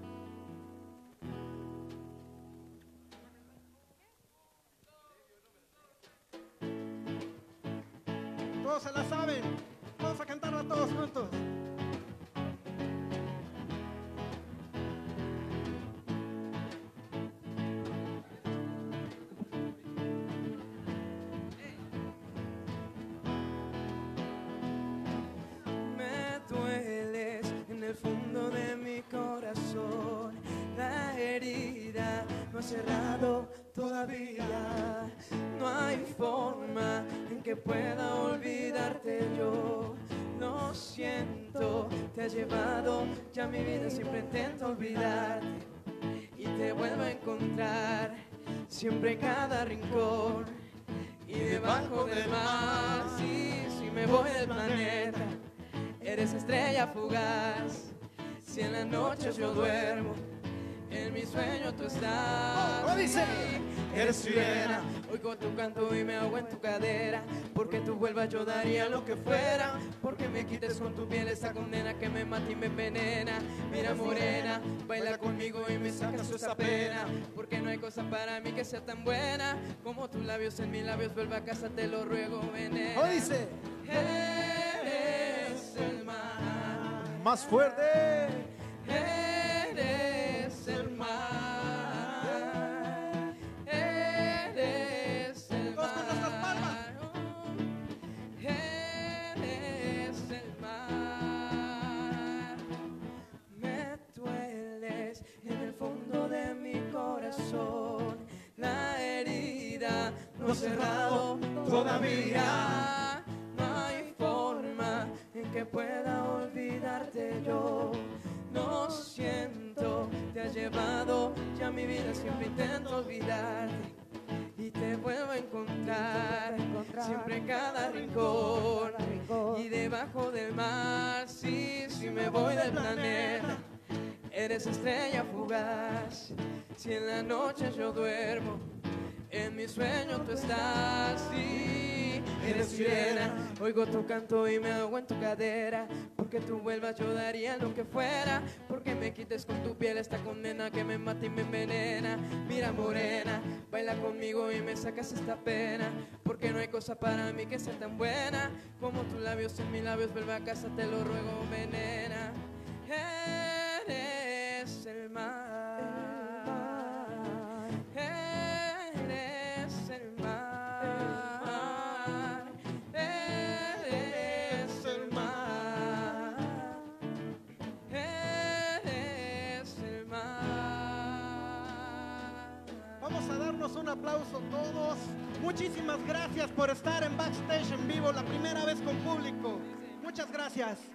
El fondo de mi corazón. La herida no ha cerrado todavía. No hay forma en que pueda olvidarte yo. Lo siento, te ha llevado ya mi vida. Siempre intento olvidarte y te vuelvo a encontrar. Siempre en cada rincón y debajo del mar. Sí, si me voy del planeta, eres estrella fugaz. Si en las noches yo duermo, en mi sueño tú estás. ¿Cómo dice? Eres sirena, oigo tu canto y me ahogo en tu cadera. Porque tú vuelvas yo daría lo que fuera. Porque me quites con tu piel esa condena que me mata y me envenena. Mira morena, baila conmigo y me sacas esa pena. Porque no hay cosa para mí que sea tan buena como tus labios en mis labios. Vuelva a casa, te lo ruego, venena. ¿Cómo dice? Eres el mar. Más fuerte. Eres el mar. Eres el mar. Eres el mar. Me dueles en el fondo de mi corazón. La herida no ha cerrado todavía. No forma en que pueda olvidarte yo. Lo siento, te has llevado ya mi vida, siempre intento olvidarte. Vuelvo a encontrar, siempre en cada rincón, y debajo del mar, sí, si me voy del planeta. Eres estrella fugaz, si en la noche yo duermo, en mi sueño tú estás, sí, eres sirena. Oigo tu canto y me hago en tu cadera, porque tú vuelvas yo daría lo que fuera, porque me quites con tu piel esta condena que me mata y me envenena. Mira morena, baila conmigo y me sacas esta pena, porque no hay cosa para mí que sea tan buena como tus labios en mis labios. Vuelve a casa, te lo ruego, venena. Eres el mar. Aplauso todos. Muchísimas gracias por estar en Backstage en vivo, la primera vez con público. Muchas gracias.